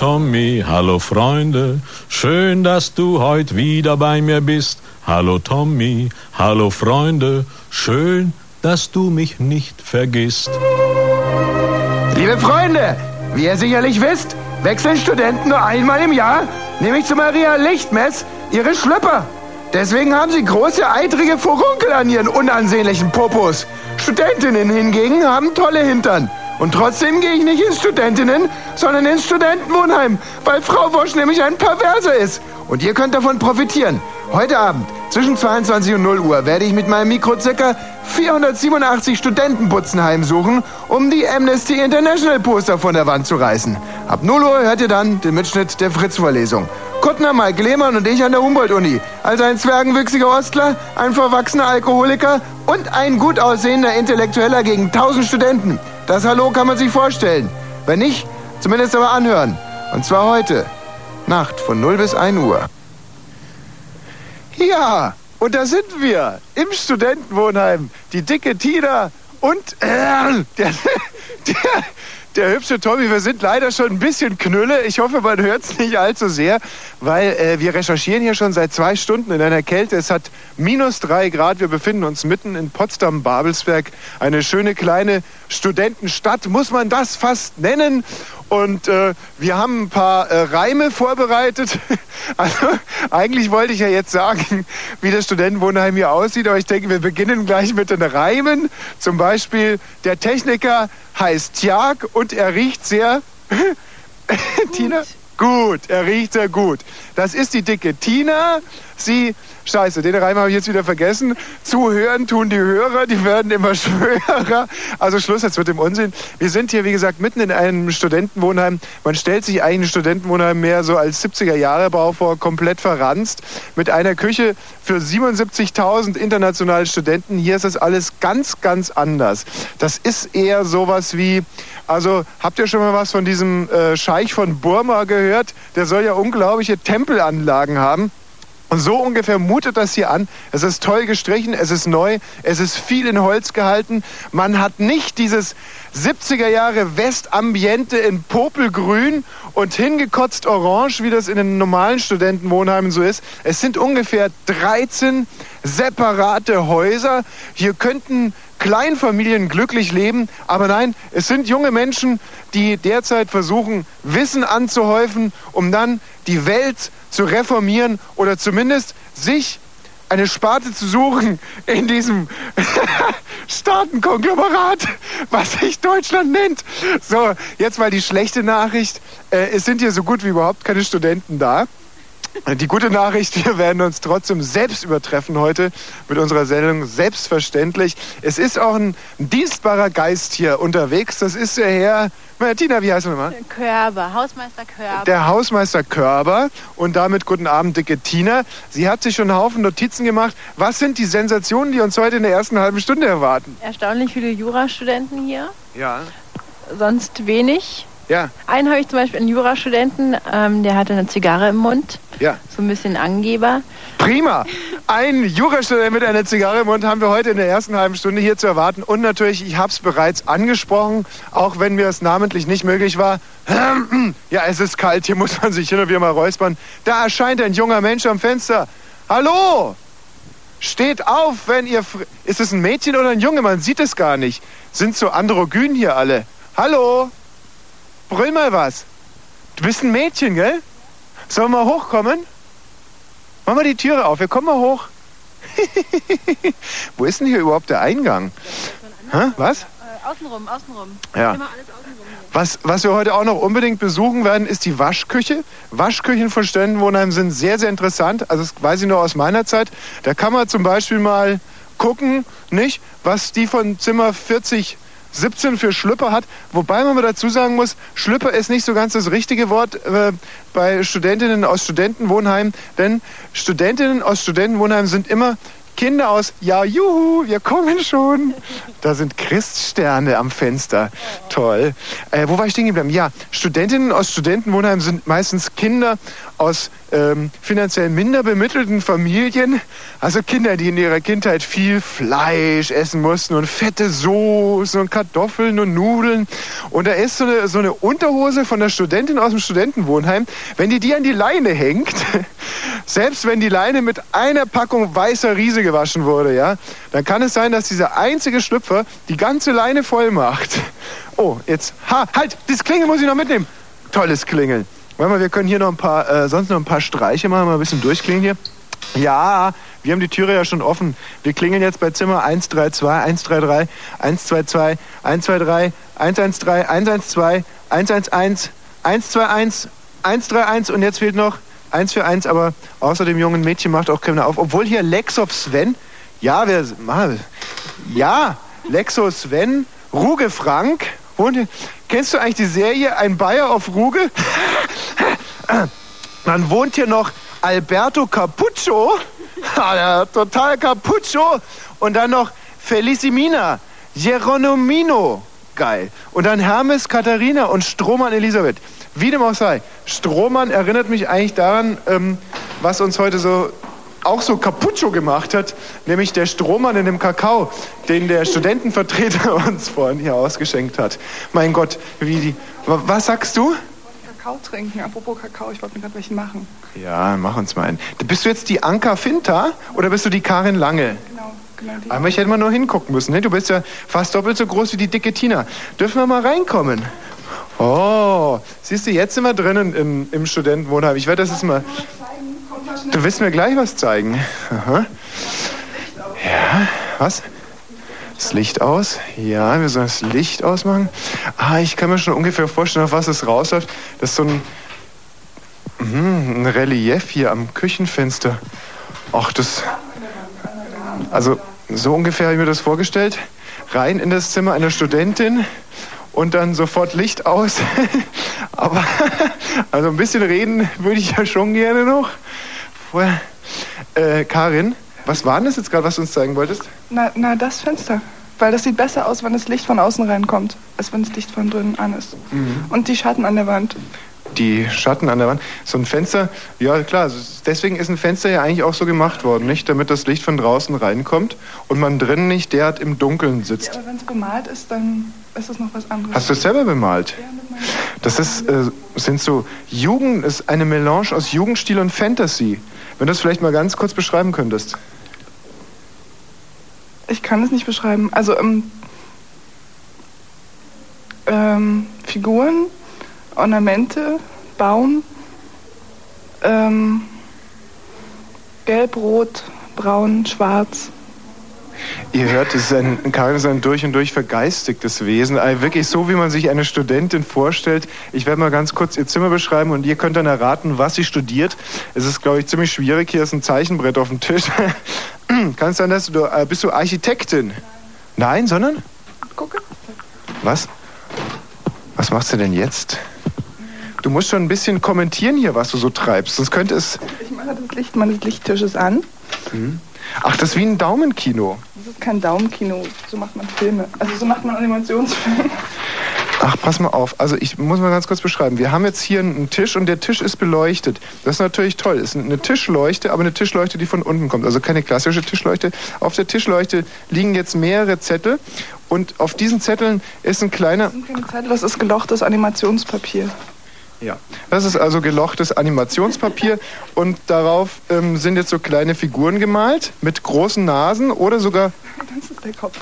Tommy, hallo Freunde, schön, dass du heute wieder bei mir bist. Hallo Tommy, hallo Freunde, schön, dass du mich nicht vergisst. Liebe Freunde, wie ihr sicherlich wisst, wechseln Studenten nur einmal im Jahr, nämlich zu Maria Lichtmess, ihre Schlüpper. Deswegen haben sie große, eitrige Furunkel an ihren unansehnlichen Popos. Studentinnen hingegen haben tolle Hintern. Und trotzdem gehe ich nicht ins Studentinnen, sondern ins Studentenwohnheim, weil Frau Wosch nämlich ein Perverser ist. Und ihr könnt davon profitieren. Heute Abend zwischen 22 und 0 Uhr werde ich mit meinem Mikro circa 487 Studentenputzen heimsuchen, um die Amnesty International Poster von der Wand zu reißen. Ab 0 Uhr hört ihr dann den Mitschnitt der Fritz-Vorlesung. Kuttner, Mike Lehmann und ich an der Humboldt-Uni. Also ein zwergenwüchsiger Ostler, ein verwachsener Alkoholiker und ein gut aussehender Intellektueller gegen 1000 Studenten. Das Hallo kann man sich vorstellen. Wenn nicht, zumindest aber anhören. Und zwar heute. Nacht von 0 bis 1 Uhr. Ja, und da sind wir im Studentenwohnheim. Die dicke Tina und äh, der, der, der hübsche Tommy. Wir sind leider schon ein bisschen Knülle. Ich hoffe, man hört es nicht allzu sehr, weil äh, wir recherchieren hier schon seit zwei Stunden in einer Kälte. Es hat minus drei Grad. Wir befinden uns mitten in Potsdam-Babelsberg. Eine schöne kleine Studentenstadt, muss man das fast nennen. Und äh, wir haben ein paar äh, Reime vorbereitet. Also eigentlich wollte ich ja jetzt sagen, wie das Studentenwohnheim hier aussieht, aber ich denke, wir beginnen gleich mit den Reimen. Zum Beispiel, der Techniker heißt Tjag und er riecht sehr... Tina? Gut, er riecht sehr gut. Das ist die dicke Tina. Sie, scheiße, den Reim habe ich jetzt wieder vergessen. Zuhören tun die Hörer, die werden immer schwörer. Also Schluss jetzt mit dem Unsinn. Wir sind hier, wie gesagt, mitten in einem Studentenwohnheim. Man stellt sich eigentlich ein Studentenwohnheim mehr so als 70er-Jahre-Bau vor, komplett verranzt. Mit einer Küche für 77.000 internationale Studenten. Hier ist das alles ganz, ganz anders. Das ist eher sowas wie, also habt ihr schon mal was von diesem äh, Scheich von Burma gehört? Der soll ja unglaubliche Tempelanlagen haben. Und so ungefähr mutet das hier an. Es ist toll gestrichen, es ist neu, es ist viel in Holz gehalten. Man hat nicht dieses 70er Jahre Westambiente in Popelgrün und hingekotzt orange, wie das in den normalen Studentenwohnheimen so ist. Es sind ungefähr 13 separate Häuser. Hier könnten Kleinfamilien glücklich leben. Aber nein, es sind junge Menschen, die derzeit versuchen, Wissen anzuhäufen, um dann die Welt zu reformieren oder zumindest sich eine Sparte zu suchen in diesem Staatenkonglomerat, was sich Deutschland nennt. So, jetzt mal die schlechte Nachricht. Äh, es sind hier so gut wie überhaupt keine Studenten da. Die gute Nachricht, wir werden uns trotzdem selbst übertreffen heute mit unserer Sendung, selbstverständlich. Es ist auch ein dienstbarer Geist hier unterwegs. Das ist der Herr, Tina, wie heißt er nochmal? Körber, Hausmeister Körber. Der Hausmeister Körber und damit guten Abend, dicke Tina. Sie hat sich schon einen Haufen Notizen gemacht. Was sind die Sensationen, die uns heute in der ersten halben Stunde erwarten? Erstaunlich viele Jurastudenten hier. Ja. Sonst wenig. Ja. Einen habe ich zum Beispiel, einen Jurastudenten, ähm, der hatte eine Zigarre im Mund. Ja. So ein bisschen Angeber. Prima. Ein Jurastudent mit einer Zigarre im Mund haben wir heute in der ersten halben Stunde hier zu erwarten. Und natürlich, ich habe es bereits angesprochen, auch wenn mir es namentlich nicht möglich war. Ja, es ist kalt, hier muss man sich hin und wieder mal räuspern. Da erscheint ein junger Mensch am Fenster. Hallo! Steht auf, wenn ihr... Fr ist es ein Mädchen oder ein Junge? Man sieht es gar nicht. Sind so androgyn hier alle. Hallo? Brüll mal was. Du bist ein Mädchen, gell? Sollen wir mal hochkommen? Mach mal die Türe auf, wir kommen mal hoch. Wo ist denn hier überhaupt der Eingang? Hä? Was? Äh, außenrum, außenrum. Ja. Immer alles außenrum hier. Was, was wir heute auch noch unbedingt besuchen werden, ist die Waschküche. Waschküchen von Studentenwohnheim sind sehr, sehr interessant. Also das weiß ich nur aus meiner Zeit. Da kann man zum Beispiel mal gucken, nicht, was die von Zimmer 40 17 für Schlüpper hat, wobei man dazu sagen muss, Schlüpper ist nicht so ganz das richtige Wort äh, bei Studentinnen aus Studentenwohnheimen, denn Studentinnen aus Studentenwohnheimen sind immer Kinder aus, ja, juhu, wir kommen schon. Da sind Christsterne am Fenster. Toll. Äh, wo war ich stehen geblieben? Ja, Studentinnen aus Studentenwohnheimen sind meistens Kinder aus ähm, finanziell minder bemittelten Familien, also Kinder, die in ihrer Kindheit viel Fleisch essen mussten und fette Soßen und Kartoffeln und Nudeln. Und da ist so eine, so eine Unterhose von der Studentin aus dem Studentenwohnheim. Wenn die die an die Leine hängt, selbst wenn die Leine mit einer Packung weißer Riese gewaschen wurde, ja, dann kann es sein, dass dieser einzige Schlüpfer die ganze Leine voll macht. Oh, jetzt, ha, halt, das Klingeln muss ich noch mitnehmen. Tolles Klingeln. Warte mal, wir können hier noch ein paar, äh, sonst noch ein paar Streiche machen, mal ein bisschen durchklingeln hier. Ja, wir haben die Türe ja schon offen. Wir klingeln jetzt bei Zimmer 132, 133, 122, 123, 113, 112, 111, 121, 131 und jetzt fehlt noch 141, aber außer dem jungen Mädchen macht auch keiner auf. Obwohl hier Lexov Sven, ja, wer, ja, Lexo Sven, Ruge Frank, wohnt hier. Kennst du eigentlich die Serie Ein Bayer auf Ruge? Dann wohnt hier noch Alberto Capuccio, total Capuccio, und dann noch Felicimina, Geronomino, geil. Und dann Hermes Katharina und Strohmann Elisabeth. Wie dem auch sei, Strohmann erinnert mich eigentlich daran, ähm, was uns heute so auch so Capuccio gemacht hat, nämlich der Strohmann in dem Kakao, den der Studentenvertreter uns vorhin hier ausgeschenkt hat. Mein Gott, wie die. Was sagst du? Kakao trinken. Apropos Kakao, ich wollte mir gerade welchen machen. Ja, mach uns mal einen. Bist du jetzt die Anka Finta oder bist du die Karin Lange? Genau, genau die. Aber ich hätte mal nur hingucken müssen. Ne? Du bist ja fast doppelt so groß wie die dicke Tina. Dürfen wir mal reinkommen? Oh, siehst du, jetzt sind wir drinnen im, im Studentenwohnheim. Ich werde das jetzt mal. Du willst mir gleich was zeigen. Aha. Ja, was? Das Licht aus? Ja, wir sollen das Licht ausmachen. Ah, ich kann mir schon ungefähr vorstellen, auf was es rausläuft. Das ist so ein, mm, ein Relief hier am Küchenfenster. Ach, das. Also, so ungefähr habe ich mir das vorgestellt. Rein in das Zimmer einer Studentin und dann sofort Licht aus. Aber also ein bisschen reden würde ich ja schon gerne noch. Vorher, äh, Karin, was war denn das jetzt gerade, was du uns zeigen wolltest? Na, na, das Fenster. Weil das sieht besser aus, wenn das Licht von außen reinkommt, als wenn das Licht von drinnen an ist. Mhm. Und die Schatten an der Wand. Die Schatten an der Wand. So ein Fenster, ja klar, deswegen ist ein Fenster ja eigentlich auch so gemacht worden, nicht? Damit das Licht von draußen reinkommt und man drinnen nicht derart im Dunkeln sitzt. Ja, aber wenn es bemalt ist, dann ist das noch was anderes. Hast du es selber bemalt? Ja, mit meinem Das ist, äh, sind so Jugend, ist eine Melange aus Jugendstil und Fantasy. Wenn du das vielleicht mal ganz kurz beschreiben könntest. Ich kann es nicht beschreiben. Also ähm, ähm, Figuren, Ornamente, Baum, ähm, gelb, rot, braun, schwarz. Ihr hört, es ist ein, Karin ist ein durch und durch vergeistigtes Wesen. Äh, Wirklich so, wie man sich eine Studentin vorstellt. Ich werde mal ganz kurz ihr Zimmer beschreiben und ihr könnt dann erraten, was sie studiert. Es ist, glaube ich, ziemlich schwierig. Hier ist ein Zeichenbrett auf dem Tisch. Kann es sein, dass du, äh, bist du Architektin? Nein, sondern? Gucke. Was? Was machst du denn jetzt? Du musst schon ein bisschen kommentieren hier, was du so treibst. Sonst könnte es. Ich mache das Licht meines Lichttisches an. Ach, das ist wie ein Daumenkino. Das ist kein Daumenkino. So macht man Filme. Also so macht man Animationsfilme. Ach, pass mal auf. Also ich muss mal ganz kurz beschreiben. Wir haben jetzt hier einen Tisch und der Tisch ist beleuchtet. Das ist natürlich toll. Es ist eine Tischleuchte, aber eine Tischleuchte, die von unten kommt. Also keine klassische Tischleuchte. Auf der Tischleuchte liegen jetzt mehrere Zettel und auf diesen Zetteln ist ein kleiner... Das sind keine Zettel, das ist gelochtes Animationspapier. Ja. Das ist also gelochtes Animationspapier und darauf ähm, sind jetzt so kleine Figuren gemalt mit großen Nasen oder sogar... Das ist der Kopf.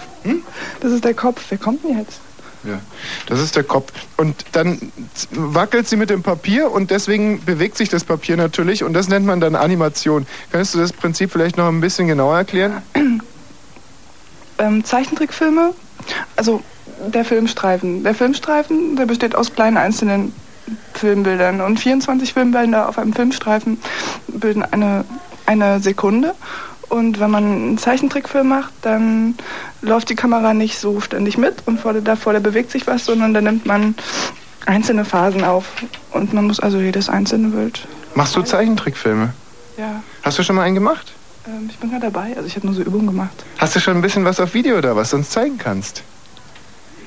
Das ist der Kopf. Wer kommt denn jetzt? Ja, das ist der Kopf. Und dann wackelt sie mit dem Papier und deswegen bewegt sich das Papier natürlich und das nennt man dann Animation. Kannst du das Prinzip vielleicht noch ein bisschen genauer erklären? Ähm, Zeichentrickfilme. Also der Filmstreifen. Der Filmstreifen, der besteht aus kleinen einzelnen Filmbildern. Und 24 Filmbilder auf einem Filmstreifen bilden eine, eine Sekunde. Und wenn man einen Zeichentrickfilm macht, dann läuft die Kamera nicht so ständig mit und vor der, davor der bewegt sich was, sondern dann nimmt man einzelne Phasen auf. Und man muss also jedes einzelne Bild. Machst du Zeichentrickfilme? Ja, Hast du schon mal einen gemacht? ähm, ich bin gerade dabei. Also ich habe nur so Übungen gemacht. Hast du schon ein bisschen was auf Video da, was du uns zeigen kannst?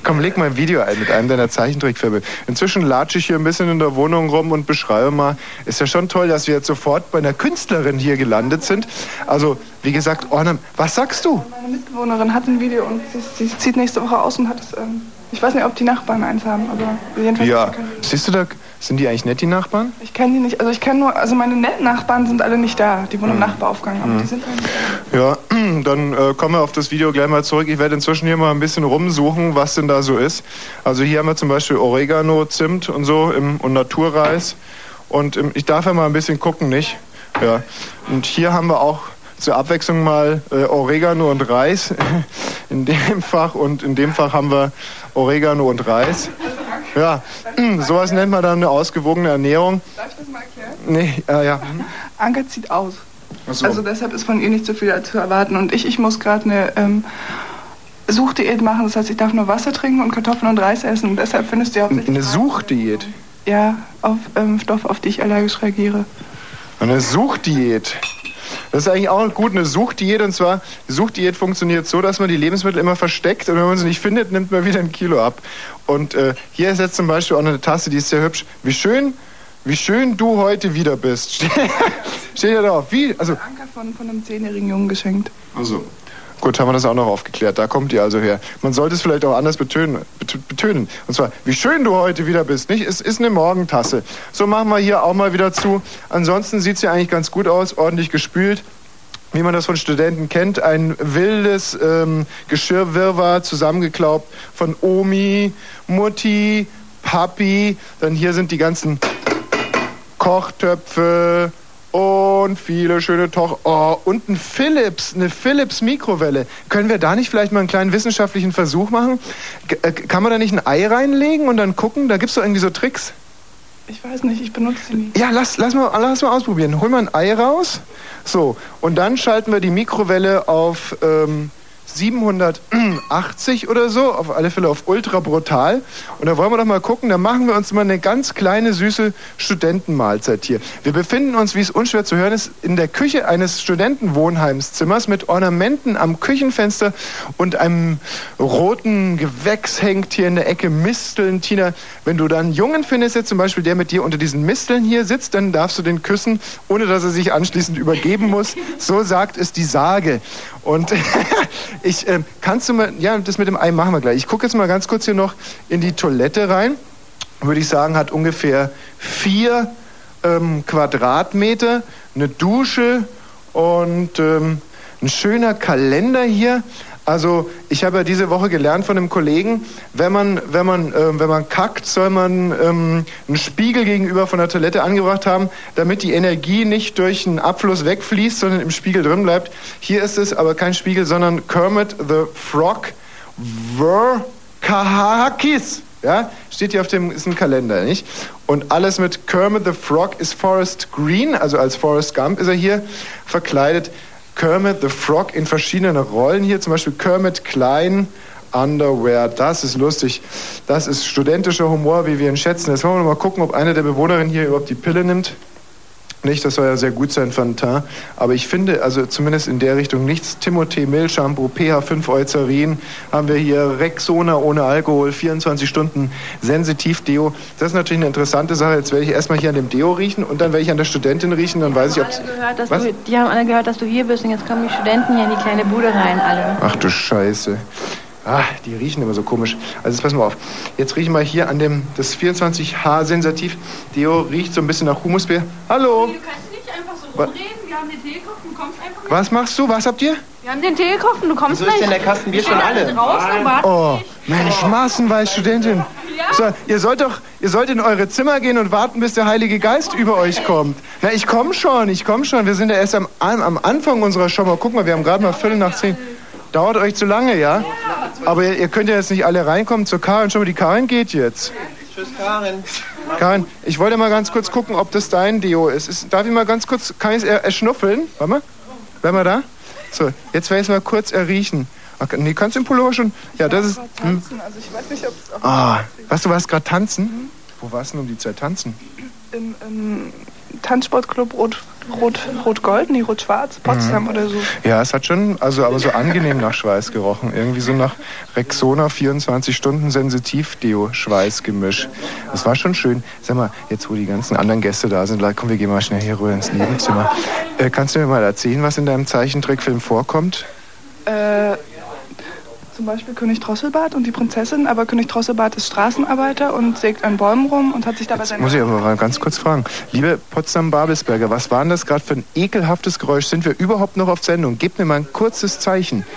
Komm, leg mal ein Video ein mit einem deiner Zeichentrickfilme. Inzwischen latsche ich hier ein bisschen in der Wohnung rum und beschreibe mal. Ist ja schon toll, dass wir jetzt sofort bei einer Künstlerin hier gelandet sind. Also, wie gesagt, Ornam, was sagst du? Meine Mitbewohnerin hat ein Video und sie, sie zieht nächste Woche aus und hat es. Ähm, ich weiß nicht, ob die Nachbarn eins haben, aber jedenfalls. Ja, siehst du da, sind die eigentlich nett, die Nachbarn? Ich kenne die nicht. Also ich kenne nur, also meine netten Nachbarn sind alle nicht da. Die wohnen im Nachbaraufgang, aber die sind alle nicht da. Ja, dann äh, kommen wir auf das Video gleich mal zurück. Ich werde inzwischen hier mal ein bisschen rumsuchen, was denn da so ist. Also hier haben wir zum Beispiel Oregano, Zimt und so im, und Naturreis. Und im, ich darf ja mal ein bisschen gucken, nicht? Ja. Und hier haben wir auch zur Abwechslung mal äh, Oregano und Reis in dem Fach und in dem Fach haben wir Oregano und Reis. Ja, sowas nennt man dann eine ausgewogene Ernährung. Darf ich das mal erklären? Nee, äh, ja. Anke zieht aus. So. Also deshalb ist von ihr nicht so viel zu erwarten. Und ich, ich muss gerade eine ähm, Suchdiät machen. Das heißt, ich darf nur Wasser trinken und Kartoffeln und Reis essen. Und deshalb findest du hauptsächlich... eine Suchdiät. Ja, auf ähm, Stoffe, auf die ich allergisch reagiere. Eine Suchdiät. Das ist eigentlich auch gut, eine Suchdiät. Und zwar, die Suchdiät funktioniert so, dass man die Lebensmittel immer versteckt und wenn man sie nicht findet, nimmt man wieder ein Kilo ab. Und äh, hier ist jetzt zum Beispiel auch eine Tasse, die ist sehr hübsch. Wie schön, wie schön du heute wieder bist. Steht ja drauf. Wie? Also, Anker von, von einem zehnjährigen Jungen geschenkt. also. Gut, haben wir das auch noch aufgeklärt. Da kommt ihr also her. Man sollte es vielleicht auch anders betönen. bet- betönen. Und zwar, wie schön du heute wieder bist. Nicht? Es ist eine Morgentasse. So machen wir hier auch mal wieder zu. Ansonsten sieht es ja eigentlich ganz gut aus. Ordentlich gespült. Wie man das von Studenten kennt, ein wildes ähm, Geschirrwirrwarr zusammengeklaubt von Omi, Mutti, Papi. Dann hier sind die ganzen Kochtöpfe und viele schöne Toch. Oh, und ein Philips, eine Philips Mikrowelle. Können wir da nicht vielleicht mal einen kleinen wissenschaftlichen Versuch machen? G äh, kann man da nicht ein Ei reinlegen und dann gucken? Da gibt's doch irgendwie so Tricks. Ich weiß nicht, ich benutze sie nie. Ja, lass, lass, mal, lass mal ausprobieren. Hol mal ein Ei raus. So, und dann schalten wir die Mikrowelle auf ähm, 780 oder so, auf alle Fälle auf ultra brutal. Und da wollen wir doch mal gucken, da machen wir uns mal eine ganz kleine, süße Studentenmahlzeit hier. Wir befinden uns, wie es unschwer zu hören ist, in der Küche eines Studentenwohnheimszimmers mit Ornamenten am Küchenfenster und einem roten Gewächs hängt hier in der Ecke Misteln. Tina, wenn du da einen Jungen findest, jetzt zum Beispiel der mit dir unter diesen Misteln hier sitzt, dann darfst du den küssen, ohne dass er sich anschließend übergeben muss. So sagt es die Sage. Und ich, ähm, kannst du mal, ja, das mit dem Ei machen wir gleich. Ich gucke jetzt mal ganz kurz hier noch in die Toilette rein. Würde ich sagen, hat ungefähr vier ähm, Quadratmeter, eine Dusche und ähm, ein schöner Kalender hier. Also ich habe ja diese Woche gelernt von einem Kollegen, wenn man, wenn man, ähm, wenn man kackt, soll man ähm, einen Spiegel gegenüber von der Toilette angebracht haben, damit die Energie nicht durch einen Abfluss wegfließt, sondern im Spiegel drin bleibt. Hier ist es aber kein Spiegel, sondern Kermit the Frog Verkahakis. Ja, steht hier auf dem, ist ein Kalender, nicht? Und alles mit Kermit the Frog ist Forrest Green, also als Forrest Gump ist er hier verkleidet. Kermit the Frog in verschiedenen Rollen hier, zum Beispiel Kermit Klein, Underwear, das ist lustig. Das ist studentischer Humor, wie wir ihn schätzen. Jetzt wollen wir mal gucken, ob eine der Bewohnerinnen hier überhaupt die Pille nimmt. Nicht, das soll ja sehr gut sein, Fantin. Aber ich finde, also zumindest in der Richtung nichts. Timothée Milchshampoo, pH5 Eucerin, haben wir hier Rexona ohne Alkohol, 24 Stunden Sensitiv-Deo. Das ist natürlich eine interessante Sache. Jetzt werde ich erstmal hier an dem Deo riechen und dann werde ich an der Studentin riechen, dann weiß ich, ob die haben alle gehört, dass du hier bist und jetzt kommen die Studenten hier in die kleine Bude rein, alle. Ach du Scheiße. Ah, die riechen immer so komisch. Also jetzt pass mal auf. Jetzt riechen wir hier an dem, das 24H Sensitiv. Deo riecht so ein bisschen nach Humusbeer. Hallo. Du kannst nicht einfach so Wa- rumreden. Wir haben den Tee gekauft, du kommst einfach nicht. Was machst du? Was habt ihr? Wir haben den Tee gekauft und du kommst Wieso nicht. ist denn der Kasten Bier schon Wir alle? und warten Oh, nicht. Mensch, Maßenweis Studentin. Ja. So, ihr sollt doch, ihr sollt in eure Zimmer gehen und warten, bis der Heilige Geist über euch kommt. Na, ich komme schon, ich komme schon. Wir sind ja erst am, am Anfang unserer Show. Mal guck mal, wir haben gerade mal Viertel nach zehn. Dauert euch zu lange, ja? Aber ihr, ihr könnt ja jetzt nicht alle reinkommen zur Karin. Schau mal, die Karin geht jetzt. Tschüss, Karin. Karin, ich wollte mal ganz kurz gucken, ob das dein Deo ist. ist darf ich mal ganz kurz, kann ich es er, erschnuffeln? Warte mal. Bleib mal da. So, jetzt werde ich es mal kurz erriechen. Ach, nee, kannst du im Pullover schon? Ja, das ist... Hm. Tanzen, also ich weiß nicht, ob es auch Ah, was, du warst gerade tanzen? Wo warst du denn um die Zeit tanzen? im, im Tanzsportclub Rot, Rot, Rot-Gold, nee, Rot-Schwarz, Potsdam oder so. Ja, es hat schon, also aber so angenehm nach Schweiß gerochen. Irgendwie so nach Rexona 24 Stunden Sensitiv-Deo-Schweißgemisch. Das war schon schön. Sag mal, jetzt wo die ganzen anderen Gäste da sind, komm, wir gehen mal schnell hier rüber ins Nebenzimmer. Äh, kannst du mir mal erzählen, was in deinem Zeichentrickfilm vorkommt? Äh, zum Beispiel König Drosselbart und die Prinzessin, aber König Drosselbart ist Straßenarbeiter und sägt an Bäumen rum und hat sich dabei seine... muss ich aber mal ganz kurz fragen. Liebe Potsdam-Babelsberger, was war denn das gerade für ein ekelhaftes Geräusch? Sind wir überhaupt noch auf Sendung? Gebt mir mal ein kurzes Zeichen.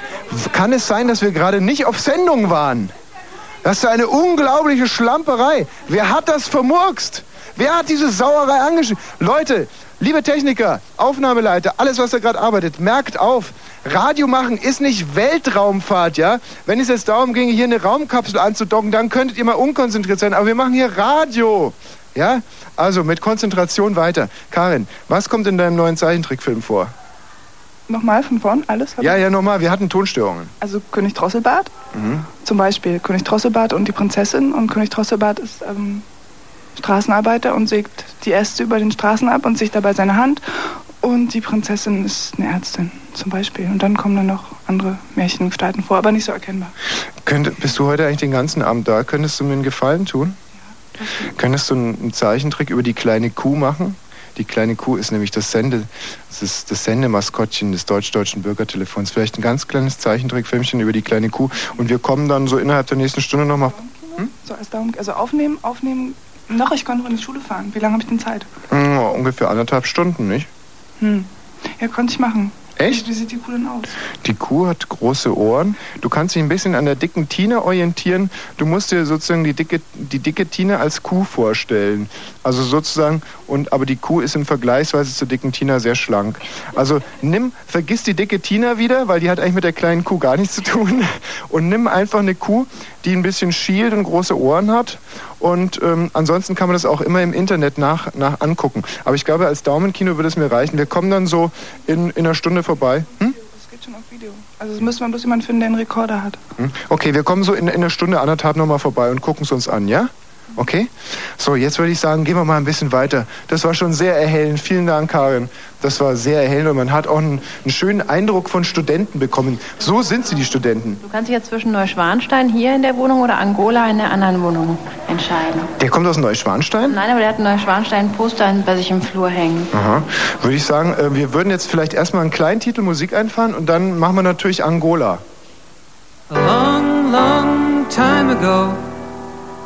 Kann es sein, dass wir gerade nicht auf Sendung waren? Das ist eine unglaubliche Schlamperei. Wer hat das vermurkst? Wer hat diese Sauerei angeschrieben? Leute, liebe Techniker, Aufnahmeleiter, alles, was da gerade arbeitet, merkt auf. Radio machen ist nicht Weltraumfahrt, ja? Wenn es jetzt darum ginge, hier eine Raumkapsel anzudocken, dann könntet ihr mal unkonzentriert sein. Aber wir machen hier Radio. Ja? Also mit Konzentration weiter. Karin, was kommt in deinem neuen Zeichentrickfilm vor? Nochmal von vorn, alles? Ja, ja, nochmal, wir hatten Tonstörungen. Also König Drosselbart, Mhm. zum Beispiel König Drosselbart und die Prinzessin. Und König Drosselbart ist ähm, Straßenarbeiter und sägt die Äste über den Straßen ab und sich dabei seine Hand. Und die Prinzessin ist eine Ärztin, zum Beispiel. Und dann kommen dann noch andere Märchengestalten vor, aber nicht so erkennbar. Könnt, bist du heute eigentlich den ganzen Abend da? Könntest du mir einen Gefallen tun? Könntest du einen, Zeichentrick über die kleine Kuh machen? Die kleine Kuh ist nämlich das Sende, das ist das Sendemaskottchen des deutsch-deutschen Bürgertelefons. Vielleicht ein ganz kleines Zeichentrickfilmchen über die kleine Kuh. Und wir kommen dann so innerhalb der nächsten Stunde nochmal. So als darum, also aufnehmen, aufnehmen. Noch, ich konnte noch in die Schule fahren. Wie lange habe ich denn Zeit? Hm, ungefähr anderthalb Stunden, nicht? Hm. Ja, konnte ich machen. Echt? Wie, wie sieht die Kuh denn aus? Die Kuh hat große Ohren. Du kannst dich ein bisschen an der dicken Tina orientieren. Du musst dir sozusagen die dicke, die dicke Tina als Kuh vorstellen. Also sozusagen, und, aber die Kuh ist im Vergleichsweise zur dicken Tina sehr schlank. Also nimm, vergiss die dicke Tina wieder, weil die hat eigentlich mit der kleinen Kuh gar nichts zu tun. Und nimm einfach eine Kuh, die ein bisschen schielt und große Ohren hat. Und ähm, ansonsten kann man das auch immer im Internet nach, nach angucken. Aber ich glaube, als Daumenkino würde es mir reichen. Wir kommen dann so in, in einer Stunde vorbei. Hm? Das geht schon auf Video. Also es müsste man bloß jemanden finden, der einen Rekorder hat. Hm? Okay, wir kommen so in, in einer Stunde, anderthalb nochmal vorbei und gucken es uns an, ja? Okay? So, jetzt würde ich sagen, gehen wir mal ein bisschen weiter. Das war schon sehr erhellend. Vielen Dank, Karin. Das war sehr erhellend und man hat auch einen, einen schönen Eindruck von Studenten bekommen. So sind sie, die Studenten. Du kannst dich jetzt zwischen Neuschwanstein hier in der Wohnung oder Angola in der anderen Wohnung entscheiden. Der kommt aus Neuschwanstein? Nein, aber der hat in Neuschwanstein ein Poster bei sich im Flur hängen. Aha. Würde ich sagen, äh, wir würden jetzt vielleicht erstmal einen kleinen Titel Musik einfahren und dann machen wir natürlich Angola. A long, long time ago,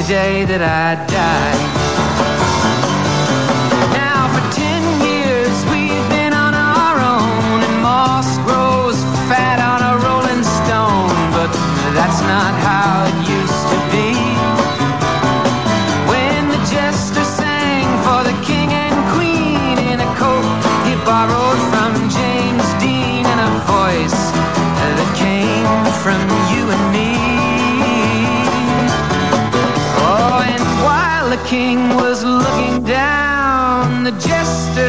the day that I die.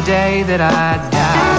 The day that I die.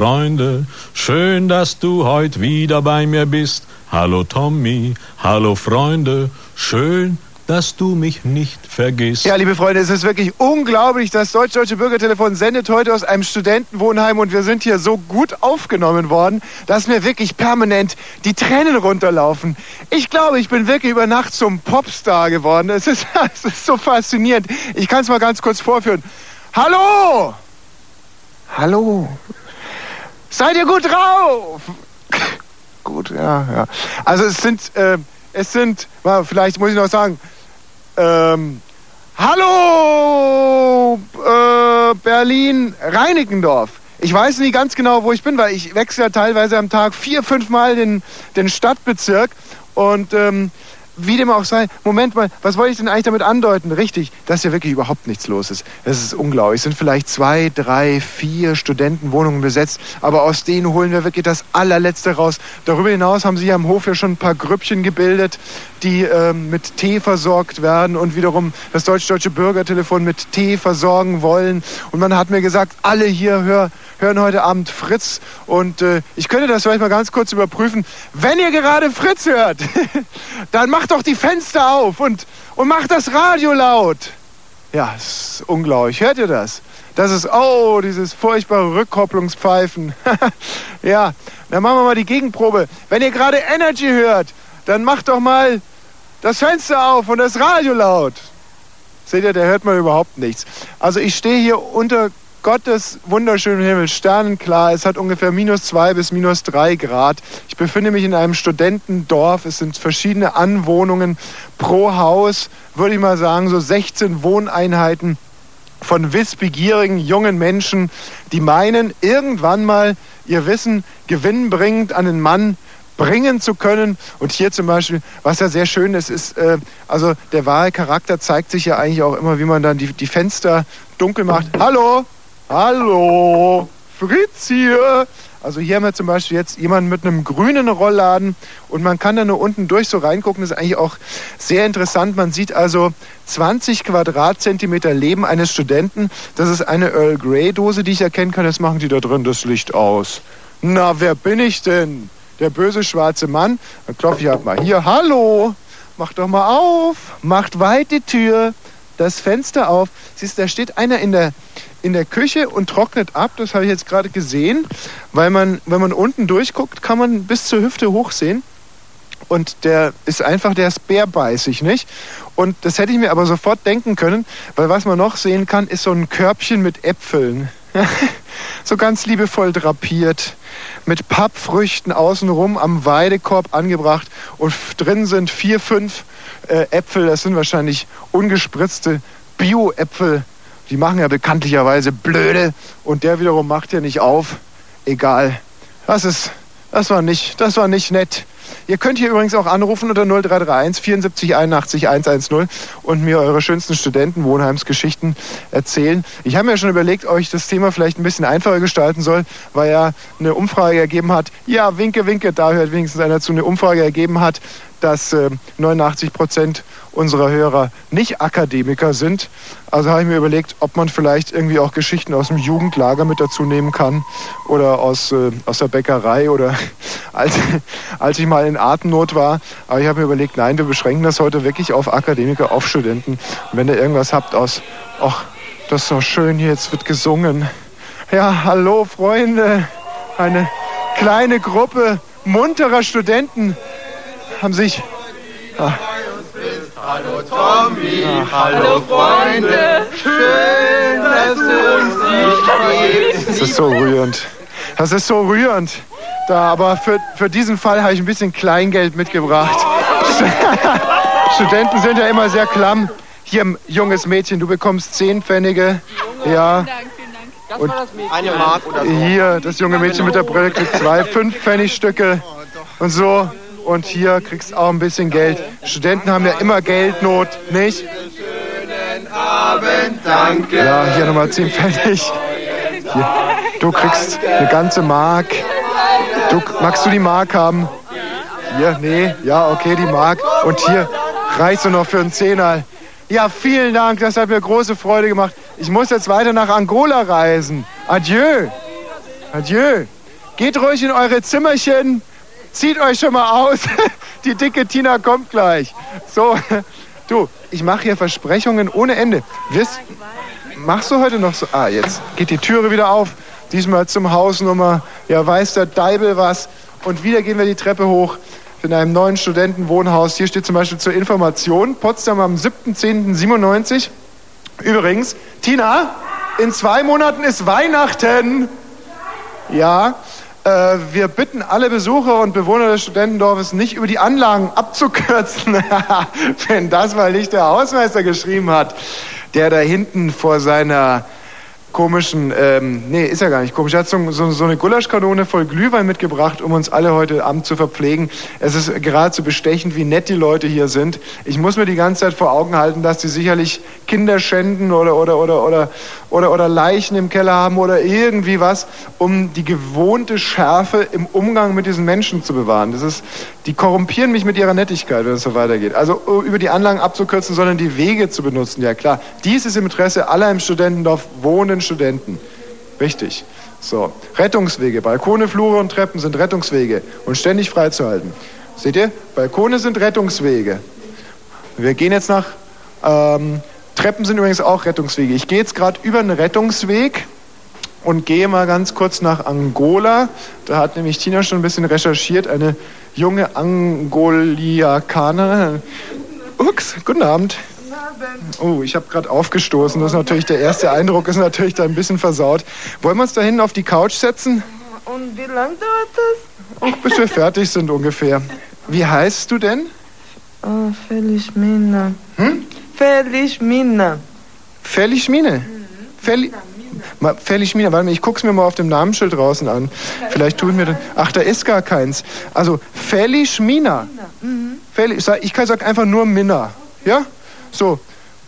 Freunde, schön, dass du heute wieder bei mir bist. Hallo Tommy, hallo Freunde, schön, dass du mich nicht vergisst. Ja, liebe Freunde, es ist wirklich unglaublich. Das Deutsch-Deutsche Bürgertelefon sendet heute aus einem Studentenwohnheim und wir sind hier so gut aufgenommen worden, dass mir wirklich permanent die Tränen runterlaufen. Ich glaube, ich bin wirklich über Nacht zum Popstar geworden. Es ist, es ist so faszinierend. Ich kann es mal ganz kurz vorführen. Hallo! Hallo! Seid ihr gut drauf? gut, ja, ja. Also es sind, äh, es sind, mal, vielleicht muss ich noch sagen, ähm, hallo äh, Berlin Reinickendorf. Ich weiß nicht ganz genau, wo ich bin, weil ich wechsle ja teilweise am Tag vier, fünf Mal den, den Stadtbezirk und ähm, wie dem auch sei, Moment mal, was wollte ich denn eigentlich damit andeuten? Richtig, dass hier wirklich überhaupt nichts los ist. Das ist unglaublich. Es sind vielleicht zwei, drei, vier Studentenwohnungen besetzt, aber aus denen holen wir wirklich das allerletzte raus. Darüber hinaus haben sie hier am Hof ja schon ein paar Grüppchen gebildet, die ähm, mit Tee versorgt werden und wiederum das deutsch-deutsche Bürgertelefon mit Tee versorgen wollen. Und man hat mir gesagt, alle hier hör, hören heute Abend Fritz. Und äh, ich könnte das vielleicht mal ganz kurz überprüfen. Wenn ihr gerade Fritz hört, dann macht doch die Fenster auf und, und macht das Radio laut. Ja, ist unglaublich. Hört ihr das? Das ist, oh, dieses furchtbare Rückkopplungspfeifen. ja, dann machen wir mal die Gegenprobe. Wenn ihr gerade Energy hört, dann macht doch mal das Fenster auf und das Radio laut. Seht ihr, da hört man überhaupt nichts. Also ich stehe hier unter Gottes wunderschönen Himmel, sternenklar. Es hat ungefähr minus zwei bis minus drei Grad. Ich befinde mich in einem Studentendorf. Es sind verschiedene Anwohnungen pro Haus, würde ich mal sagen, so 16 Wohneinheiten. von wissbegierigen jungen Menschen, die meinen, irgendwann mal ihr Wissen gewinnbringend an den Mann bringen zu können. Und hier zum Beispiel, was ja sehr schön ist, ist, äh, also der wahre Charakter zeigt sich ja eigentlich auch immer, wie man dann die, die Fenster dunkel macht. Hallo, hallo, Fritz hier. Also hier haben wir zum Beispiel jetzt jemanden mit einem grünen Rollladen und man kann da nur unten durch so reingucken. Das ist eigentlich auch sehr interessant. Man sieht also 20 Quadratzentimeter Leben eines Studenten. Das ist eine Earl Grey Dose, die ich erkennen kann. Jetzt machen die da drin das Licht aus. Na, wer bin ich denn? Der böse schwarze Mann. Dann klopfe ich halt mal hier. Hallo, mach doch mal auf. Macht weit die Tür, das Fenster auf. Siehst, da steht einer in der in der Küche und trocknet ab. Das habe ich jetzt gerade gesehen, weil man, wenn man unten durchguckt, kann man bis zur Hüfte hochsehen. Und der ist einfach, der ist bärbeißig, nicht? Und das hätte ich mir aber sofort denken können, weil was man noch sehen kann, ist so ein Körbchen mit Äpfeln. so ganz liebevoll drapiert, mit Pappfrüchten außenrum am Weidekorb angebracht und drin sind vier, fünf äh, Äpfel, das sind wahrscheinlich ungespritzte Bio-Äpfel die machen ja bekanntlicherweise blöde und der wiederum macht ja nicht auf. Egal. Das ist, das war nicht, das war nicht nett. Ihr könnt hier übrigens auch anrufen unter 0331 74 81 110 und mir eure schönsten Studentenwohnheimsgeschichten erzählen. Ich habe mir schon überlegt, ob ich das Thema vielleicht ein bisschen einfacher gestalten soll, weil ja eine Umfrage ergeben hat, ja, winke, winke, da hört wenigstens einer zu, eine Umfrage ergeben hat, dass äh, 89 Prozent unserer Hörer nicht Akademiker sind. Also habe ich mir überlegt, ob man vielleicht irgendwie auch Geschichten aus dem Jugendlager mit dazu nehmen kann oder aus, äh, aus der Bäckerei oder als, als ich mal in Atemnot war. Aber ich habe mir überlegt, nein, wir beschränken das heute wirklich auf Akademiker, auf Studenten. Und wenn ihr irgendwas habt aus, ach, das ist so schön hier, jetzt wird gesungen. Ja, hallo Freunde, eine kleine Gruppe munterer Studenten haben sich... Ah, Hallo Tommy, Ach, hallo Freunde, schön, dass du uns nicht. Das ist so rührend. Das ist so rührend. Da, aber für, für diesen Fall habe ich ein bisschen Kleingeld mitgebracht. Studenten sind ja immer sehr klamm. Hier, junges Mädchen, du bekommst 10 Pfennige. Ja. Und eine Mark oder so. Hier, das junge Mädchen mit der Brille kriegt zwei 5-Pfennigstücke. Und so und hier kriegst auch ein bisschen Geld. Studenten haben ja immer Geldnot, nicht? Schönen Abend, danke. Ja, hier nochmal 10 Pfennig. Hier. Du kriegst eine ganze Mark. Du, magst du die Mark haben? Hier, nee, ja, okay, die Mark. Und hier reichst du noch für einen Zehner. Ja, vielen Dank, das hat mir große Freude gemacht. Ich muss jetzt weiter nach Angola reisen. Adieu. Adieu. Geht ruhig in eure Zimmerchen. Zieht euch schon mal aus. Die dicke Tina kommt gleich. So, du, ich mache hier Versprechungen ohne Ende. Wirst, machst du heute noch so? Ah, jetzt geht die Türe wieder auf. Diesmal zum Hausnummer. Ja, weiß der Deibel was. Und wieder gehen wir die Treppe hoch in einem neuen Studentenwohnhaus. Hier steht zum Beispiel zur Information Potsdam am 7.10.97. Übrigens, Tina, in zwei Monaten ist Weihnachten. Ja, äh, wir bitten alle Besucher und Bewohner des Studentendorfes nicht über die Anlagen abzukürzen, wenn das mal nicht der Hausmeister geschrieben hat, der da hinten vor seiner komischen, ähm, nee, ist ja gar nicht komisch. Er hat so, so, so eine Gulaschkanone voll Glühwein mitgebracht, um uns alle heute Abend zu verpflegen. Es ist geradezu bestechend, wie nett die Leute hier sind. Ich muss mir die ganze Zeit vor Augen halten, dass sie sicherlich Kinder schänden oder, oder, oder, oder, oder, oder Leichen im Keller haben oder irgendwie was, um die gewohnte Schärfe im Umgang mit diesen Menschen zu bewahren. Das ist, die korrumpieren mich mit ihrer Nettigkeit, wenn es so weitergeht. Also über die Anlagen abzukürzen, sondern die Wege zu benutzen. Ja klar, dies ist im Interesse aller im Studentendorf wohnenden Studenten. Richtig. So, Rettungswege, Balkone, Flure und Treppen sind Rettungswege und ständig freizuhalten. Seht ihr? Balkone sind Rettungswege. Wir gehen jetzt nach ähm, Treppen sind übrigens auch Rettungswege. Ich gehe jetzt gerade über einen Rettungsweg und gehe mal ganz kurz nach Angola. Da hat nämlich Tina schon ein bisschen recherchiert. Eine junge Angoliakanerin. Ups, guten Abend. Oh, ich habe gerade aufgestoßen. Das ist natürlich der erste Eindruck, ist natürlich da ein bisschen versaut. Wollen wir uns da hinten auf die Couch setzen? Und wie lange dauert das? Oh, bis wir fertig sind ungefähr. Wie heißt du denn? Oh, Felix Mina. Hm? Felix Mina. Felix Mine. Felli Ma- Felixmina, warte mal, ich guck's mir mal auf dem Namensschild draußen an. Vielleicht tue ich mir dann. Ach, da ist gar keins. Also, Felixmina. Fel ich, sag, ich kann sagen einfach nur Minna. Ja? So.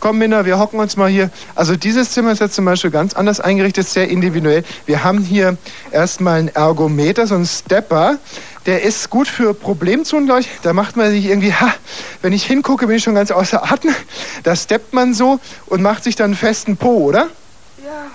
Komm, Minna, wir hocken uns mal hier. Also dieses Zimmer ist jetzt zum Beispiel ganz anders eingerichtet, sehr individuell. Wir haben hier erstmal einen Ergometer, so einen Stepper. Der ist gut für Problemzonen, glaube ich. Da macht man sich irgendwie, ha, wenn ich hingucke, bin ich schon ganz außer Atem. Da steppt man so und macht sich dann einen festen Po, oder? Ja,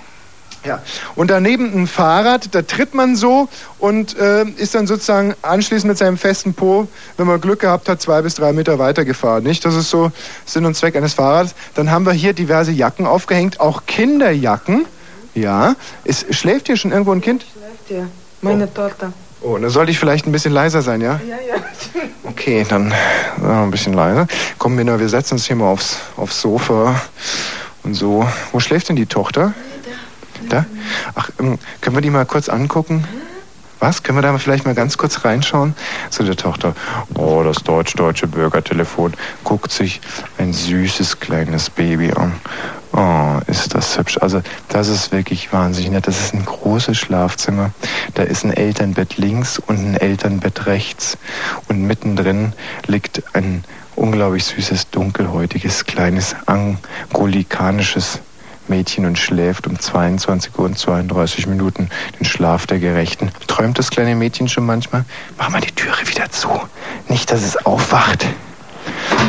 und daneben ein Fahrrad, da tritt man so und äh, ist dann sozusagen anschließend mit seinem festen Po, wenn man Glück gehabt hat, zwei bis drei Meter weitergefahren. Nicht? Das ist so Sinn und Zweck eines Fahrrads. Dann haben wir hier diverse Jacken aufgehängt, auch Kinderjacken. Ja, ist, schläft hier schon irgendwo ein Kind? Ja, meine Tochter. Oh, dann sollte ich vielleicht ein bisschen leiser sein, ja? Ja, ja. Okay, dann äh, ein bisschen leiser. Komm, Minna, wir setzen uns hier mal aufs, aufs Sofa und so. Wo schläft denn die Tochter? Da? Ach, ähm, können wir die mal kurz angucken? Was? Können wir da vielleicht mal ganz kurz reinschauen? Zu der Tochter. Oh, das deutsch-deutsche Bürgertelefon guckt sich ein süßes kleines Baby an. Oh, ist das hübsch. Also, das ist wirklich wahnsinnig nett. Das ist ein großes Schlafzimmer. Da ist ein Elternbett links und ein Elternbett rechts. Und mittendrin liegt ein unglaublich süßes, dunkelhäutiges, kleines, angolikanisches Mädchen und schläft um 22 Uhr und 32 Minuten den Schlaf der Gerechten. Träumt das kleine Mädchen schon manchmal? Mach mal die Türe wieder zu. Nicht, dass es aufwacht.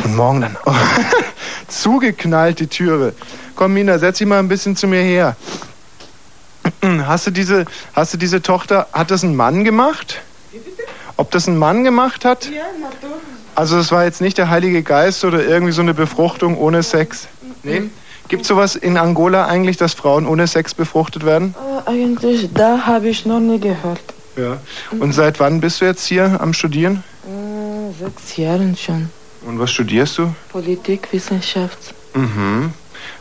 Und morgen dann oh, zugeknallt die Türe. Komm, Mina, setz dich mal ein bisschen zu mir her. Hast du diese, hast du diese Tochter, hat das ein Mann gemacht? Ob das ein Mann gemacht hat? Ja. Also es war jetzt nicht der Heilige Geist oder irgendwie so eine Befruchtung ohne Sex? Nee? Gibt es sowas in Angola eigentlich, dass Frauen ohne Sex befruchtet werden? Äh, eigentlich, da habe ich noch nie gehört. Ja. Und seit wann bist du jetzt hier am Studieren? Äh, sechs Jahren schon. Und was studierst du? Politikwissenschaft. Mhm.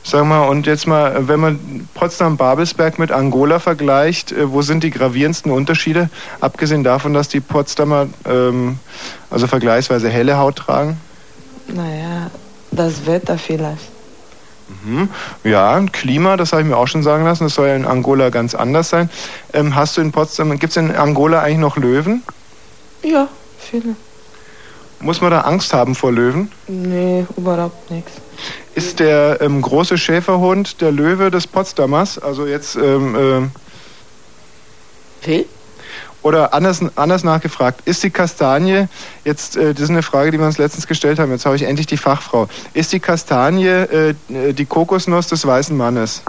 Sag mal, und jetzt mal, wenn man Potsdam-Babelsberg mit Angola vergleicht, äh, wo sind die gravierendsten Unterschiede? Abgesehen davon, dass die Potsdamer ähm, also vergleichsweise helle Haut tragen? Naja, das Wetter vielleicht. Mhm. Ja, Klima, das habe ich mir auch schon sagen lassen, das soll ja in Angola ganz anders sein. Ähm, hast du in Potsdam, gibt es in Angola eigentlich noch Löwen? Ja, viele. Muss man da Angst haben vor Löwen? Nee, überhaupt nichts. Ist der ähm, große Schäferhund der Löwe des Potsdamers? Also jetzt, ähm, ähm, Wie? Oder anders, anders nachgefragt, ist die Kastanie, jetzt, äh, das ist eine Frage, die wir uns letztens gestellt haben, jetzt habe ich endlich die Fachfrau, ist die Kastanie äh, die Kokosnuss des weißen Mannes?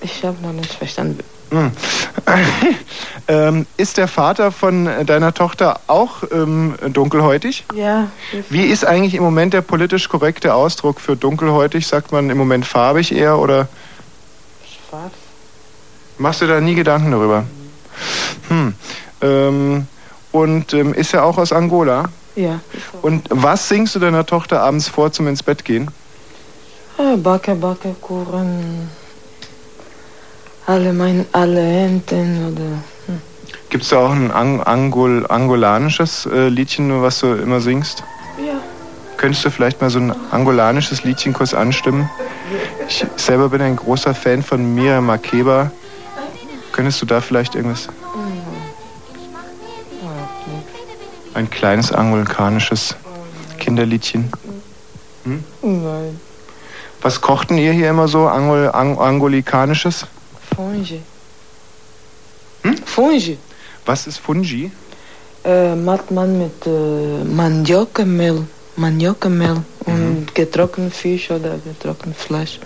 Ich habe noch nicht verstanden. Hm. ähm, ist der Vater von deiner Tochter auch ähm, dunkelhäutig? Ja, Wie ist eigentlich im Moment der politisch korrekte Ausdruck für dunkelhäutig? Sagt man im Moment farbig eher oder schwarz. machst du da nie Gedanken darüber? Hm. Ähm, und ähm, ist er auch aus Angola? Ja. Und was singst du deiner Tochter abends vor zum ins Bett gehen? Äh, Backe, Backe, Kuchen. Alle mein, alle Enten oder. Hm. Gibt es da auch ein Ang Angol angolanisches äh, Liedchen, was du immer singst? Ja. Könntest du vielleicht mal so ein angolanisches Liedchen kurz anstimmen? Ich selber bin ein großer Fan von Mira Makeba. Könntest du da vielleicht irgendwas? Ein kleines angolikanisches Kinderliedchen. Hm? Nein. Was kochten ihr hier immer so Angol Ang angolikanisches? Fungi. Hm? Fungi. Was ist Fungi? Äh, macht man mit äh, Maniokmehl. Maniokmehl und getrockneten Fisch oder getrocknetem Fleisch.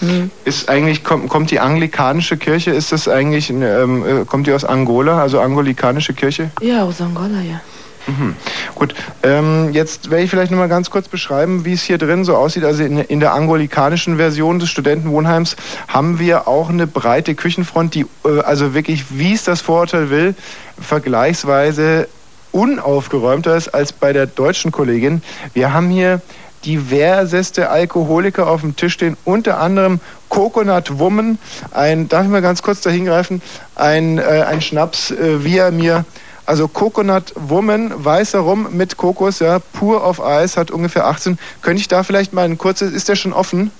Mhm. Ist eigentlich kommt, kommt die anglikanische Kirche? Ist das eigentlich ähm, äh, kommt die aus Angola? Also angolikanische Kirche? Ja, aus Angola, ja. Mhm. Gut, ähm, jetzt werde ich vielleicht noch mal ganz kurz beschreiben, wie es hier drin so aussieht. Also in, in der angolikanischen Version des Studentenwohnheims haben wir auch eine breite Küchenfront, die äh, also wirklich, wie es das Vorurteil will, vergleichsweise unaufgeräumter ist als bei der deutschen Kollegin. Wir haben hier diverseste Alkoholiker auf dem Tisch stehen, unter anderem Coconut Woman, ein, darf ich mal ganz kurz da hingreifen, ein, äh, ein Schnaps, äh, wie er mir also Coconut Woman, weißer Rum mit Kokos, ja, pur auf Eis, hat ungefähr 18. Könnte ich da vielleicht mal ein kurzes, ist der schon offen?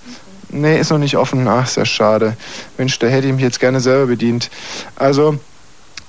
Nee, ist noch nicht offen. Ach, sehr schade. Mensch, da hätte ich mich jetzt gerne selber bedient. Also,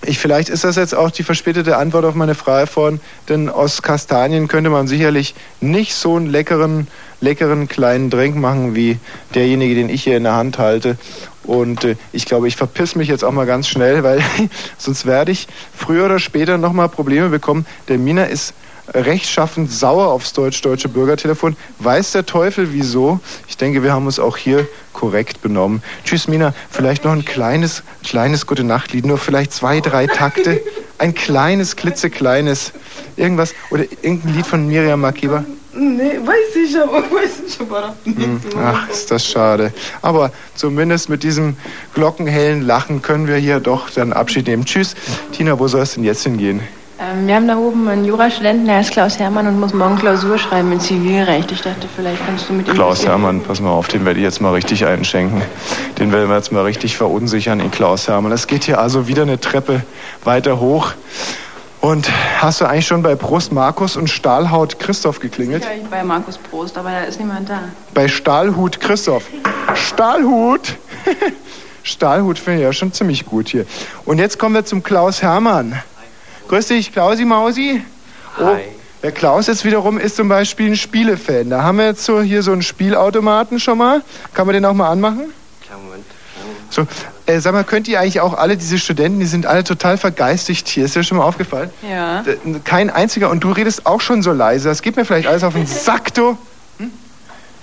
ich, vielleicht ist das jetzt auch die verspätete Antwort auf meine Frage von, denn aus Kastanien könnte man sicherlich nicht so einen leckeren, leckeren kleinen Drink machen wie derjenige, den ich hier in der Hand halte. Und äh, ich glaube, ich verpiss mich jetzt auch mal ganz schnell, weil sonst werde ich früher oder später nochmal Probleme bekommen. Der Mina ist rechtschaffend sauer aufs deutsch-deutsche Bürgertelefon. Weiß der Teufel wieso? Ich denke, wir haben uns auch hier korrekt benommen. Tschüss, Mina. Vielleicht noch ein kleines, kleines Gute-Nacht-Lied. Nur vielleicht zwei, drei Takte. Ein kleines, klitzekleines. Irgendwas. Oder irgendein Lied von Miriam Makeba. Nee, weiß ich, aber weiß ich aber Hm, Ach, ist das schade. Aber zumindest mit diesem glockenhellen Lachen können wir hier doch dann Abschied nehmen. Tschüss. Tina, wo soll es denn jetzt hingehen? Ähm, wir haben da oben einen Jurastudenten, der heißt Klaus Hermann und muss morgen Klausur schreiben in Zivilrecht. Ich dachte, vielleicht kannst du mit ihm... Klaus Hermann, pass mal auf, den werde ich jetzt mal richtig einschenken. Den werden wir jetzt mal richtig verunsichern, den Klaus Hermann. Es geht hier also wieder eine Treppe weiter hoch. Und hast du eigentlich schon bei Prost Markus und Stahlhaut Christoph geklingelt? Ja, ich bei Markus Prost, aber da ist niemand da. Bei Stahlhut Christoph. Stahlhut! Stahlhut finde ich ja schon ziemlich gut hier. Und jetzt kommen wir zum Klaus Hermann. Grüß dich, Klausi Mausi. Oh, der Klaus jetzt wiederum ist zum Beispiel ein Spielefan. Da haben wir jetzt so hier so einen Spielautomaten schon mal. Kann man den auch mal anmachen? Klar, Moment. So, äh, sag mal, könnt ihr eigentlich auch alle diese Studenten, die sind alle total vergeistigt hier. Ist dir schon mal aufgefallen? Ja. Kein einziger. Und du redest auch schon so leise. Das geht mir vielleicht alles auf den Sack, du. Hm?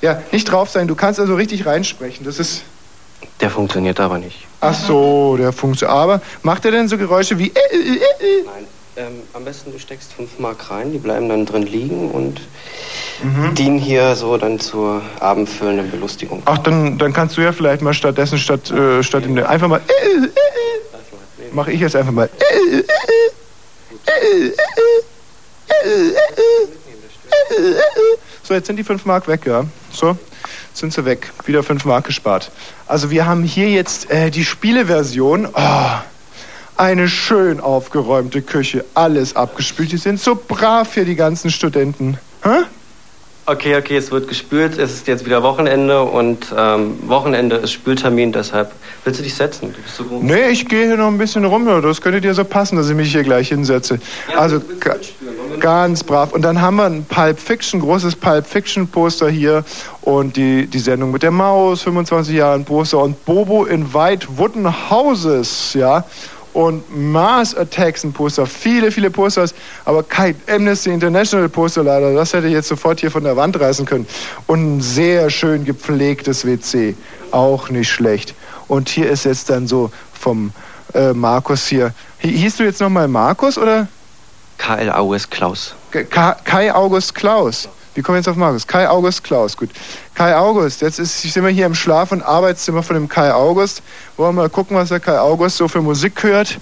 Ja, nicht drauf sein. Du kannst also richtig reinsprechen. Das ist. Der funktioniert aber nicht. Ach so, der funktioniert. Aber macht er denn so Geräusche wie. Äh, äh, äh, Nein. Ähm, am besten du steckst 5 Mark rein, die bleiben dann drin liegen und mhm. dienen hier so dann zur abendfüllenden Belustigung. Ach, dann, dann kannst du ja vielleicht mal stattdessen statt, äh, statt nee. einfach mal. Äh, äh, Mache ich jetzt einfach mal. So, jetzt sind die 5 Mark weg, ja. So sind sie weg. Wieder 5 Mark gespart. Also wir haben hier jetzt äh, die Spieleversion. Oh, eine schön aufgeräumte Küche. Alles abgespült. Die sind so brav hier, die ganzen Studenten. Hä? Okay, okay, es wird gespült, es ist jetzt wieder Wochenende und ähm, Wochenende ist Spültermin, deshalb willst du dich setzen? Du bist so groß. Nee, ich gehe hier noch ein bisschen rum. ja, Das könnte dir so passen, dass ich mich hier gleich hinsetze. Also ga, ganz brav. Und dann haben wir ein Pulp Fiction, großes Pulp Fiction Poster hier und die, die Sendung mit der Maus, 25 Jahre ein Poster und Bobo in White Wooden Houses, ja. Und Mars Attacks ein Poster, viele, viele Posters, aber kein Amnesty International Poster leider. Das hätte ich jetzt sofort hier von der Wand reißen können. Und ein sehr schön gepflegtes WC, auch nicht schlecht. Und hier ist jetzt dann so vom äh, Markus hier. Hi- Hieß du jetzt nochmal Markus oder KL AUS Klaus. K Ka- Kai August Klaus? Wie kommen wir jetzt auf Markus? Kai August Klaus, gut. Kai August, jetzt ist, sind wir hier im Schlaf- und Arbeitszimmer von dem Kai August. Wollen wir mal gucken, was der Kai August so für Musik hört.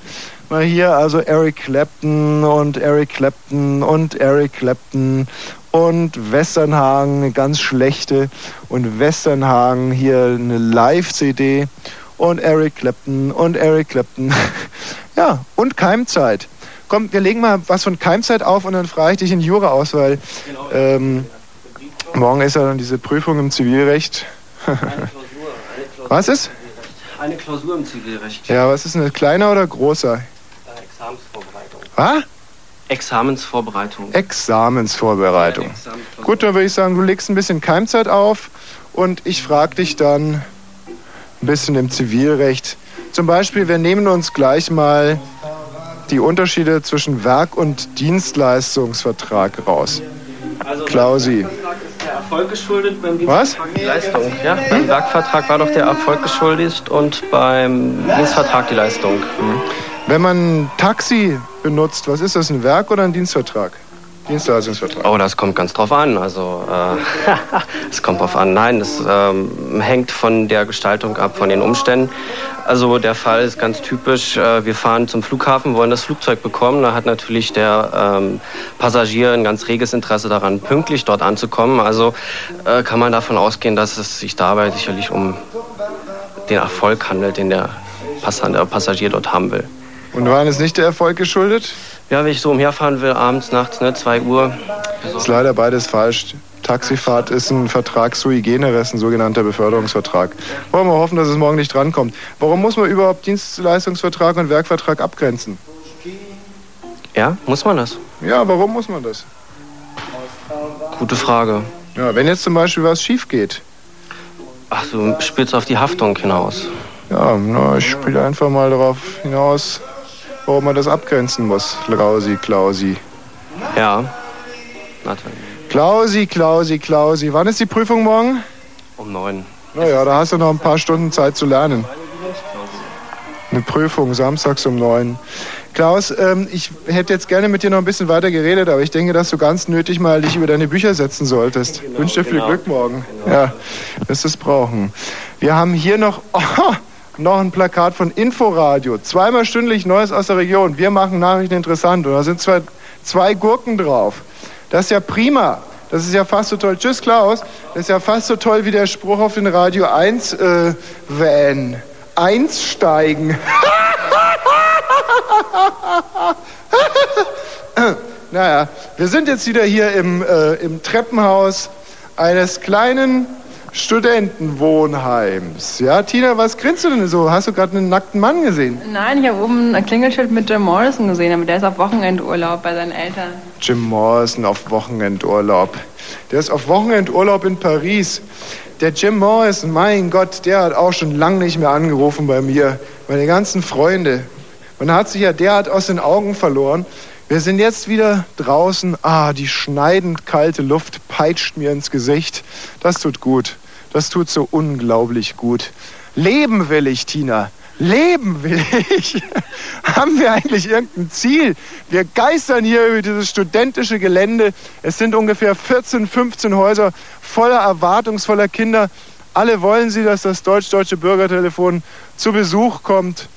Mal hier also Eric Clapton und Eric Clapton und Eric Clapton und Westernhagen, eine ganz schlechte. Und Westernhagen hier eine Live-CD und Eric Clapton und Eric Clapton. ja, und Keimzeit. Komm, wir legen mal was von Keimzeit auf und dann frage ich dich in Jura aus, weil ähm, morgen ist ja dann diese Prüfung im Zivilrecht. was ist? Eine Klausur im Zivilrecht. Ja, was ist eine kleiner oder großer? Äh, Examensvorbereitung. Was? Examensvorbereitung. Examensvorbereitung. Gut, dann würde ich sagen, du legst ein bisschen Keimzeit auf und ich frage dich dann ein bisschen im Zivilrecht. Zum Beispiel, wir nehmen uns gleich mal die Unterschiede zwischen Werk- und Dienstleistungsvertrag raus. Klausi. Der Erfolg geschuldet beim Was? Dienstvertrag die Leistung. Ja, beim Werkvertrag war doch der Erfolg geschuldet und beim Dienstvertrag die Leistung. Hm. Wenn man ein Taxi benutzt, was ist das, ein Werk oder ein Dienstvertrag? Dienstleistungsvertrag. Oh, das kommt ganz drauf an. Also, äh, es kommt drauf an. Nein, das ähm, hängt von der Gestaltung ab, von den Umständen. Also, der Fall ist ganz typisch. Äh, wir fahren zum Flughafen, wollen das Flugzeug bekommen. Da hat natürlich der ähm, Passagier ein ganz reges Interesse daran, pünktlich dort anzukommen. Also, äh, kann man davon ausgehen, dass es sich dabei sicherlich um den Erfolg handelt, den der, Pass der Passagier dort haben will. Und wann ist nicht der Erfolg geschuldet? Ja, wenn ich so umherfahren will, abends, nachts, ne, 2 Uhr. Ist leider beides falsch. Taxifahrt ist ein Vertrag sui generis, ein sogenannter Beförderungsvertrag. Wollen wir hoffen, dass es morgen nicht drankommt. Warum muss man überhaupt Dienstleistungsvertrag und Werkvertrag abgrenzen? Ja, muss man das? Ja, warum muss man das? Gute Frage. Ja, wenn jetzt zum Beispiel was schief geht. Ach, du spielst auf die Haftung hinaus. Ja, na, ich spiele einfach mal darauf hinaus, warum man das abgrenzen muss. Klausi, Klausi. Ja. Warte. Klausi, Klausi, Klausi. Wann ist die Prüfung morgen? Um neun. Naja, da hast du noch ein paar Stunden Zeit zu lernen. Eine Prüfung, samstags um neun. Klaus, ähm, ich hätte jetzt gerne mit dir noch ein bisschen weiter geredet, aber ich denke, dass du ganz nötig mal dich über deine Bücher setzen solltest. Ich wünsche dir viel genau. Glück morgen. Ja, wirst es brauchen. Wir haben hier noch, oh, noch ein Plakat von Inforadio. Zweimal stündlich Neues aus der Region. Wir machen Nachrichten interessant. Und da sind zwei, zwei Gurken drauf. Das ist ja prima. Das ist ja fast so toll. Tschüss, Klaus. Das ist ja fast so toll wie der Spruch auf den Radio 1 äh, Van. Einsteigen. naja, wir sind jetzt wieder hier im, äh, im Treppenhaus eines kleinen Studentenwohnheims. Ja, Tina, was grinst du denn so? Hast du gerade einen nackten Mann gesehen? Nein, ich habe oben ein Klingelschild mit Jim Morrison gesehen, aber der ist auf Wochenendurlaub bei seinen Eltern. Jim Morrison auf Wochenendurlaub. Der ist auf Wochenendurlaub in Paris. Der Jim Morrison, mein Gott, der hat auch schon lange nicht mehr angerufen bei mir. Meine ganzen Freunde. Man hat sich ja derart aus den Augen verloren. Wir sind jetzt wieder draußen. Ah, die schneidend kalte Luft peitscht mir ins Gesicht. Das tut gut. Das tut so unglaublich gut. Leben will ich, Tina. Leben will ich. Haben wir eigentlich irgendein Ziel? Wir geistern hier über dieses studentische Gelände. Es sind ungefähr 14, 15 Häuser voller erwartungsvoller Kinder. Alle wollen sie, dass das deutsch-deutsche Bürgertelefon zu Besuch kommt.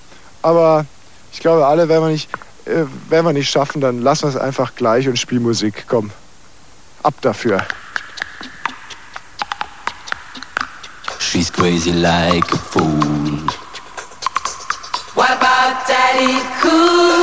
Aber ich glaube, alle werden wir nicht, äh, werden wir nicht schaffen. Dann lassen wir es einfach gleich und spiel Musik. Komm, ab dafür. She's crazy like a fool. What about Daddy Cool?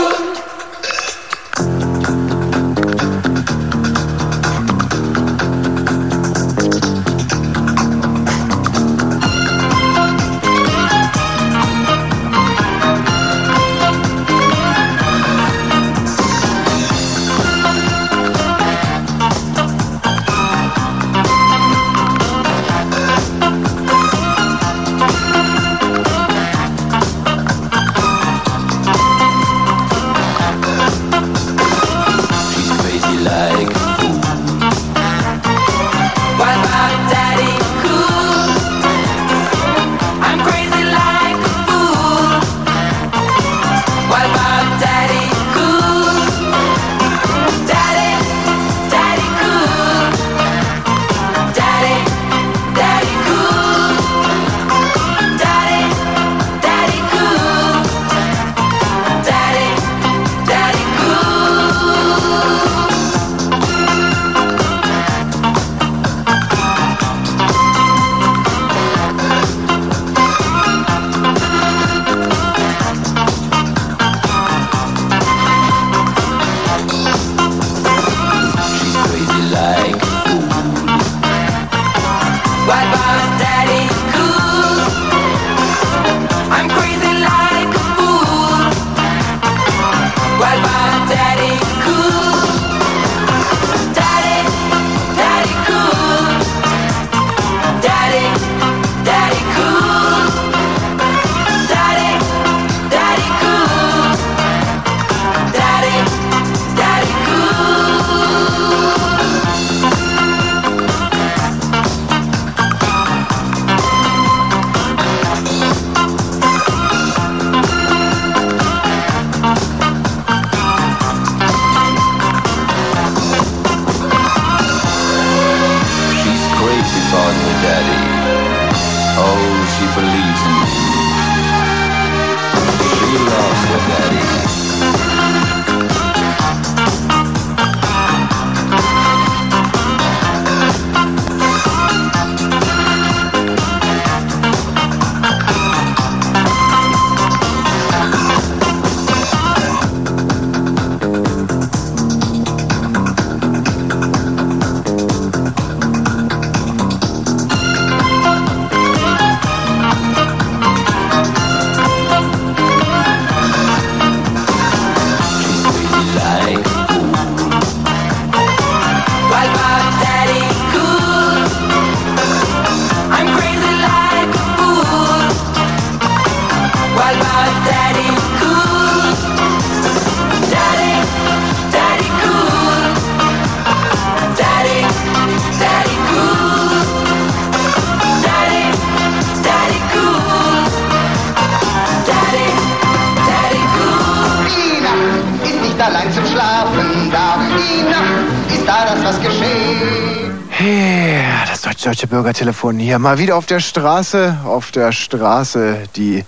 Bürgertelefon hier mal wieder auf der Straße, auf der Straße, die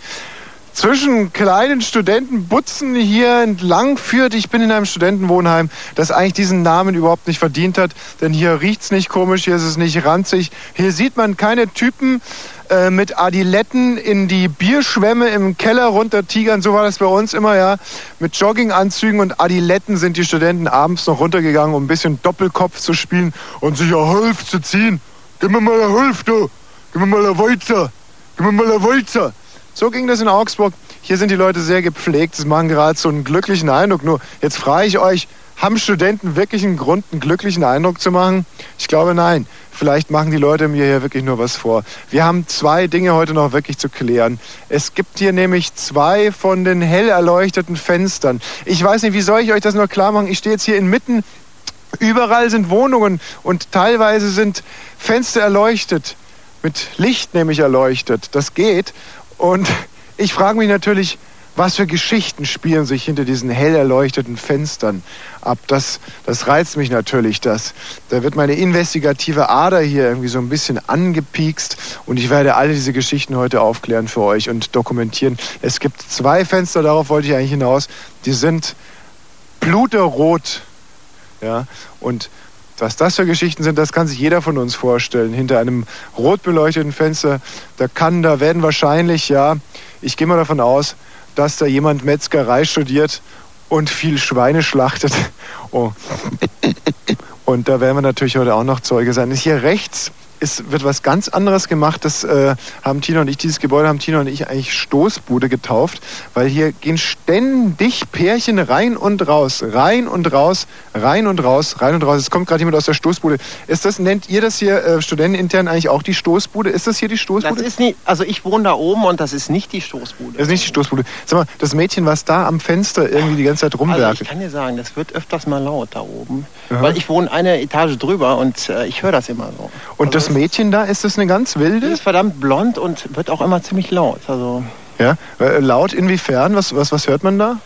zwischen kleinen Studentenbutzen hier entlang führt. Ich bin in einem Studentenwohnheim, das eigentlich diesen Namen überhaupt nicht verdient hat, denn hier riecht's nicht komisch, hier ist es nicht ranzig. Hier sieht man keine Typen äh, mit Adiletten in die Bierschwämme im Keller runtertigern. So war das bei uns immer, ja. Mit Jogginganzügen und Adiletten sind die Studenten abends noch runtergegangen, um ein bisschen Doppelkopf zu spielen und sich eine Holf zu ziehen. Gib mir mal eine Holf, du. Gib mir mal eine Wolzer. Gib mir mal eine Wolzer. So ging das in Augsburg. Hier sind die Leute sehr gepflegt. Sie machen gerade so einen glücklichen Eindruck. Nur jetzt frage ich euch, haben Studenten wirklich einen Grund, einen glücklichen Eindruck zu machen? Ich glaube nein. Vielleicht machen die Leute mir hier wirklich nur was vor. Wir haben zwei Dinge heute noch wirklich zu klären. Es gibt hier nämlich zwei von den hell erleuchteten Fenstern. Ich weiß nicht, wie soll ich euch das nur klar machen? Ich stehe jetzt hier inmitten. Überall sind Wohnungen und teilweise sind Fenster erleuchtet. Mit Licht nämlich erleuchtet. Das geht. Und ich frage mich natürlich, was für Geschichten spielen sich hinter diesen hell erleuchteten Fenstern ab? Das, das reizt mich natürlich. Das, da wird meine investigative Ader hier irgendwie so ein bisschen angepiekst und ich werde alle diese Geschichten heute aufklären für euch und dokumentieren. Es gibt zwei Fenster, darauf wollte ich eigentlich hinaus. Die sind bluterrot. Ja, und was das für Geschichten sind, das kann sich jeder von uns vorstellen. Hinter einem rot beleuchteten Fenster, da kann, da werden wahrscheinlich, ja, ich gehe mal davon aus, dass da jemand Metzgerei studiert und viel Schweine schlachtet. Oh. Und da werden wir natürlich heute auch noch Zeuge sein. Hier rechts ist, wird was ganz anderes gemacht. Das äh, haben Tina und ich, dieses Gebäude haben Tina und ich eigentlich Stoßbude getauft, weil hier gehen ständig Pärchen rein und raus, rein und raus, rein und raus, rein und raus. Es kommt gerade jemand aus der Stoßbude. Ist das, nennt ihr das hier äh, studentenintern eigentlich auch die Stoßbude? Ist das hier die Stoßbude? Das ist nicht, also ich wohne da oben und das ist nicht die Stoßbude. Das ist nicht die Stoßbude. Sag mal, das Mädchen, was da am Fenster irgendwie die ganze Zeit Also rumwerkelt. ich kann dir sagen, das wird öfters mal laut da oben. Aha. Weil ich wohne eine Etage drüber und äh, ich höre das immer so. und das Mädchen da, ist das eine ganz Die wilde? ist verdammt blond und wird auch immer ziemlich laut. Also, Ja. Äh, laut inwiefern? Was, was, was hört man da?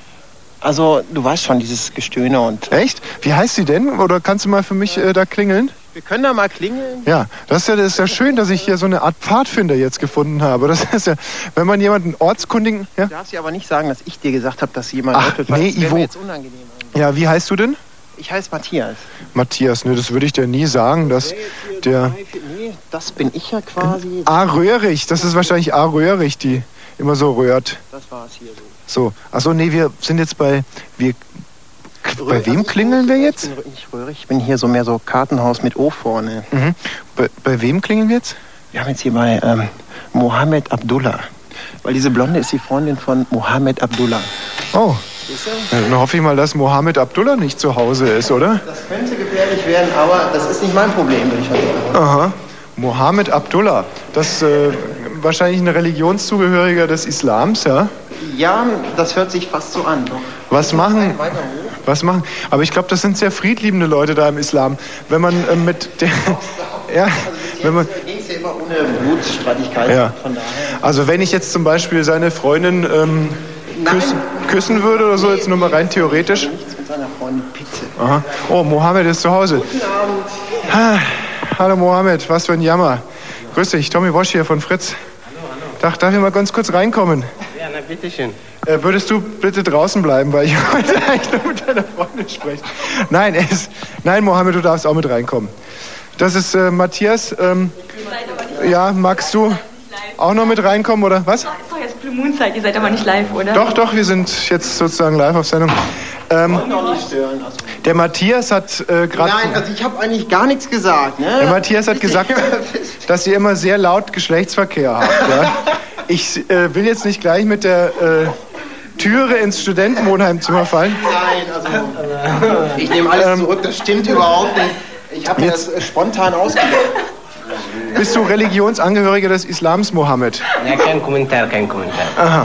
also du weißt schon, dieses Gestöhne und... Echt? Wie heißt sie denn? Oder kannst du mal für mich äh, da klingeln? Wir können da mal klingeln. Ja, das ist ja, das ist ja schön, dass ich hier so eine Art Pfadfinder jetzt gefunden habe. Das ist ja, wenn man jemanden ortskundigen. Ja, Du darfst ja aber nicht sagen, dass ich dir gesagt habe, dass jemand Ach, nee, Ivo. mir jetzt unangenehm. ja wie heißt du denn? Ich heiße Matthias. Matthias, ne, das würde ich dir nie sagen, dass der. Nee, das bin ich ja quasi. A. Röhrig, das ist wahrscheinlich A. Röhrig, die immer so rührt. Das war es hier so. So, achso, nee, wir sind jetzt bei. Wir, bei wem klingeln wir jetzt? Ich bin nicht röhrig, ich bin hier so mehr so Kartenhaus mit O vorne. Mhm. Bei, bei wem klingeln wir jetzt? Wir haben jetzt hier bei ähm, Mohammed Abdullah. Weil diese Blonde ist die Freundin von Mohammed Abdullah. Oh. Dann hoffe ich mal, dass Mohammed Abdullah nicht zu Hause ist, oder? Das könnte gefährlich werden, aber das ist nicht mein Problem, würde ich mal sagen. Aha. Mohammed Abdullah. Das äh, wahrscheinlich ein Religionszugehöriger des Islams, ja? Ja, das hört sich fast so an. Doch. Was machen? Was machen? Aber ich glaube, das sind sehr friedliebende Leute da im Islam. Wenn man äh, mit der, ja, wenn man, ja immer ohne Blutstreitigkeiten. Ja. Von daher. also wenn ich jetzt zum Beispiel seine Freundin ähm, küssen, küssen würde oder so, jetzt nur mal rein theoretisch. Aha. Oh, Mohammed ist zu Hause. Guten Abend. Ah, hallo Mohammed, was für ein Jammer. Grüß dich, Tommy Wosch hier von Fritz. Darf, darf ich mal ganz kurz reinkommen? Ja, na bitteschön. Äh, würdest du bitte draußen bleiben, weil ich wollte eigentlich nur mit deiner Freundin sprechen. Nein, es, nein, Mohammed, du darfst auch mit reinkommen. Das ist äh, Matthias. Ähm, ja, magst du auch noch mit reinkommen oder was? Ist doch jetzt Blue Moon Zeit, ihr seid aber nicht live, oder? Doch, doch, wir sind jetzt sozusagen live auf Sendung. Ähm. Also. der Matthias hat äh, gerade. Nein, also ich habe eigentlich gar nichts gesagt. Ne? Der Matthias hat gesagt, dass ihr immer sehr laut Geschlechtsverkehr habt. Ja? Ich äh, will jetzt nicht gleich mit der äh, Türe ins Studentenwohnheimzimmer fallen. Nein, also ich nehme alles zurück, das stimmt überhaupt nicht. Ich habe mir das spontan ausgedacht. Bist du Religionsangehöriger des Islams, Mohammed? Ja, kein Kommentar, kein Kommentar. Aha.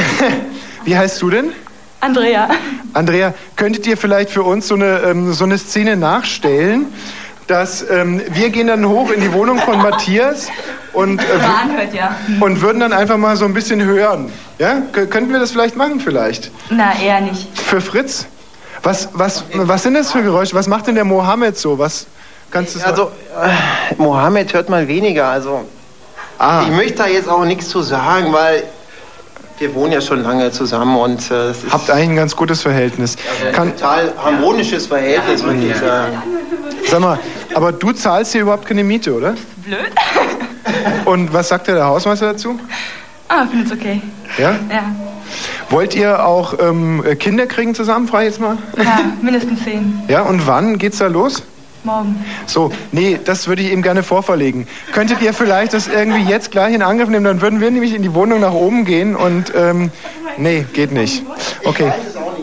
Wie heißt du denn? Andrea. Andrea, könntet ihr vielleicht für uns so eine, ähm, so eine Szene nachstellen, dass ähm, wir gehen dann hoch in die Wohnung von Matthias und, äh, anhört, ja. und würden dann einfach mal so ein bisschen hören. Ja? K könnten wir das vielleicht machen vielleicht? Na, eher nicht. Für Fritz? Was, was, was sind das für Geräusche? Was macht denn der Mohammed so? Was, Kannst du Also, äh, Mohammed hört mal weniger. Also, Ah. ich möchte da jetzt auch nichts zu sagen, weil wir wohnen ja schon lange zusammen und äh, es ist Habt eigentlich ein ganz gutes Verhältnis. ein Kann, total harmonisches Verhältnis, würde ich sagen. sag mal, aber du zahlst hier überhaupt keine Miete, oder? Blöd? Und was sagt der Hausmeister dazu? Ah, find's okay. Ja? Ja. Wollt ihr auch ähm, Kinder kriegen zusammen, frage ich jetzt mal? Ja, mindestens zehn. Ja, und wann geht's da los? Morgen. So, nee, das würde ich eben gerne vorverlegen. Könntet ihr vielleicht das irgendwie jetzt gleich in Angriff nehmen? Dann würden wir nämlich in die Wohnung nach oben gehen und, ähm, nee, geht nicht. Okay,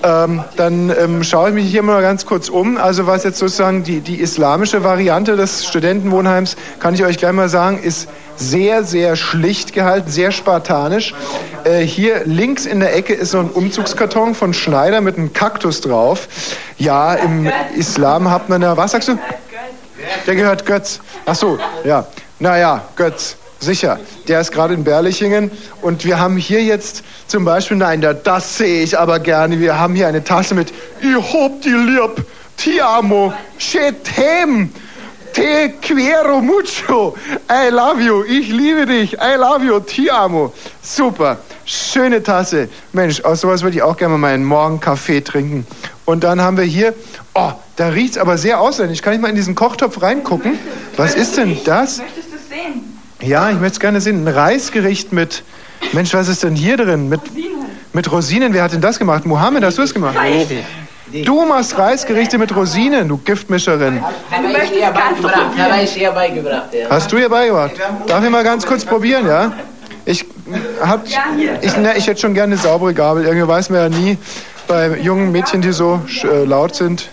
ähm, dann ähm, schaue ich mich hier mal ganz kurz um. Also was jetzt sozusagen die, die islamische Variante des Studentenwohnheims, kann ich euch gleich mal sagen, ist sehr, sehr schlicht gehalten, sehr spartanisch. Äh, hier links in der Ecke ist so ein Umzugskarton von Schneider mit einem Kaktus drauf. Ja, im Islam hat man ja, was sagst du? Der gehört Götz. Ach so, ja. Naja, Götz. Sicher, der ist gerade in Berlichingen und wir haben hier jetzt zum Beispiel, nein, da- das sehe ich aber gerne, wir haben hier eine Tasse mit Ich hab die lieb, ti amo, chetem, te quiero mucho, I love you, ich liebe dich, I love you, ti amo. Super, schöne Tasse. Mensch, aus sowas würde ich auch gerne mal meinen Morgenkaffee trinken. Und dann haben wir hier, oh, da riecht es aber sehr ausländisch. Kann ich mal in diesen Kochtopf reingucken? Was ist denn das? Möchtest du sehen? Ja, ich möchte es gerne sehen. Ein Reisgericht mit. Mensch, was ist denn hier drin? Mit, mit Rosinen. Wer hat denn das gemacht? Mohammed, hast du es gemacht? Du machst Reisgerichte mit Rosinen, du Giftmischerin. Wenn du möchtest, kannst du Habe ich ihr beigebracht, ja. Hast du ihr beigebracht? Darf ich mal ganz kurz probieren, ja? Ich hab, ich, ne, ich hätte schon gerne eine saubere Gabel. Irgendwie weiß man ja nie bei jungen Mädchen, die so äh, laut sind.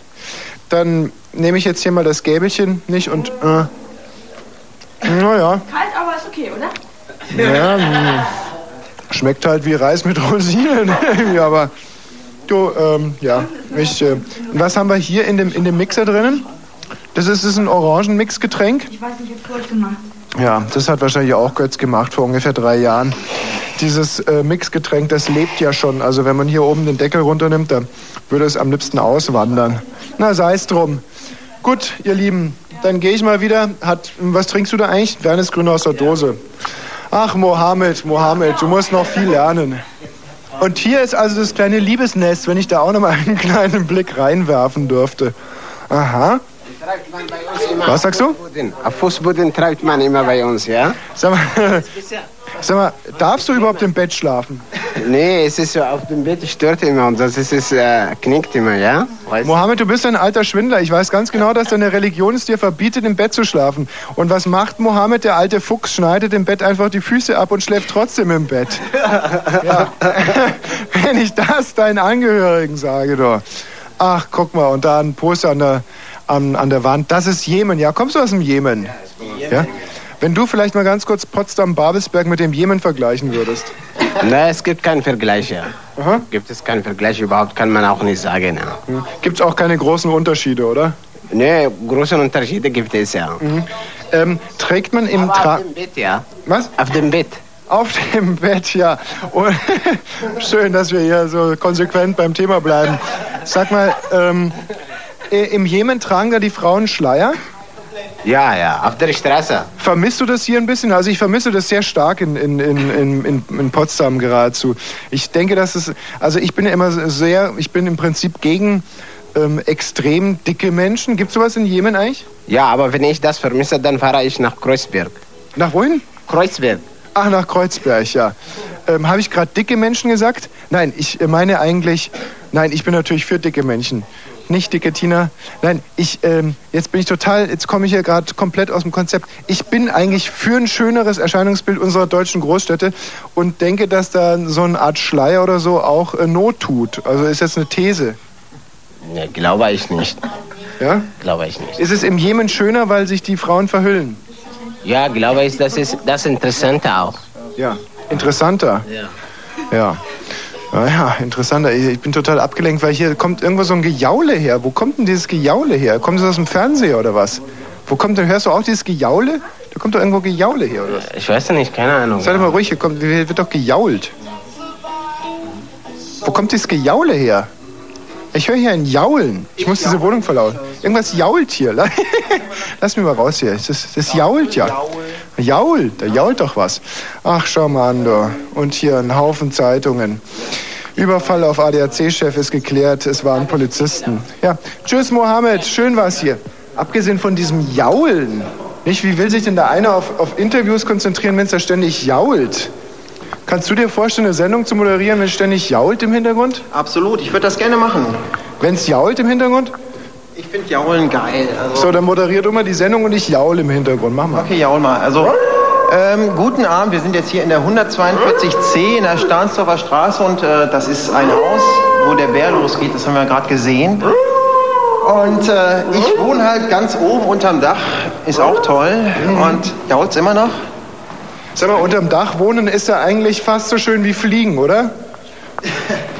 Dann nehme ich jetzt hier mal das Gäbelchen nicht und. Äh, naja. Kalt, aber ist okay, oder? Ja, mh. schmeckt halt wie Reis mit Rosinen. irgendwie, aber du, ähm, ja. Ich, äh, was haben wir hier in dem, in dem Mixer drinnen? Das ist, ist ein Orangenmixgetränk. Ich weiß nicht, ich hab's kurz gemacht. Ja, das hat wahrscheinlich auch Götz gemacht vor ungefähr drei Jahren. Dieses äh, Mixgetränk, das lebt ja schon. Also wenn man hier oben den Deckel runternimmt, dann würde es am liebsten auswandern. Na, sei es drum. Gut, ihr Lieben, dann gehe ich mal wieder. Hat, was trinkst du da eigentlich? Wernesgrün aus der Dose. Ach, Mohammed, Mohammed, du musst noch viel lernen. Und hier ist also das kleine Liebesnest, wenn ich da auch noch mal einen kleinen Blick reinwerfen dürfte. Aha. Was sagst du? Auf Fußboden treibt man immer bei uns, ja? Sag mal, sag mal, darfst du überhaupt im Bett schlafen? Nee, es ist so, auf dem Bett stört immer und das ist, es äh, knickt immer, ja? Weißt Mohammed, du bist ein alter Schwindler. Ich weiß ganz genau, dass deine Religion es dir verbietet, im Bett zu schlafen. Und was macht Mohammed, der alte Fuchs, schneidet im Bett einfach die Füße ab und schläft trotzdem im Bett. Ja. Wenn ich das deinen Angehörigen sage, doch. Ach, guck mal, und da ein Poster an der, an, an der Wand. Das ist Jemen. Ja, kommst du aus dem Jemen? Ja? Wenn du vielleicht mal ganz kurz Potsdam-Babelsberg mit dem Jemen vergleichen würdest. Nein, es gibt keinen Vergleich, ja. Aha. Gibt es keinen Vergleich überhaupt, kann man auch nicht sagen, ja. Gibt es auch keine großen Unterschiede, oder? Nee, große Unterschiede gibt es ja. Mhm. Ähm, trägt man im Tra auf dem Bett, ja. Was? Auf dem Bett. Auf dem Bett, ja. Und schön, dass wir hier so konsequent beim Thema bleiben. Sag mal, ähm, äh, im Jemen tragen da die Frauen Schleier? Ja, ja, auf der Straße. Vermisst du das hier ein bisschen? Also ich vermisse das sehr stark in, in, in, in, in, Potsdam geradezu. Ich denke, dass es, also ich bin ja immer sehr, ich bin im Prinzip gegen ähm, extrem dicke Menschen. Gibt es sowas in Jemen eigentlich? Ja, aber wenn ich das vermisse, dann fahre ich nach Kreuzberg. Nach wohin? Kreuzberg. Ach, nach Kreuzberg, ja. Ähm, Habe ich gerade dicke Menschen gesagt? Nein, ich äh, meine eigentlich, nein, ich bin natürlich für dicke Menschen. Nicht dicke Tina. Nein, ich, ähm, jetzt bin ich total, jetzt komme ich hier gerade komplett aus dem Konzept. Ich bin eigentlich für ein schöneres Erscheinungsbild unserer deutschen Großstädte und denke, dass da so eine Art Schleier oder so auch äh, Not tut. Also ist jetzt eine These. Nee, glaube ich nicht. Ja? Glaube ich nicht. Ist es im Jemen schöner, weil sich die Frauen verhüllen? Ja, glaube ich, das ist das Interessante auch. Ja. Interessanter. Ja. Ja. Naja, interessanter. Ich ich bin total abgelenkt, weil hier kommt irgendwo so ein Gejaule her. Wo kommt denn dieses Gejaule her? Kommt das aus dem Fernseher oder was? Wo kommt denn, hörst du auch dieses Gejaule? Da kommt doch irgendwo Gejaule her, oder was? Ich weiß ja nicht, keine Ahnung. Sei doch mal ruhig, hier kommt, hier wird doch gejault. Wo kommt dieses Gejaule her? Ich höre hier ein Jaulen. Ich muss diese Wohnung verlauten. Irgendwas jault hier. Lass mich mal raus hier. Das, das jault ja. Jault, da jault doch was. Ach, schau mal an, da. Und hier ein Haufen Zeitungen. Überfall auf ADAC-Chef ist geklärt. Es waren Polizisten. Ja, tschüss, Mohammed. Schön war's hier. Abgesehen von diesem Jaulen. Nicht, wie will sich denn da einer auf, auf Interviews konzentrieren, wenn es da ständig jault? Kannst du dir vorstellen, eine Sendung zu moderieren, wenn es ständig jault im Hintergrund? Absolut, ich würde das gerne machen. Wenn es jault im Hintergrund? Ich finde Jaulen geil. Also So, dann moderiert immer die Sendung und ich jaul im Hintergrund. Mach mal. Okay, jaul mal. Also, ähm, guten Abend. Wir sind jetzt hier in der 142c in der Stahnsdorfer Straße und äh, das ist ein Haus, wo der Bär losgeht. Das haben wir gerade gesehen. Und äh, ich wohne halt ganz oben unterm Dach. Ist auch toll. Und jault's immer noch? Sag mal, unterm Dach wohnen ist ja eigentlich fast so schön wie fliegen, oder?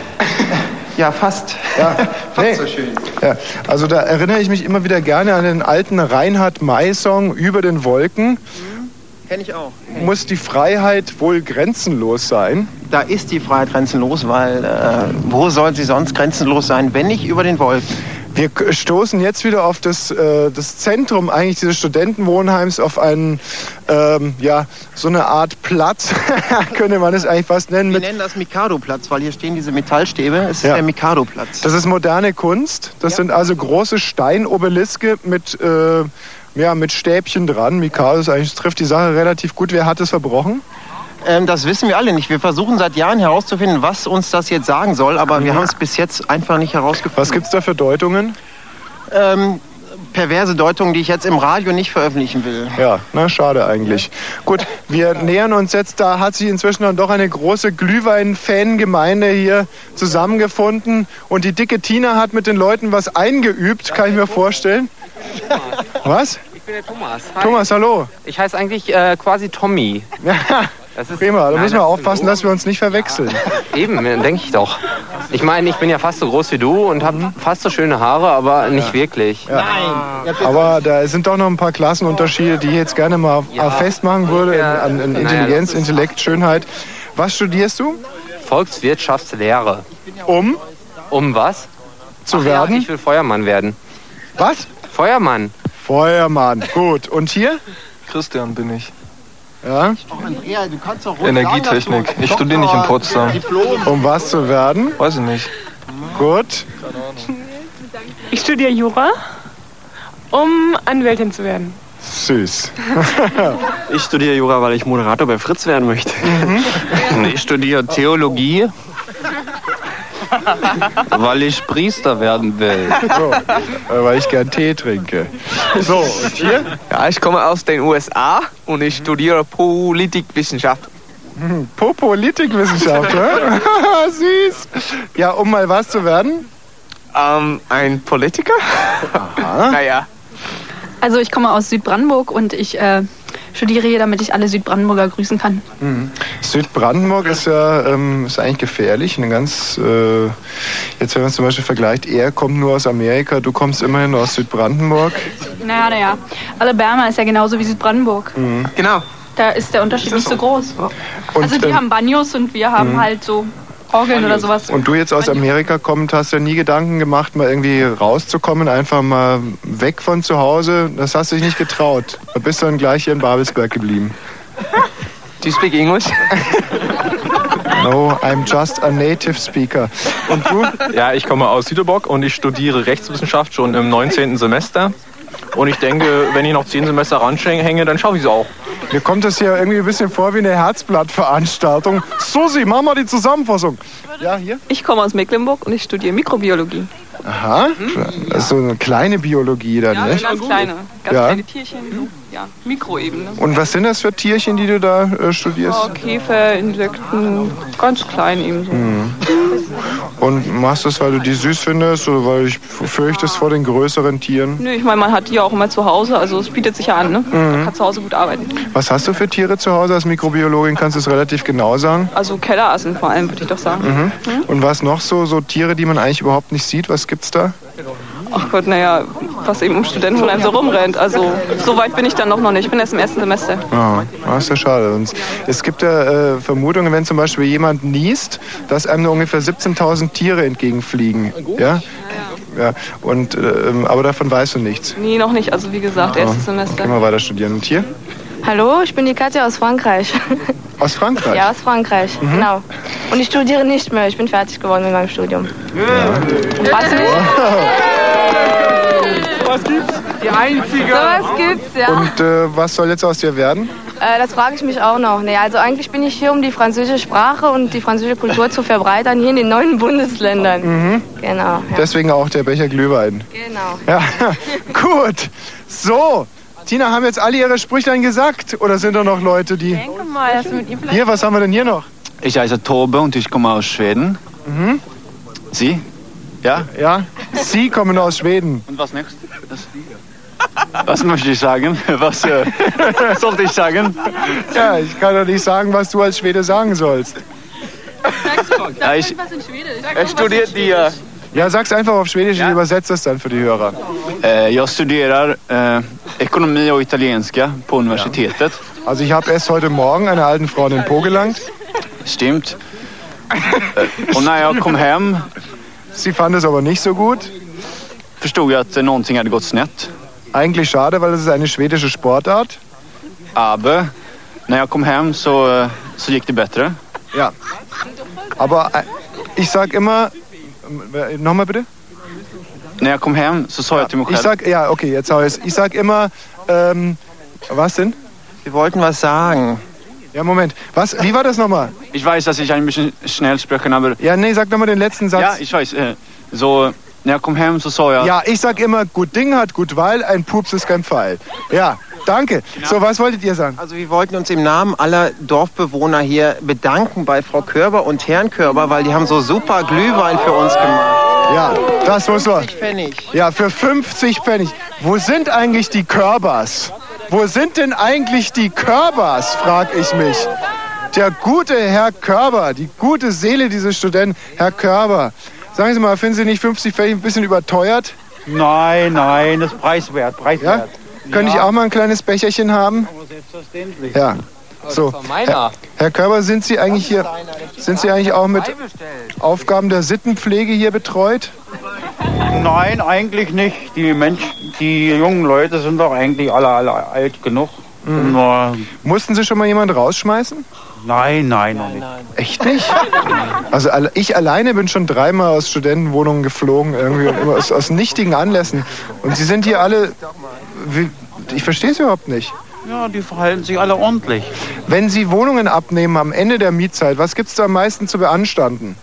Ja, fast. Ja, Fast nee. so schön. Ja, also da erinnere ich mich immer wieder gerne an den alten Reinhard May-Song Über den Wolken. Kenn ich auch. Muss die Freiheit wohl grenzenlos sein? Da ist die Freiheit grenzenlos, weil äh, wo soll sie sonst grenzenlos sein, wenn nicht über den Wolken? Wir stoßen jetzt wieder auf das, äh, das Zentrum eigentlich dieses Studentenwohnheims, auf einen, ähm, ja, so eine Art Platz, könnte man es eigentlich fast nennen. Wir nennen das Mikado-Platz, weil hier stehen diese Metallstäbe. Es ist Ja. der Mikado-Platz. das ist moderne Kunst. Das sind also große Steinobeliske mit, äh, ja, mit Stäbchen dran. Mikado ist eigentlich, das trifft die Sache relativ gut. Wer hat es verbrochen? Ähm, das wissen wir alle nicht. Wir versuchen seit Jahren herauszufinden, was uns das jetzt sagen soll, aber wir haben es bis jetzt einfach nicht herausgefunden. Was gibt's da für Deutungen? Ähm, perverse Deutungen, die ich jetzt im Radio nicht veröffentlichen will. Ja, na schade eigentlich. Gut, wir nähern uns jetzt, da hat sich inzwischen dann doch eine große Glühwein-Fangemeinde hier zusammengefunden und die dicke Tina hat mit den Leuten was eingeübt, kann ich mir vorstellen. Was? Ich bin der Thomas. Hi. Thomas, hallo. Ich heiße eigentlich äh, quasi Tommy. Das ist, Prima, da Nein, müssen wir aufpassen, dass wir uns nicht verwechseln. Eben, denke ich doch. Ich meine, ich bin ja fast so groß wie du und habe fast so schöne Haare, aber nicht wirklich. Aber da sind doch noch ein paar Klassenunterschiede, die ich jetzt gerne mal Ja. festmachen würde, in, an, in Naja, Intelligenz, ist- Intellekt, Schönheit. Was studierst du? Volkswirtschaftslehre. Um? Um was? Zu Ach werden? Ja, ich will Feuermann werden. Was? Feuermann. Feuermann. Gut. Und hier? Christian bin ich. Ja? Andrea, du kannst doch Energietechnik. Ich studiere nicht in Potsdam. Um was zu werden? Weiß ich nicht. Gut. Ich studiere Jura, um Anwältin zu werden. Süß. Ich studiere Jura, weil ich Moderator bei Fritz werden möchte. Mhm. Ich studiere Theologie, weil ich Priester werden will. So, äh, weil ich gern Tee trinke. So, und hier? Ja, ich komme aus den USA und ich studiere Politikwissenschaft. Hm, Politikwissenschaft, ne? Süß. Ja, um mal was zu werden? Ähm, ein Politiker? Aha. Naja. Also ich komme aus Südbrandenburg und ich äh, studiere hier, damit ich alle Südbrandenburger grüßen kann. Mhm. Südbrandenburg ist ja ähm, ist eigentlich gefährlich. Eine ganz, äh, jetzt wenn man es zum Beispiel vergleicht, er kommt nur aus Amerika, du kommst immerhin aus Südbrandenburg. Naja, naja. Alabama ist ja genauso wie Südbrandenburg. Mhm. Genau. Da ist der Unterschied nicht so groß. Und, also die ähm, haben Banjos und wir haben Mhm. halt so Orgeln oder sowas. Und du jetzt aus Amerika kommend, hast ja nie Gedanken gemacht, mal irgendwie rauszukommen, einfach mal weg von zu Hause. Das hast du dich nicht getraut. Da bist du dann gleich hier in Babelsberg geblieben. Do you speak English? No, I'm just a native speaker. Und du? Ja, ich komme aus Süderbock und ich studiere Rechtswissenschaft schon im 19. Semester. Und ich denke, wenn ich noch 10 Semester ranhänge, dann schaffe ich es auch. Mir kommt das hier irgendwie ein bisschen vor wie eine Herzblattveranstaltung. Susi, mach mal die Zusammenfassung. Ja, hier. Ich komme aus Mecklenburg und ich studiere Mikrobiologie. Aha, das ist so eine kleine Biologie dann, Ja, nicht? ganz kleine, ganz Ja. kleine Tierchen, so, ja, Mikroebene. Und was sind das für Tierchen, die du da äh, studierst? Oh, Käfer, Insekten, ganz klein eben so. Mhm. Und machst du das, weil du die süß findest oder weil du fürchtest vor den größeren Tieren? Nö, ich meine, man hat die ja auch immer zu Hause, also es bietet sich ja an, ne? Mhm. Man kann zu Hause gut arbeiten. Was hast du für Tiere zu Hause als Mikrobiologin? Kannst du es relativ genau sagen? Also Kellerassen vor allem, würde ich doch sagen. Mhm. Und was noch so, so Tiere, die man eigentlich überhaupt nicht sieht? Was gibt's da? Ach Gott, naja, was eben im Studentenwohnheim so rumrennt. Also so weit bin ich dann noch noch nicht. Ich bin erst im ersten Semester. Ja, das ist ja schade. Und es gibt ja äh, Vermutungen, wenn zum Beispiel jemand niest, dass einem nur ungefähr 17.000 Tiere entgegenfliegen. Ja? Ja, und, ähm, aber davon weißt du nichts. Nee, noch nicht. Also wie gesagt, erstes Oh, Semester. Können wir weiter studieren. Und hier? Hallo, ich bin die Katja aus Frankreich. Aus Frankreich? Ja, aus Frankreich, Mhm. genau. Und ich studiere nicht mehr. Ich bin fertig geworden mit meinem Studium. Und was nicht? Was gibt's? Die einzige. Sowas gibt's, ja. Und äh, was soll jetzt aus dir werden? Äh, das frage ich mich auch noch. Nee, also eigentlich bin ich hier, um die französische Sprache und die französische Kultur zu verbreitern, hier in den neuen Bundesländern. Mhm. Genau. Ja. Deswegen auch der Becher Glühwein. Genau. Ja, gut. So, Tina, haben jetzt alle ihre Sprüchlein gesagt? Oder sind da noch Leute, die... Denke mal, dass du mit ihm vielleicht... Hier, was haben wir denn hier noch? Ich heiße Tobe und ich komme aus Schweden. Mhm. Sie? Ja? Ja, Sie kommen aus Schweden. Und was next? Was möchte ich sagen? Was äh, sollte ich sagen? Ja, ich kann doch nicht sagen, was du als Schwede sagen sollst. Ja, ich, Er studiert die. Äh, Ja, sag's einfach auf Schwedisch, ich übersetze das dann für die Hörer. eh, jag studerar eh, ekonomi och italienska på universitetet. Also ich habe erst heute Morgen einer alten Frau in den Po gelangt. Stimmt. Eh, och när jag kom hem Sie fand es aber nicht so gut. förstod jag att någonting hade gått snett. Eigentlich schade, weil es ist eine schwedische Sportart. Aber när jag kom hem så, eh, så gick det bättre. Ja. Aber äh, ich sag immer... äh, Nochmal bitte? När jag kom hem så sa jag till mig Ich själv. sag, ja, okay, jetzt habe ich Ich sag immer, ähm, was denn? Wir wollten was sagen. Ja, Moment. Was? Wie war das nochmal? Ich weiß, dass ich ein bisschen schnell sprechen, aber... Ja, nee, sag nochmal den letzten Satz. Ja, ich weiß. eh, Så när jag kom hem så sa jag... Ja, ich sag immer, gut Ding hat gut Weil, ein Pups ist kein Pfeil. Ja, danke. So, was wolltet ihr sagen? Also wir wollten uns im Namen aller Dorfbewohner hier bedanken bei Frau Körber und Herrn Körber, weil die haben so super Glühwein für uns gemacht. Ja, das muss man. Pfennig. Ja, für 50 Pfennig. Wo sind eigentlich die Körbers? Wo sind denn eigentlich die Körbers, frag ich mich. Der gute Herr Körber, die gute Seele dieses Studenten, Herr Körber. Sagen Sie mal, finden Sie nicht 50 Pfennig ein bisschen überteuert? Nein, nein, das ist preiswert, preiswert. Könnte ich auch mal ein kleines Becherchen haben? Selbstverständlich. Ja. So, Herr, Herr Körber, sind Sie eigentlich hier, sind Sie eigentlich auch mit Aufgaben der Sittenpflege hier betreut? Nein, eigentlich nicht. Die Menschen, die jungen Leute sind doch eigentlich alle, alle alt genug. Mhm. Nur, Mussten Sie schon mal jemand rausschmeißen? nein, nein, noch nicht. Echt nicht? Also ich alleine bin schon dreimal aus Studentenwohnungen geflogen, irgendwie und immer aus, aus nichtigen Anlässen. Und Sie sind hier alle. Wie, ich verstehe es überhaupt nicht. Ja, die verhalten sich alle ordentlich. Wenn Sie Wohnungen abnehmen am Ende der Mietzeit, was gibt es da am meisten zu beanstanden?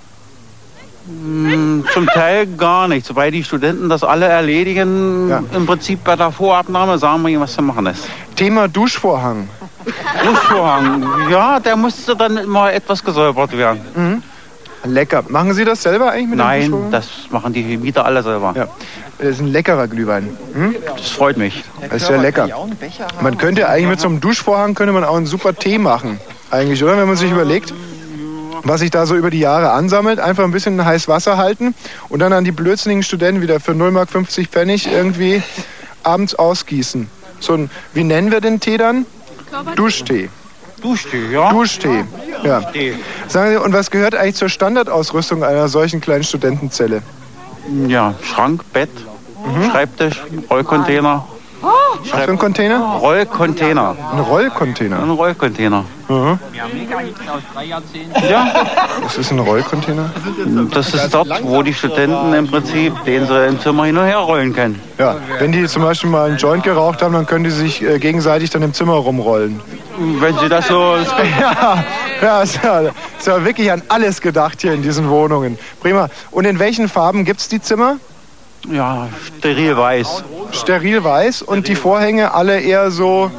Hm, Zum Teil gar nichts, weil die Studenten das alle erledigen. Im Prinzip bei der Vorabnahme sagen wir ihnen, was zu machen ist. Thema Duschvorhang. Duschvorhang, ja, der musste dann immer etwas gesäubert werden. Mhm. Lecker. Machen Sie das selber eigentlich mit dem Nein, das machen die Mieter alle selber. Ja. Das ist ein leckerer Glühwein. Hm? Das freut mich. Das ist sehr lecker. Man könnte eigentlich mit so einem Duschvorhang könnte man auch einen super Tee machen. Eigentlich, oder? Wenn man sich überlegt, was sich da so über die Jahre ansammelt, einfach ein bisschen heiß Wasser halten und dann an die blödsinnigen Studenten wieder für 0 Mark 50 Pfennig irgendwie abends ausgießen. So ein, wie nennen wir den Tee dann? Duschtee. Duschtee, ja. Duschtee. Ja. Duschtee. Sagen Sie, und was gehört eigentlich zur Standardausrüstung einer solchen kleinen Studentenzelle? Ja, Schrank, Bett, Mhm. Schreibtisch, Rollcontainer. Was für ein Container? Rollcontainer. Ein Rollcontainer. Ein Rollcontainer. Mhm. Ja. Was ist ein Rollcontainer? Das ist dort, wo die Studenten im Prinzip, den sie im Zimmer hin und her rollen können. Ja, wenn die zum Beispiel mal einen Joint geraucht haben, dann können die sich äh, gegenseitig dann im Zimmer rumrollen. Wenn sie das so... ja, ja, ist ja, ist ja wirklich an alles gedacht hier in diesen Wohnungen. Prima. Und in welchen Farben gibt es die Zimmer? Ja, steril weiß. Steril weiß und die Vorhänge alle eher so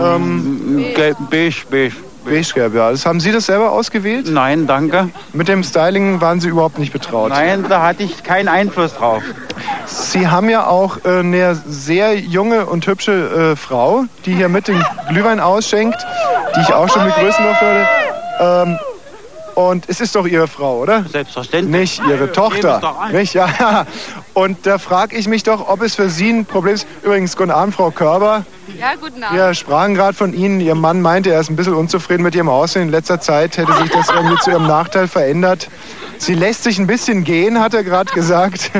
ähm, Gelb, beige, beige. beige-gelb. Ja. Das, haben Sie das selber ausgewählt? Nein, danke. Mit dem Styling waren Sie überhaupt nicht betraut? Nein, da hatte ich keinen Einfluss drauf. Sie haben ja auch äh, eine sehr junge und hübsche äh, Frau, die hier mit den Glühwein ausschenkt, die ich auch schon begrüßen durfte. Ähm, und es ist doch Ihre Frau, oder? Selbstverständlich. Nicht Ihre Tochter. es doch ein. Nicht? Ja. Und da frage ich mich doch, ob es für Sie ein Problem ist. Übrigens, guten Abend, Frau Körber. Ja, guten Abend. Wir sprachen gerade von Ihnen. Ihr Mann meinte, er ist ein bisschen unzufrieden mit Ihrem Aussehen. In letzter Zeit hätte sich das irgendwie zu Ihrem Nachteil verändert. Sie lässt sich ein bisschen gehen, hat er gerade gesagt.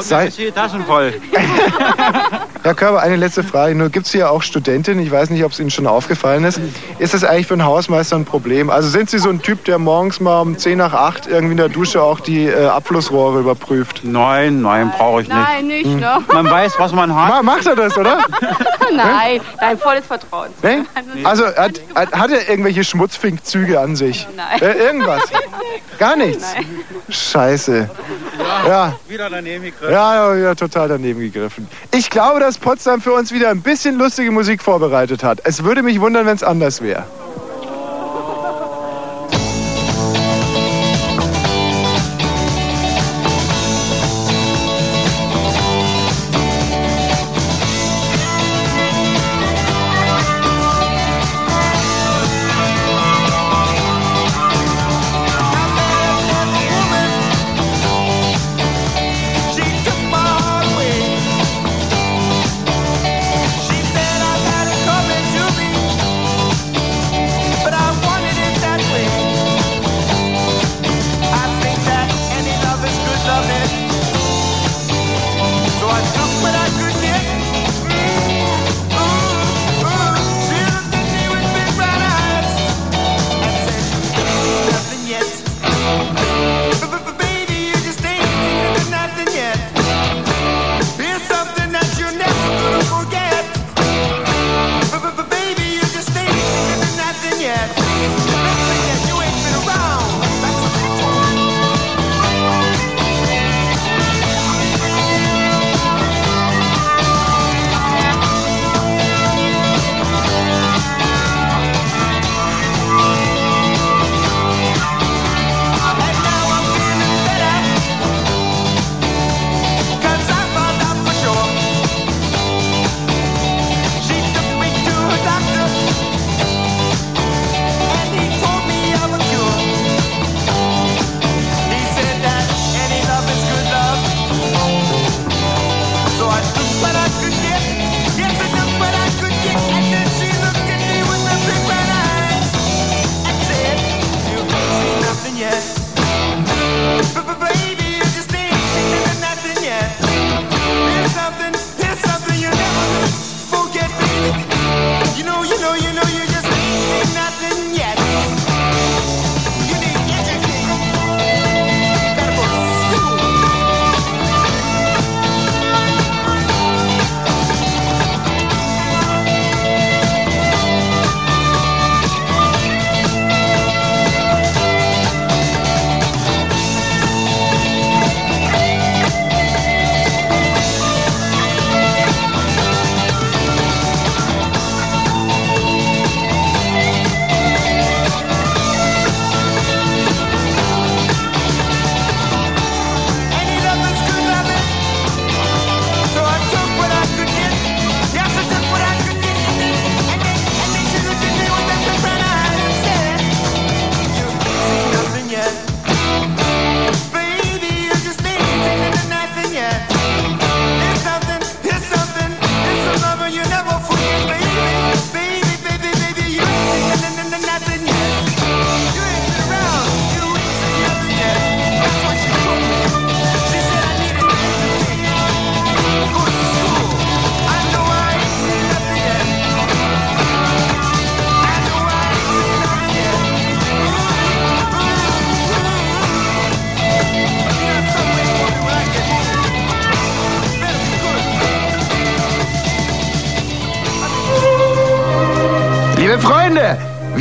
Sei, Die Taschen voll. Herr Körber, eine letzte Frage. Nur gibt es hier auch Studentinnen, ich weiß nicht, ob es Ihnen schon aufgefallen ist. Ist das eigentlich für einen Hausmeister ein Problem? Also sind Sie so ein Typ, der morgens mal um 10 nach 8 irgendwie in der Dusche auch die äh, Abflussrohre überprüft? Nein, nein, brauche ich nicht. Nein, nicht, ne? Man weiß, was man hat. Ma, macht er das, oder? Nein, dein volles Vertrauen. Ne? Also hat, hat, hat er irgendwelche Schmutzfinkzüge an sich? Nein. Äh, irgendwas? Gar nichts? Scheiße. Ja. Wieder daneben ja, ja, total daneben gegriffen. Ich glaube, dass Potsdam für uns wieder ein bisschen lustige Musik vorbereitet hat. Es würde mich wundern, wenn es anders wäre.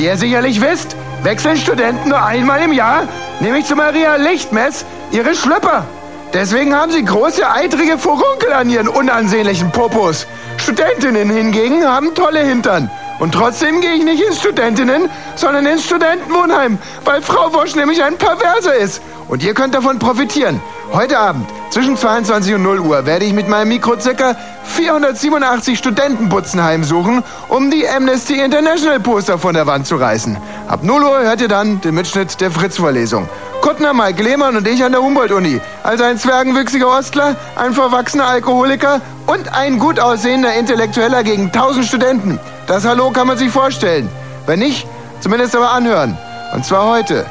Wie ihr sicherlich wisst, wechseln Studenten nur einmal im Jahr, nämlich zu Maria Lichtmess, ihre Schlüpper. Deswegen haben sie große, eitrige Furunkel an ihren unansehnlichen Popos. Studentinnen hingegen haben tolle Hintern. Und trotzdem gehe ich nicht ins Studentinnen, sondern ins Studentenwohnheim, weil Frau Wosch nämlich ein Perverser ist. Und ihr könnt davon profitieren. Heute Abend zwischen 22 und 0 Uhr werde ich mit meinem Mikro circa 487 Studentenputzen heimsuchen, um die Amnesty International Poster von der Wand zu reißen. Ab 0 Uhr hört ihr dann den Mitschnitt der Fritz-Vorlesung. Kuttner, Mike Lehmann und ich an der Humboldt-Uni. Also ein zwergenwüchsiger Ostler, ein verwachsener Alkoholiker und ein gut aussehender Intellektueller gegen 1000 Studenten. Das Hallo kann man sich vorstellen. Wenn nicht, zumindest aber anhören. Und zwar heute.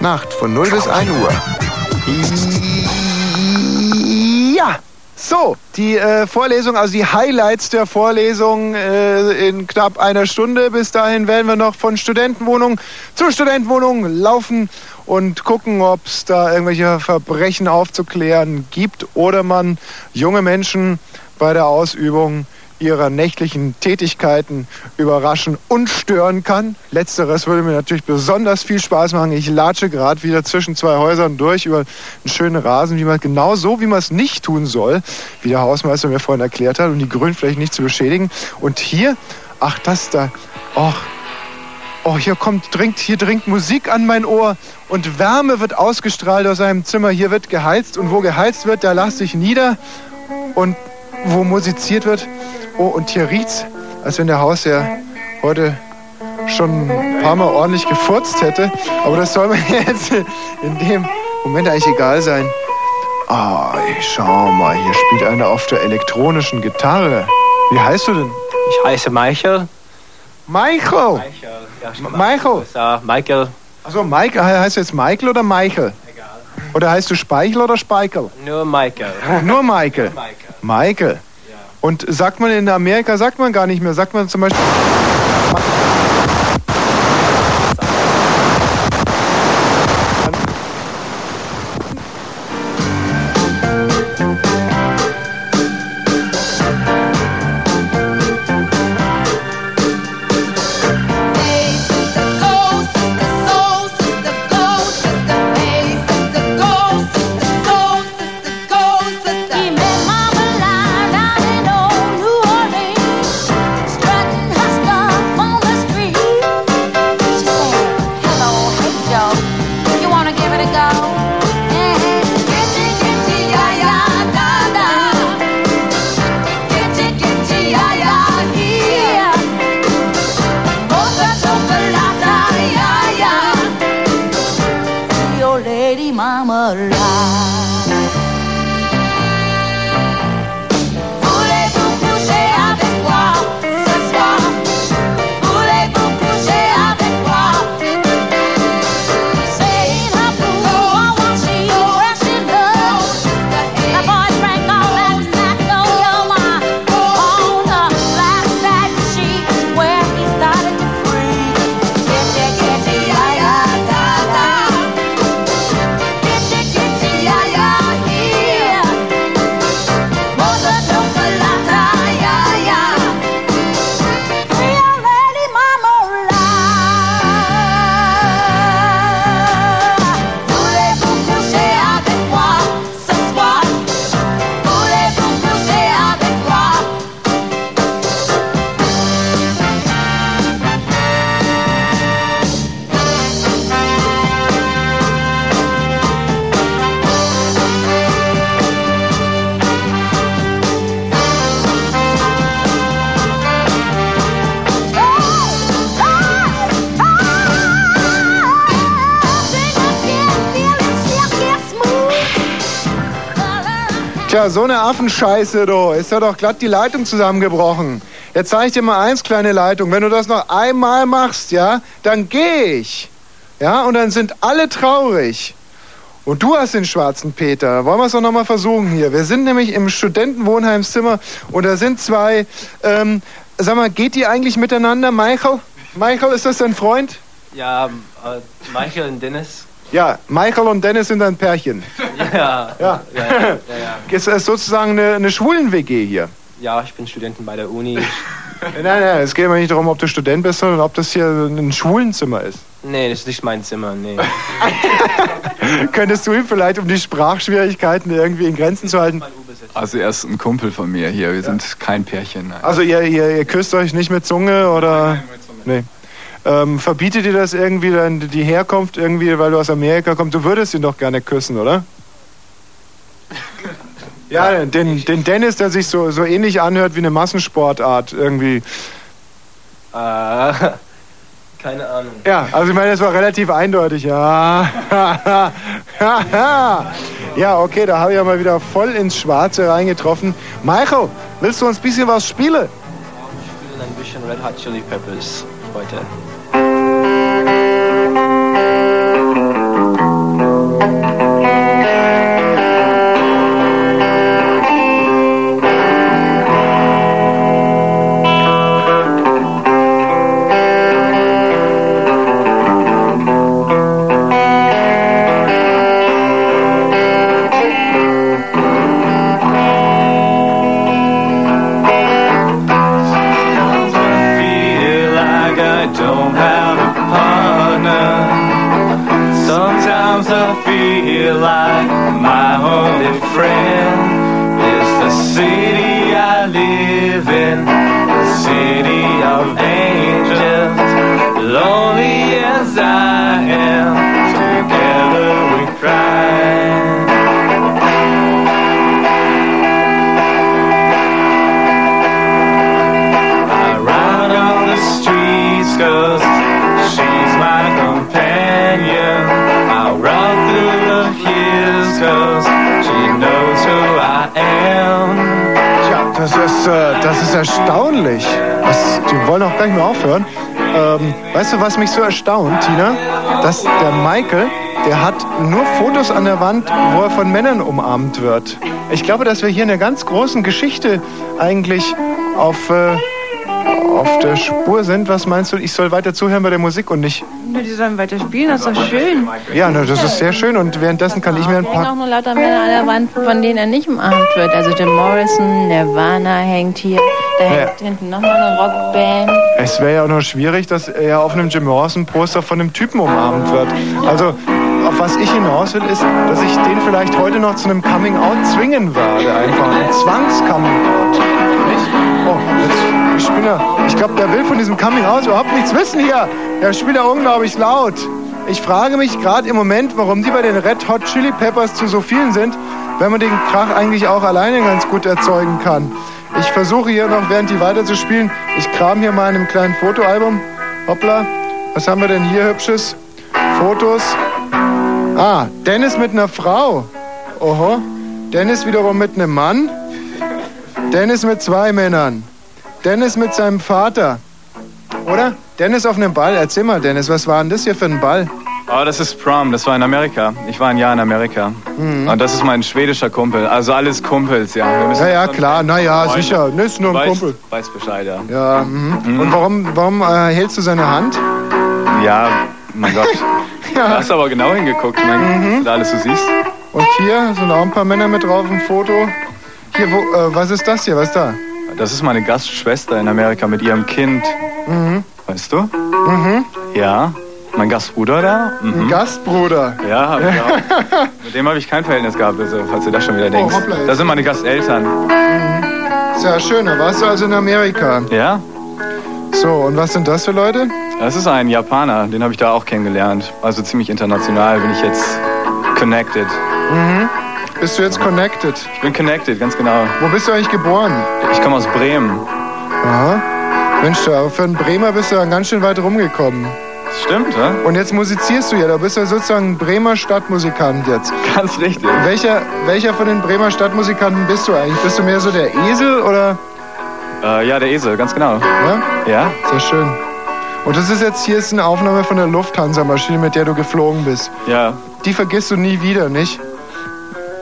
Nacht von 0 bis 1 Uhr. So, die äh, Vorlesung, also die Highlights der Vorlesung äh, in knapp einer Stunde. Bis dahin werden wir noch von Studentenwohnung zu Studentenwohnung laufen und gucken, ob es da irgendwelche Verbrechen aufzuklären gibt oder man junge Menschen bei der Ausübung ihrer nächtlichen Tätigkeiten überraschen und stören kann. Letzteres würde mir natürlich besonders viel Spaß machen. Ich latsche gerade wieder zwischen zwei Häusern durch über einen schönen Rasen, wie man genau so, wie man es nicht tun soll, wie der Hausmeister mir vorhin erklärt hat, um die Grünflächen nicht zu beschädigen. Und hier, ach das da, ach, Oh, hier kommt, dringt, hier dringt Musik an mein Ohr und Wärme wird ausgestrahlt aus einem Zimmer. Hier wird geheizt und wo geheizt wird, da lasse ich nieder und wo musiziert wird. Oh, und hier riecht's, als wenn der Hausherr heute schon ein paar Mal ordentlich gefurzt hätte. Aber das soll mir jetzt in dem Moment eigentlich egal sein. Ah, schau mal, hier spielt einer auf der elektronischen Gitarre. Wie heißt du denn? Ich heiße Michael. Michael! Ja, ich Michael. USA. Michael. Also Michael, heißt du jetzt Michael oder Michael? Egal. Oder heißt du Speichel oder Speichel? Nur Michael. Nur Michael. Michael. Und sagt man in Amerika, sagt man gar nicht mehr, sagt man zum Beispiel. So eine Affenscheiße, du. Ist ja doch glatt die Leitung zusammengebrochen. Jetzt zeige ich dir mal eins, kleine Leitung. Wenn du das noch einmal machst, ja, dann geh ich. Ja, und dann sind alle traurig. Und du hast den schwarzen Peter. Wollen wir es doch noch mal versuchen hier. Wir sind nämlich im Studentenwohnheimszimmer und da sind zwei, ähm, sag mal, geht die eigentlich miteinander, Michael? Michael, ist das dein Freund? Ja, äh, Michael und Dennis. Ja, Michael und Dennis sind ein Pärchen. Ja. Ja. Ja, ja, ja. Ist das sozusagen eine, eine Schwulen-WG hier? ja ich bin Studenten bei der Uni. Nein, nein, es geht mir nicht darum, ob du Student bist, sondern ob das hier ein Schwulenzimmer ist. Nee, das ist nicht mein Zimmer, nee. Könntest du ihm vielleicht, um die Sprachschwierigkeiten irgendwie in Grenzen zu halten? Also er ist ein Kumpel von mir hier. Wir sind kein Pärchen. Nein. Also ihr, ihr, ihr küsst euch nicht mit Zunge oder? Nee. Ähm, verbietet dir das irgendwie dann die Herkunft irgendwie, weil du aus Amerika kommst? Du würdest ihn doch gerne küssen, oder? Ja, den, den Dennis, der sich so, so ähnlich anhört wie eine Massensportart irgendwie. Äh, keine Ahnung. Ja, also ich meine, das war relativ eindeutig. Ja. ja, okay, da habe ich ja mal wieder voll ins Schwarze reingetroffen. Michael, willst du uns ein bisschen was spielen? Ich spiele ein bisschen Red Hot Chili Peppers heute. Erstaunlich. Das, die wollen auch gar nicht mehr aufhören. Ähm, weißt du, was mich so erstaunt, Tina? Dass der Michael, der hat nur Fotos an der Wand, wo er von Männern umarmt wird. Ich glaube, dass wir hier in einer ganz großen Geschichte eigentlich auf, äh, auf der Spur sind. Was meinst du? Ich soll weiter zuhören bei der Musik und nicht. Na, die sollen weiter spielen, das ist doch schön. Ja, na, das ist sehr schön und währenddessen kann ich mir ein Da hängen auch paar. nur lauter Männer an der Wand, von denen er nicht umarmt wird. Also Jim Morrison, Nirvana hängt hier. Da hängt hinten nochmal eine Rockband. Es wäre ja auch noch schwierig, dass er auf einem Jim Morrison Poster von einem Typen umarmt wird. Also, auf was ich hinaus will, ist, dass ich den vielleicht heute noch zu einem Coming Out zwingen werde. Einfach ein Zwangs-Coming Out. Nicht? Oh, jetzt, ich bin ja, ich glaube, der will von diesem Coming Out überhaupt nichts wissen hier. Der spielt ja unglaublich laut. Ich frage mich gerade im Moment, warum die bei den Red Hot Chili Peppers zu so vielen sind, wenn man den Krach eigentlich auch alleine ganz gut erzeugen kann. Ich versuche hier noch, während die weiter zu spielen, ich kram hier mal in einem kleinen Fotoalbum. Hoppla, was haben wir denn hier hübsches? Fotos. Ah, Dennis mit einer Frau. Oho. Dennis wiederum mit einem Mann. Dennis mit zwei Männern. Dennis mit seinem Vater. Oder? Dennis auf einem Ball. Erzähl mal, Dennis, was war denn das hier für ein Ball? Oh, das ist Prom, das war in Amerika. Ich war ein Jahr in Amerika. Mhm. Und das ist mein schwedischer Kumpel. Also alles Kumpels, ja. Ja, ja, klar, na ja, Freunde. sicher. Das ist nur ein Weiß- Kumpel. Weiß Bescheid, ja. Ja, mhm. Und warum, warum äh, hältst du seine Hand? Ja, mein Gott. Du hast aber genau hingeguckt, mein, Mhm. da alles du siehst. Und hier sind auch ein paar Männer mit drauf im Foto. Hier, wo, äh, was ist das hier? Was ist da? Das ist meine Gastschwester in Amerika mit ihrem Kind. Mhm. Weißt du? Mhm. Ja. Mein Gastbruder da? Mhm. Gastbruder. Ja, hab ich auch. Mit dem habe ich kein Verhältnis gehabt, also, falls du das schon wieder denkst. Oh, hoppla, das sind meine Gasteltern. Ist ja schön, da warst du also in Amerika. Ja? So, und was sind das für Leute? Das ist ein Japaner, den habe ich da auch kennengelernt. Also ziemlich international bin ich jetzt connected. Mhm. Bist du jetzt connected? Ich bin connected, ganz genau. Wo bist du eigentlich geboren? Ich komme aus Bremen. Aha. Mensch, für einen Bremer bist du dann ganz schön weit rumgekommen. Stimmt, ne? Und jetzt musizierst du ja, da bist du sozusagen ein Bremer Stadtmusikant jetzt. Ganz richtig. Welcher, welcher von den Bremer Stadtmusikanten bist du eigentlich? Bist du mehr so der Esel oder? Äh, ja, der Esel, ganz genau. Ja? Ja? Sehr schön. Und das ist jetzt hier ist eine Aufnahme von der Lufthansa-Maschine, mit der du geflogen bist. Ja. Die vergisst du nie wieder, nicht?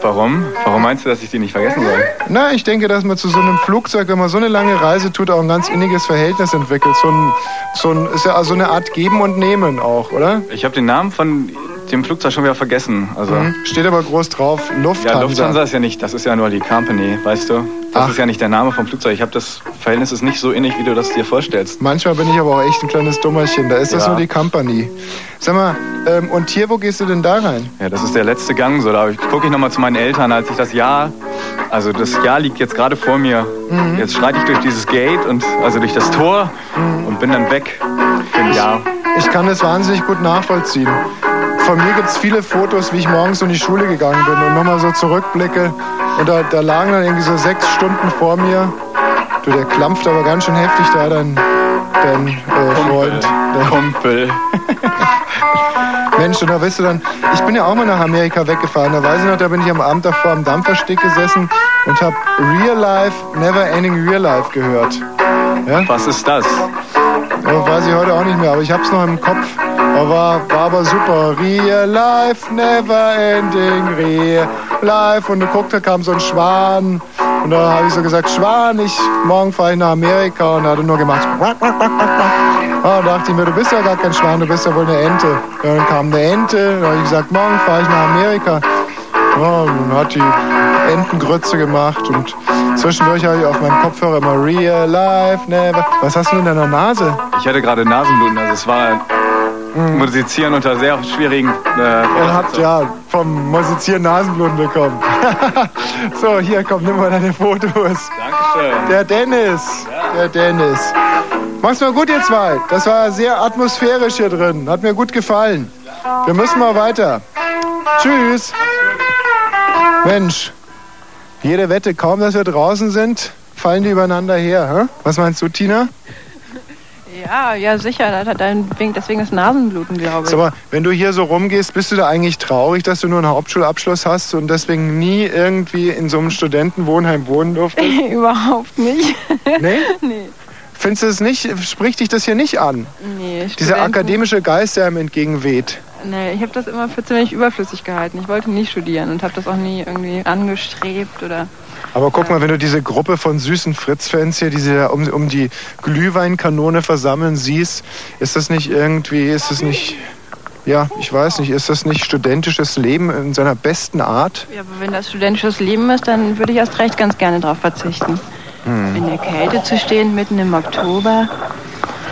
Warum? Warum meinst du, dass ich die nicht vergessen soll? Na, ich denke, dass man zu so einem Flugzeug, wenn man so eine lange Reise tut, auch ein ganz inniges Verhältnis entwickelt. So ein, so ein ist ja also eine Art Geben und Nehmen auch, oder? Ich habe den Namen von dem Flugzeug schon wieder vergessen. Also Mhm. Steht aber groß drauf, Lufthansa. Ja, Lufthansa ist ja nicht, das ist ja nur die Company, weißt du? Das ist ja nicht der Name vom Flugzeug. Ich habe das Verhältnis ist nicht so innig, wie du das dir vorstellst. Manchmal bin ich aber auch echt ein kleines Dummerchen. Da ist das Ja. nur die Company. Sag mal, ähm, und hier, wo gehst du denn da rein? Ja, das ist der letzte Gang. So, da gucke ich nochmal zu meinen Eltern, als ich das Jahr, also das Jahr liegt jetzt gerade vor mir. Mhm. Jetzt schreite ich durch dieses Gate und also durch das Tor und bin dann weg für ein Jahr. Ich kann das wahnsinnig gut nachvollziehen. Von mir gibt es viele Fotos, wie ich morgens in die Schule gegangen bin und nochmal so zurückblicke. Und da, da lagen dann irgendwie so sechs Stunden vor mir. Du, der klampft aber ganz schön heftig da, dein, dein äh, Freund. Der Kumpel. Mensch, und da weißt du dann, ich bin ja auch mal nach Amerika weggefahren. Da weiß ich noch, da bin ich am Abend davor am Dampfersteg gesessen und habe Real Life, Never Ending Real Life gehört. Ja? Was ist das? Ja, weiß ich heute auch nicht mehr, aber ich hab's noch im Kopf. War, war aber super. Real Life, Never Ending Real Life. Und geguckt, da kam so ein Schwan. Und da habe ich so gesagt, Schwan, ich, morgen fahre ich nach Amerika. Und er hat nur gemacht. Quack. Ah, da dachte ich mir, du bist ja gar kein Schwan, du bist ja wohl eine Ente. Ja, dann kam eine Ente. Da habe ich gesagt, morgen fahre ich nach Amerika. Ja, und hat die Entengrütze gemacht und zwischendurch habe ich auf meinem Kopfhörer immer Real Life Never. Was hast du in deiner Nase? Ich hatte gerade Nasenbluten, also es war Musizieren unter sehr schwierigen. Äh, Er hat ja vom Musizieren Nasenbluten bekommen. so, hier komm, nimm mal deine Fotos. Dankeschön. Der Dennis. Der Dennis. Mach's mal gut, ihr zwei. Das war sehr atmosphärisch hier drin. Hat mir gut gefallen. Wir müssen mal weiter. Tschüss. Mensch, jede Wette, kaum dass wir draußen sind, fallen die übereinander her. Hä? Was meinst du, Tina? Ja, ja, sicher. Deswegen das Nasenbluten, glaube ich. Sag mal, wenn du hier so rumgehst, bist du da eigentlich traurig, dass du nur einen Hauptschulabschluss hast und deswegen nie irgendwie in so einem Studentenwohnheim wohnen durftest? Überhaupt nicht. Nee? nee. Findest du es nicht, spricht dich das hier nicht an? Nee, Dieser akademische Geist, der einem entgegenweht. Nee, ich habe das immer für ziemlich überflüssig gehalten. Ich wollte nicht studieren und habe das auch nie irgendwie angestrebt oder. Aber guck mal, wenn du diese Gruppe von süßen Fritz-Fans hier, die sich da um, um die Glühweinkanone versammeln, siehst, ist das nicht irgendwie, ist das nicht, ja, ich weiß nicht, ist das nicht studentisches Leben in seiner besten Art? Ja, aber wenn das studentisches Leben ist, dann würde ich erst recht ganz gerne darauf verzichten. Hm. In der Kälte zu stehen, mitten im Oktober.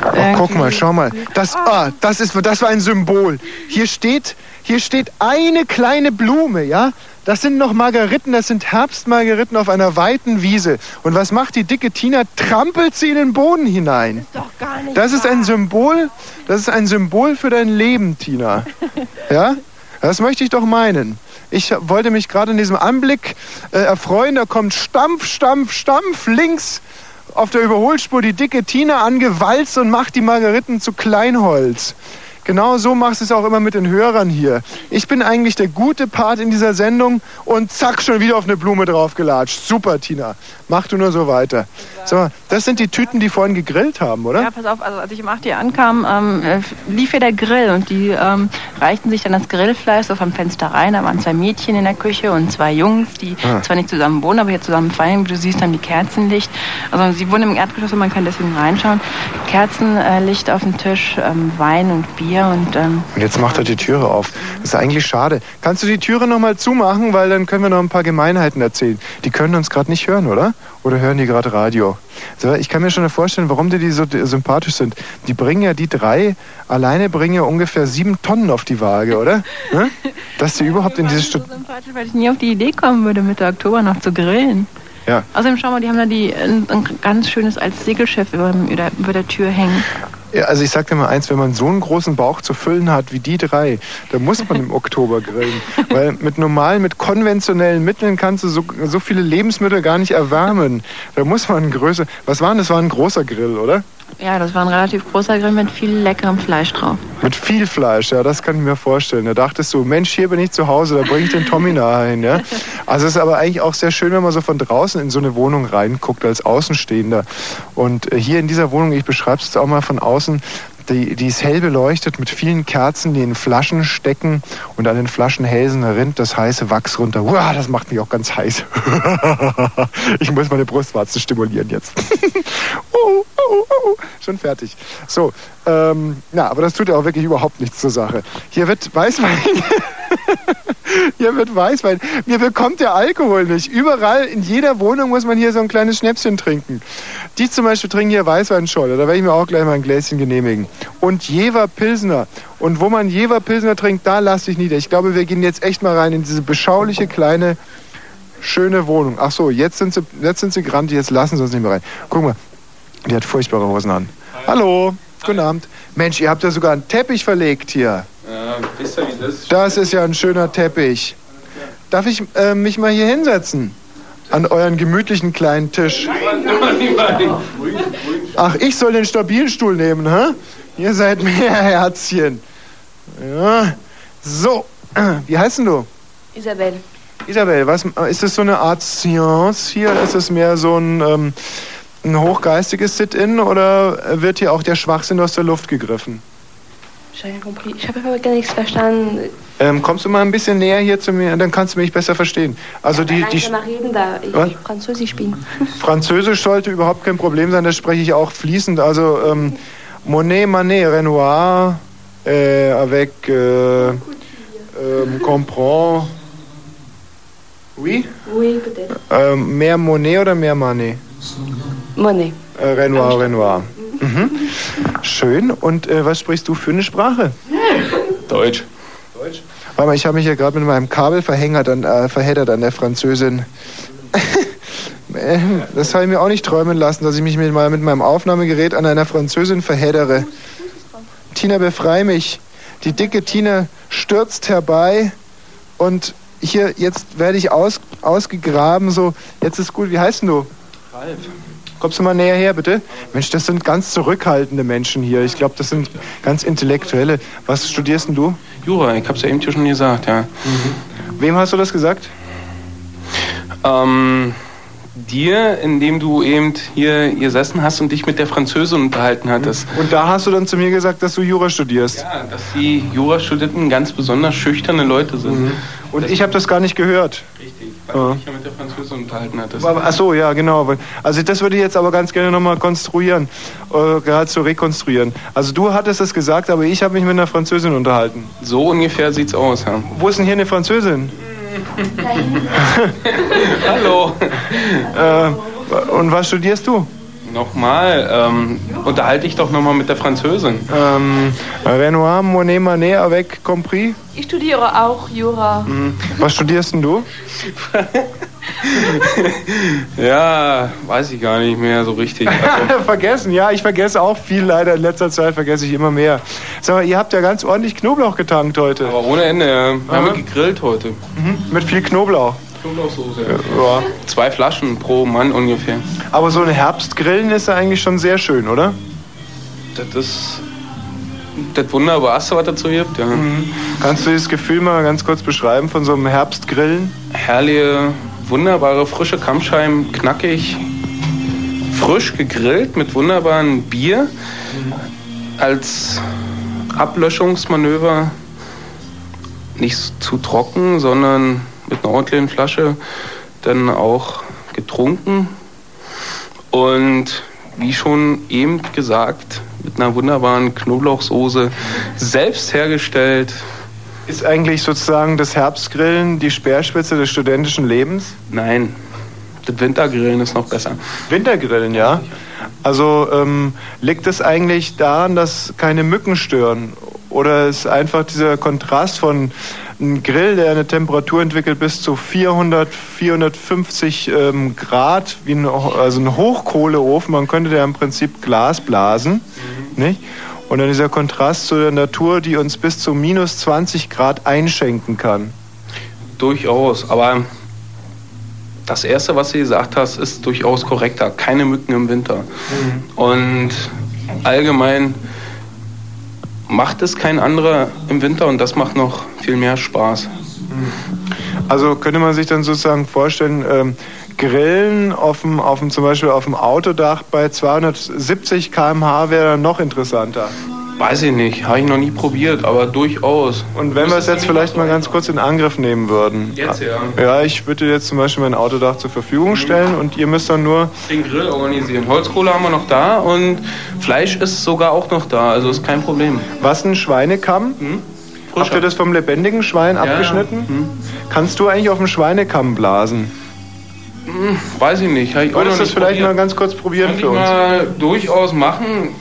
Oh, guck mal, schau mal. Das, ah, das, ist, das war ein Symbol. Hier steht, hier steht eine kleine Blume, ja? Das sind noch Margeriten, das sind Herbstmargeriten auf einer weiten Wiese. Und was macht die dicke Tina? Trampelt sie in den Boden hinein. Doch gar nicht. Das ist ein Symbol, das ist ein Symbol für dein Leben, Tina. Ja? Das möchte ich doch meinen. Ich wollte mich gerade in diesem Anblick äh, erfreuen. Da kommt Stampf, Stampf, Stampf links auf der Überholspur die dicke Tina angewalzt und macht die Margeriten zu Kleinholz. Genau so machst du es auch immer mit den Hörern hier. Ich bin eigentlich der gute Part in dieser Sendung und zack, schon wieder auf eine Blume draufgelatscht. Super, Tina. Mach du nur so weiter. Mal, das sind die Tüten, die vorhin gegrillt haben, oder? Ja, pass auf, also als ich um 8 Uhr ankam, ähm, äh, lief hier der Grill und die ähm, reichten sich dann das Grillfleisch so vom Fenster rein. Da waren zwei Mädchen in der Küche und zwei Jungs, die Ah. zwar nicht zusammen wohnen, aber hier zusammen feiern. Du siehst, dann die Kerzenlicht. Also sie wohnen im Erdgeschoss und man kann deswegen reinschauen. Kerzenlicht auf dem Tisch, ähm, Wein und Bier und ähm, Und jetzt macht er die Türe auf. Das ist eigentlich schade. Kannst du die Türe noch mal zumachen, weil dann können wir noch ein paar Gemeinheiten erzählen. Die können uns gerade nicht hören, oder? Oder hören die gerade Radio? So, ich kann mir schon vorstellen, warum die, die so sympathisch sind. Die bringen ja die drei, alleine bringen ja ungefähr sieben Tonnen auf die Waage, oder? Ne? Dass die überhaupt in dieses Stück... sympathisch, weil ich nie auf die Idee kommen würde, Mitte Oktober noch zu grillen. Ja. Außerdem schau mal, die haben da die, ein, ein ganz schönes als Segelschiff über, über der Tür hängen. Ja, also ich sag dir mal eins, wenn man so einen großen Bauch zu füllen hat wie die drei, dann muss man im Oktober grillen. Weil mit normalen, mit konventionellen Mitteln kannst du so, so viele Lebensmittel gar nicht erwärmen. Da muss man größer. Was war denn? Das war ein großer Grill, oder? Ja, das war ein relativ großer Grill mit viel leckerem Fleisch drauf. Mit viel Fleisch, ja, das kann ich mir vorstellen. Da dachtest du, Mensch, hier bin ich zu Hause, da bringe ich den Tommy nachher hin, ja. Also es ist aber eigentlich auch sehr schön, wenn man so von draußen in so eine Wohnung reinguckt als Außenstehender. Und äh, hier in dieser Wohnung, ich beschreibe es auch mal von außen, die, die ist hell beleuchtet mit vielen Kerzen, die in Flaschen stecken und an den Flaschenhälsen rinnt das heiße Wachs runter. Uah, das macht mich auch ganz heiß. ich muss meine Brustwarzen stimulieren jetzt. oh, oh, oh, schon fertig. So, ähm, na, aber das tut ja auch wirklich überhaupt nichts zur Sache. Hier wird Weißwein. hier wird Weißwein. Mir bekommt der Alkohol nicht. Überall, in jeder Wohnung muss man hier so ein kleines Schnäpschen trinken. Die zum Beispiel trinken hier Weißweinscholle. Da werde ich mir auch gleich mal ein Gläschen genehmigen. Und Jever Pilsner. Und wo man Jever Pilsner trinkt, da lasse ich nieder. Ich glaube, wir gehen jetzt echt mal rein in diese beschauliche kleine schöne Wohnung. Ach so, jetzt sind sie, jetzt sind sie grantig, jetzt lassen sie uns nicht mehr rein. Guck mal, die hat furchtbare Hosen an. Hallo, guten Abend. Mensch, ihr habt ja sogar einen Teppich verlegt hier. Das ist ja ein schöner Teppich. Darf ich äh, mich mal hier hinsetzen? An euren gemütlichen kleinen Tisch. Ach, ich soll den Stabilstuhl nehmen, hä? Ihr seid mehr Herzchen. Ja. So, wie heißt denn du? Isabel. Isabel, was, ist das so eine Art Science hier? Ist es mehr so ein, ähm, ein hochgeistiges Sit-In oder wird hier auch der Schwachsinn aus der Luft gegriffen? Ich habe aber gar nichts verstanden. Ähm, kommst du mal ein bisschen näher hier zu mir, dann kannst du mich besser verstehen. Also die, die Langsamer reden, da ich Was? Französisch bin. Französisch sollte überhaupt kein Problem sein, das spreche ich auch fließend. Also ähm, Monet, Manet, Renoir, äh, avec, äh, ähm, comprend. Oui? Oui, peut-être. Ähm, mehr Monet oder mehr Manet? Monet. Äh, Renoir, Renoir. Mhm. Schön. Und äh, was sprichst du für eine Sprache? Deutsch. Deutsch? Warte mal, ich habe mich ja gerade mit meinem Kabel verhängert an, äh, verheddert an der Französin. Das habe ich mir auch nicht träumen lassen, dass ich mich mit, mal mit meinem Aufnahmegerät an einer Französin verheddere. Tina, befrei mich. Die dicke Tina stürzt herbei und hier, jetzt werde ich aus, ausgegraben, so, jetzt ist gut, wie heißt denn du? Ralf. Kommst du mal näher her, bitte? Mensch, das sind ganz zurückhaltende Menschen hier. Ich glaube, das sind ganz intellektuelle. Was studierst denn du? Jura, ich hab's ja eben schon gesagt, ja. Wem hast du das gesagt? Ähm, dir, indem du eben hier gesessen hast und dich mit der Französin unterhalten hattest. Und da hast du dann zu mir gesagt, dass du Jura studierst. Ja, dass die Jurastudenten ganz besonders schüchterne Leute sind. Und ich habe das gar nicht gehört. Richtig, weil du dich ja mit der Französin unterhalten hattest. Ach so, ja, genau. Also das würde ich jetzt aber ganz gerne nochmal konstruieren, äh, geradezu rekonstruieren. Also du hattest es gesagt, aber ich habe mich mit einer Französin unterhalten. So ungefähr sieht's aus, ja. Wo ist denn hier eine Französin? Hallo. Äh, und was studierst du? Nochmal, ähm, unterhalte dich doch nochmal mit der Französin. Ähm, Renoir, Monet, Manet, avec compris. Ich studiere auch Jura. Mhm. Was studierst denn du? Ja, weiß ich gar nicht mehr so richtig. Also, vergessen, ja, ich vergesse auch viel leider. In letzter Zeit vergesse ich immer mehr. Sag mal, ihr habt ja ganz ordentlich Knoblauch getankt heute. aber ohne Ende, ja. Wir haben gegrillt heute. Mhm. Mit viel Knoblauch. Knoblauchsoße. Ja. Zwei Flaschen pro Mann ungefähr. Aber so ein Herbstgrillen ist ja eigentlich schon sehr schön, oder? Das ist das Wunderbarste, was dazu gibt, ja. Kannst du dieses Gefühl mal ganz kurz beschreiben von so einem Herbstgrillen? Herrliche, wunderbare, frische Kammscheiben, knackig, frisch gegrillt mit wunderbaren Bier als Ablöschungsmanöver. Nicht zu trocken, sondern mit einer ordentlichen Flasche dann auch getrunken. Und wie schon eben gesagt, mit einer wunderbaren Knoblauchsoße selbst hergestellt. Ist eigentlich sozusagen das Herbstgrillen die Speerspitze des studentischen Lebens? Nein, das Wintergrillen ist noch besser. Wintergrillen, ja. Also ähm, liegt es eigentlich daran, dass keine Mücken stören? Oder ist einfach dieser Kontrast von einem Grill, der eine Temperatur entwickelt bis zu 400, 450 ähm, Grad, wie ein, also ein Hochkohleofen, man könnte da im Prinzip Glas blasen, nicht? Und dann dieser Kontrast zu der Natur, die uns bis zu minus 20 Grad einschenken kann. Durchaus, aber das Erste, was du gesagt hast, ist durchaus korrekter. Keine Mücken im Winter. Und allgemein macht es kein anderer im Winter und das macht noch viel mehr Spaß. Also könnte man sich dann sozusagen vorstellen, ähm, Grillen auf dem, auf dem, zum Beispiel auf dem Autodach bei 270 km/h wäre dann noch interessanter. Weiß ich nicht, habe ich noch nie probiert, aber durchaus. Und wenn wir es jetzt vielleicht mal ganz kurz in Angriff nehmen würden. Jetzt, ja. Ja, ich würde jetzt zum Beispiel mein Autodach zur Verfügung stellen und ihr müsst dann nur. Den Grill organisieren. Holzkohle haben wir noch da und Fleisch ist sogar auch noch da, also ist kein Problem. Was ein Schweinekamm? Habt ihr das vom lebendigen Schwein Ja, ja. abgeschnitten? Kannst du eigentlich auf dem Schweinekamm blasen? Hm, weiß ich nicht. Ich Würdest du das vielleicht probiert. mal ganz kurz probieren Kann für uns? mal durchaus machen.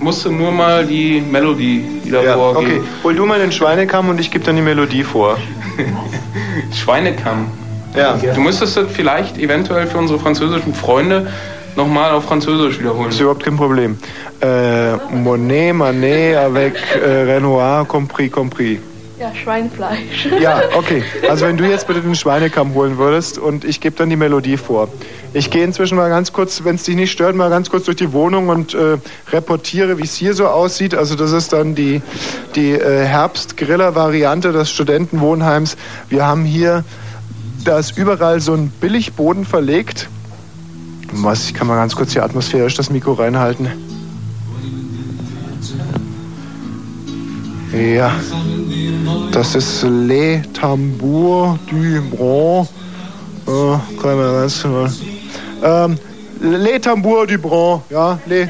Musste nur mal die Melodie wieder Ja, vorgeben. okay. Hol du mal den Schweinekamm und ich gebe dann die Melodie vor. Schweinekamm. Ja. Du müsstest das vielleicht eventuell für unsere französischen Freunde nochmal auf Französisch wiederholen. Ist überhaupt kein Problem. Äh, Monet, Manet, avec äh, Renoir, compris, compris. Ja, Schweinfleisch. Ja, okay. Also wenn du jetzt bitte den Schweinekamm holen würdest und ich gebe dann die Melodie vor. Ich gehe inzwischen mal ganz kurz, wenn es dich nicht stört, mal ganz kurz durch die Wohnung und äh, reportiere, wie es hier so aussieht. Also das ist dann die, die äh, Herbstgriller-Variante des Studentenwohnheims. Wir haben hier, da ist überall so ein Billigboden verlegt. Was, ich kann mal ganz kurz hier atmosphärisch das Mikro reinhalten. Ja, das ist Les Tambours du Bron. Äh, kann ganz genau. Ähm, Les Tambours du Bron, ja, Les,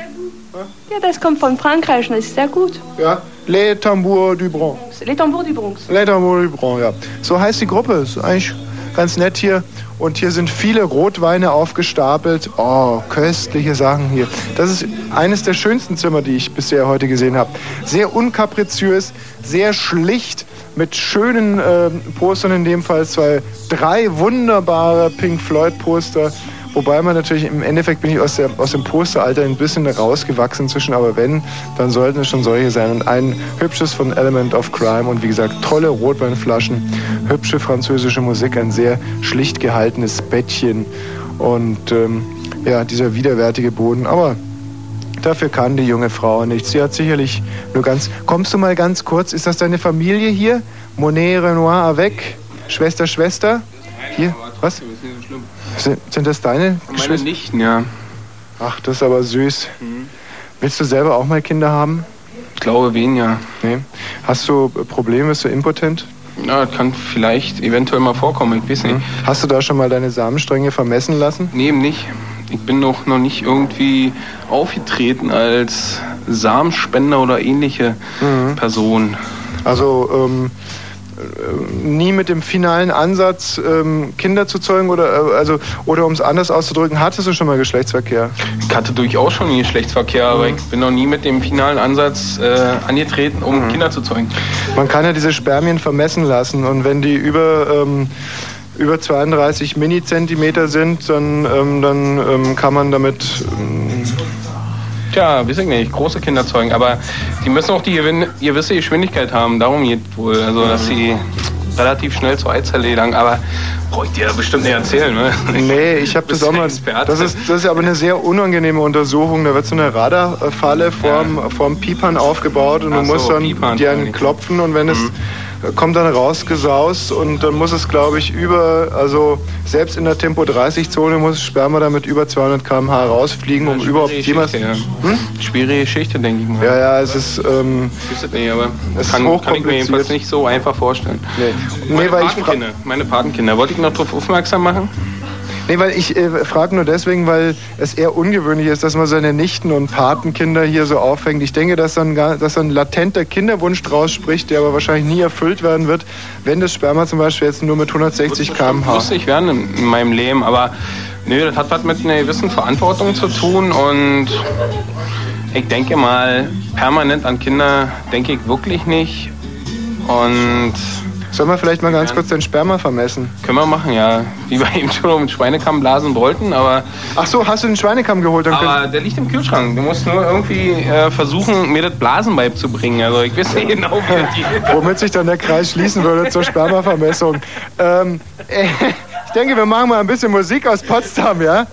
Ja, das kommt von Frankreich, das ist sehr gut. ja, Les Tambours du Bron. Les Tambours du Bronx. Les Tambours du Bron, ja. So heißt die Gruppe, ist eigentlich ganz nett hier. Und hier sind viele Rotweine aufgestapelt. Oh, köstliche Sachen hier. Das ist eines der schönsten Zimmer, die ich bisher heute gesehen habe. Sehr unkapriziös, sehr schlicht, mit schönen äh, Postern in dem Fall. Zwei, drei wunderbare Pink Floyd Poster. Wobei man natürlich im Endeffekt bin ich aus, der, aus dem Posteralter ein bisschen rausgewachsen zwischen, aber wenn, dann sollten es schon solche sein. Und ein hübsches von Element of Crime und wie gesagt, tolle Rotweinflaschen, hübsche französische Musik, ein sehr schlicht gehaltenes Bettchen und ähm, ja, dieser widerwärtige Boden. Aber Dafür kann die junge Frau nichts. Sie hat sicherlich nur ganz. Kommst du mal ganz kurz? Ist das deine Familie hier? Monet, Renoir, avec? Schwester, Schwester? Hier? Was? Sind, sind das deine Meine Geschwister? Nichten, ja. Ach, das ist aber süß. Willst du selber auch mal Kinder haben? Ich glaube weniger. Nee. Hast du Probleme? Bist du impotent? Ja, das kann vielleicht eventuell mal vorkommen, ich weiß nicht. Hast du da schon mal deine Samenstränge vermessen lassen? Nee, eben nicht. Ich bin doch noch nicht irgendwie aufgetreten als Samenspender oder ähnliche Person. Also ähm, äh, nie mit dem finalen Ansatz, ähm, Kinder zu zeugen oder äh, also oder um es anders auszudrücken, hattest du schon mal Geschlechtsverkehr? Ich hatte durchaus schon Geschlechtsverkehr, aber ich bin noch nie mit dem finalen Ansatz äh, angetreten, um Kinder zu zeugen. Man kann ja diese Spermien vermessen lassen und wenn die über ähm, über 32 Mini-Zentimeter sind, dann, ähm, dann ähm, kann man damit ähm, Tja, weiß ich nicht, große Kinder zeugen, aber die müssen auch die gewisse Geschwindigkeit haben, darum geht wohl, also dass sie relativ schnell zur Eizelle gelangen, aber brauche ich dir bestimmt nicht erzählen, ne? Nee, ich habe das auch mal. Experte. Das ist, das ist aber eine sehr unangenehme Untersuchung. Da wird so eine Radarfalle vorm, vorm Piepern aufgebaut und Ach du so, musst dann Piepern, die einen klopfen und wenn es kommt dann rausgesaust und dann muss es, glaube ich, über, also selbst in der Tempo 30 Zone muss Sperma damit über 200 km/h rausfliegen, um überhaupt jemals. Ja. Schwierige Geschichte, denke ich mal. Ja, ja, es ist. Ähm, Ich weiß es nicht, aber Es ist kann, kann ich mir jedenfalls nicht so einfach vorstellen. Nee. Meine, Nee, weil ich fra- Patenkinder, meine Patenkinder, wollte ich noch darauf aufmerksam machen? Nee, weil ich äh, frage nur deswegen, weil es eher ungewöhnlich ist, dass man seine Nichten und Patenkinder hier so aufhängt. Ich denke, dass dann, dass dann ein latenter Kinderwunsch draus spricht, der aber wahrscheinlich nie erfüllt werden wird, wenn das Sperma zum Beispiel jetzt nur mit 160 km/h. lustig werden in, in meinem Leben, aber nö, das hat was mit einer gewissen Verantwortung zu tun und ich denke mal, permanent an Kinder denke ich wirklich nicht und Sollen wir vielleicht mal ganz kurz den Sperma vermessen? können wir machen, ja. Wie wir eben schon mit Schweinekamm blasen wollten, aber... Ach so, hast du den Schweinekamm geholt? Dann können- aber der liegt im Kühlschrank. Du musst nur irgendwie äh, versuchen, mir das Blasen beizubringen. Also ich weiß nicht genau, wie das geht. Womit sich dann der Kreis schließen würde zur Spermavermessung. Ähm, äh, ich denke, wir machen mal ein bisschen Musik aus Potsdam, ja?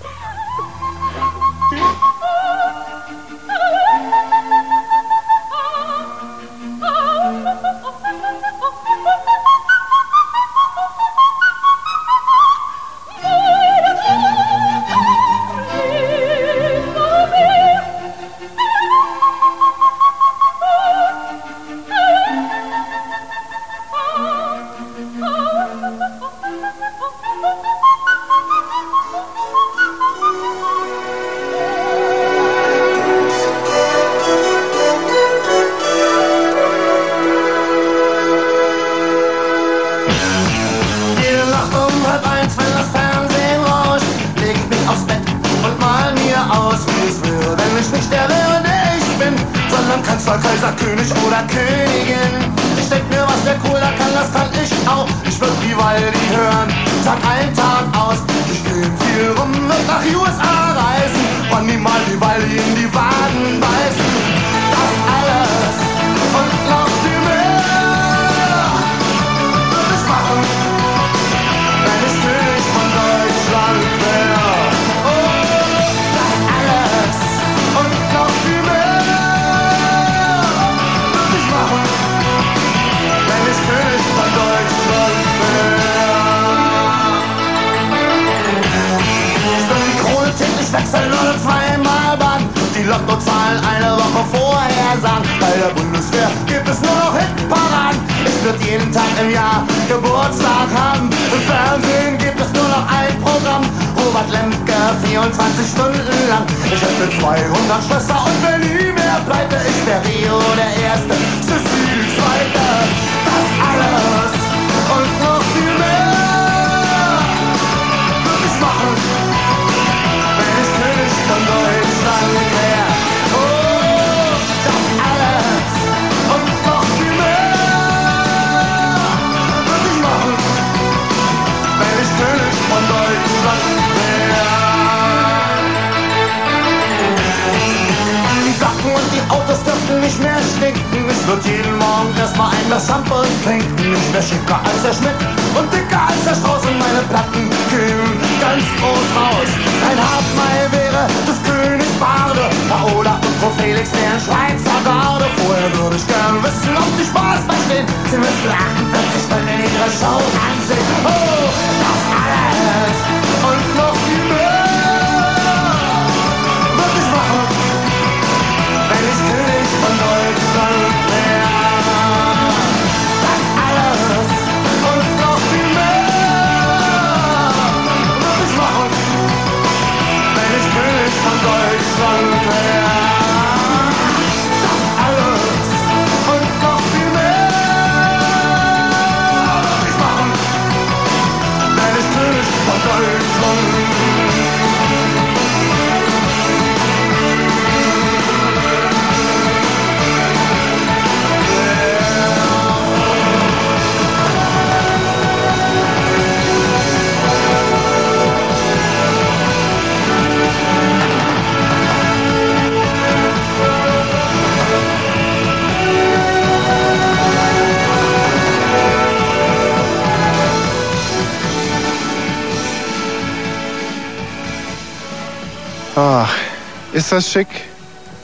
Das schick.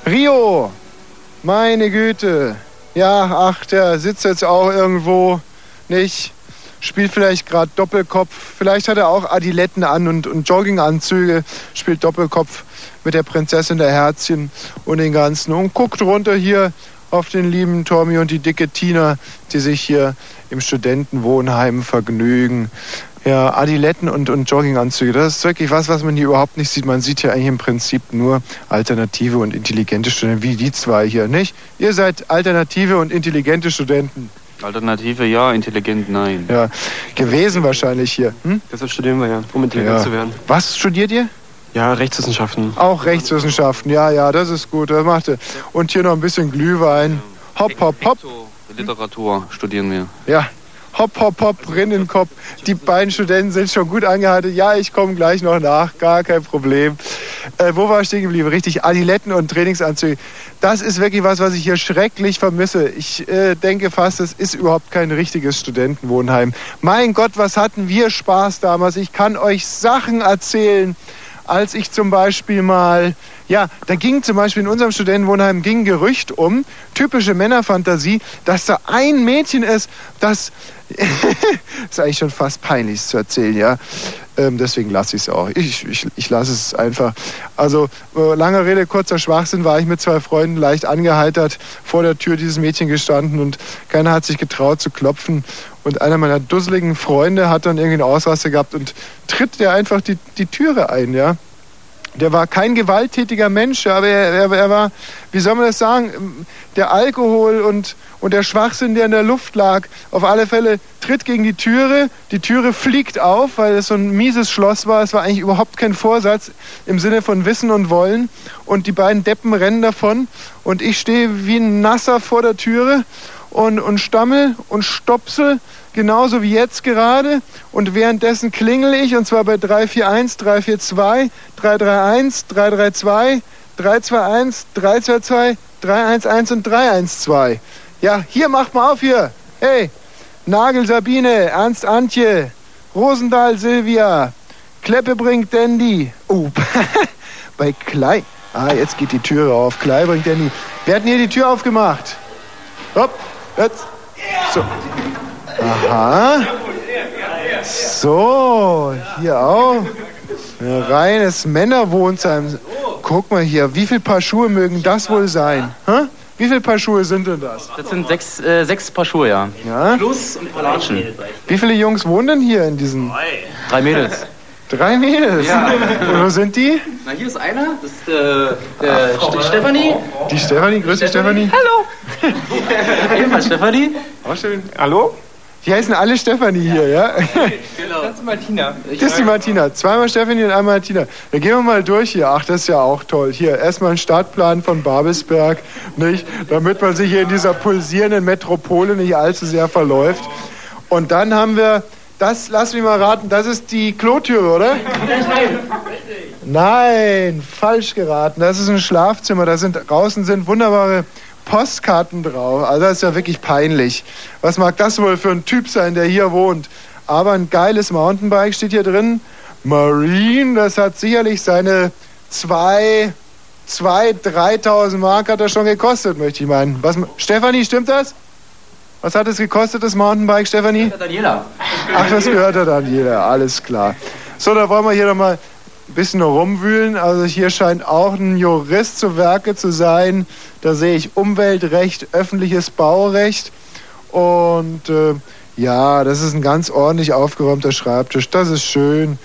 Rio, meine Güte. Ja, ach, der sitzt jetzt auch irgendwo, nicht? Spielt vielleicht gerade Doppelkopf. Vielleicht hat er auch Adiletten an und, und Jogginganzüge. Spielt Doppelkopf mit der Prinzessin der Herzchen und den Ganzen. Und guckt runter hier auf den lieben Tommy und die dicke Tina, die sich hier im Studentenwohnheim vergnügen. Ja, Adiletten und, und Jogginganzüge, das ist wirklich was, was man hier überhaupt nicht sieht. Man sieht hier eigentlich im Prinzip nur alternative und intelligente Studenten, wie die zwei hier, nicht? Ihr seid alternative und intelligente Studenten. Alternative ja, intelligent nein. Ja, gewesen wahrscheinlich hier. Hm? Deshalb studieren wir ja, um intelligent Ja. zu werden. Was studiert ihr? Ja, Rechtswissenschaften. Auch Rechtswissenschaften, ja, ja, das ist gut, das macht ihr. Und hier noch ein bisschen Glühwein. Hopp, hopp, hopp. Literatur studieren wir. Ja, hopp, hopp, hopp, Rinnenkopf. Die beiden Studenten sind schon gut angehalten. Ja, ich komme gleich noch nach, gar kein Problem. Äh, wo war ich stehen geblieben? Richtig, Adiletten und Trainingsanzüge. Das ist wirklich was, was ich hier schrecklich vermisse. Ich äh, denke fast, es ist überhaupt kein richtiges Studentenwohnheim. Mein Gott, was hatten wir Spaß damals. Ich kann euch Sachen erzählen als ich zum Beispiel mal, ja, da ging zum Beispiel in unserem Studentenwohnheim ging Gerücht um, typische Männerfantasie, dass da ein Mädchen ist, das ist eigentlich schon fast peinlich zu erzählen, ja. Ähm, deswegen lasse ich es auch. Ich, ich, ich lasse es einfach. Also, äh, lange Rede, kurzer Schwachsinn, war ich mit zwei Freunden leicht angeheitert vor der Tür dieses Mädchen gestanden und keiner hat sich getraut zu klopfen. Und einer meiner dusseligen Freunde hat dann irgendwie einen Ausraster gehabt und tritt der einfach die, die Türe ein, ja. Der war kein gewalttätiger Mensch, aber er, er, er war, wie soll man das sagen, der Alkohol und, und der Schwachsinn, der in der Luft lag, auf alle Fälle tritt gegen die Türe, die Türe fliegt auf, weil es so ein mieses Schloss war, es war eigentlich überhaupt kein Vorsatz im Sinne von Wissen und Wollen und die beiden Deppen rennen davon und ich stehe wie ein Nasser vor der Türe und, und stammel und stopsel, genauso wie jetzt gerade. Und währenddessen klingel ich, und zwar bei 341, 342, 331, 332, 321, 322, 311 und 312. Ja, hier macht mal auf hier. Hey, Nagel Sabine, Ernst Antje, Rosendahl Silvia, Kleppe bringt Dandy. Oh, bei Klei. Ah, jetzt geht die Türe auf. Klei bringt Dandy. Wer hat denn hier die Tür aufgemacht? Hopp, jetzt. So. Aha. So, hier auch. Ein reines Männerwohnheim. Guck mal hier, wie viele Paar Schuhe mögen das wohl sein? Hä? Wie viele Paar Schuhe sind denn das? Das sind sechs, äh, sechs Paar Schuhe, ja. Ja? Plus ein paar Latschen. Wie viele Jungs wohnen denn hier in diesen? Drei Mädels. Drei Mädels? Ja. Und wo sind die? Na, hier ist einer, das ist äh, der St Stefanie. Die Stefanie, grüß dich Stefanie. Hallo. Ebenfalls Stefanie. Auch schön. Hallo? Die heißen alle Stefanie hier, ja? Genau. Das ist Martina. Das ist die Martina. Zweimal Stefanie und einmal Martina. Dann gehen wir mal durch hier. Ach, das ist ja auch toll. Hier, erstmal ein Startplan von Babelsberg, nicht? Damit man sich hier in dieser pulsierenden Metropole nicht allzu sehr verläuft. Und dann haben wir, das, lass mich mal raten, das ist die Klotüre, oder? Nein, falsch geraten. Das ist ein Schlafzimmer. Da sind, draußen sind wunderbare Postkarten drauf. Also das ist ja wirklich peinlich. Was mag das wohl für ein Typ sein, der hier wohnt? Aber ein geiles Mountainbike steht hier drin. Marine, das hat sicherlich seine zwei, zwei, 3000 Mark hat das schon gekostet, möchte ich meinen. Was, Stefanie, stimmt das? Was hat es gekostet, das Mountainbike, Stefanie? Daniela. Ach, das gehört der Daniela, alles klar. So, da wollen wir hier nochmal ein bisschen rumwühlen. Also hier scheint auch ein Jurist zu Werke zu sein. Da sehe ich Umweltrecht, öffentliches Baurecht. Und äh, ja, das ist ein ganz ordentlich aufgeräumter Schreibtisch. Das ist schön.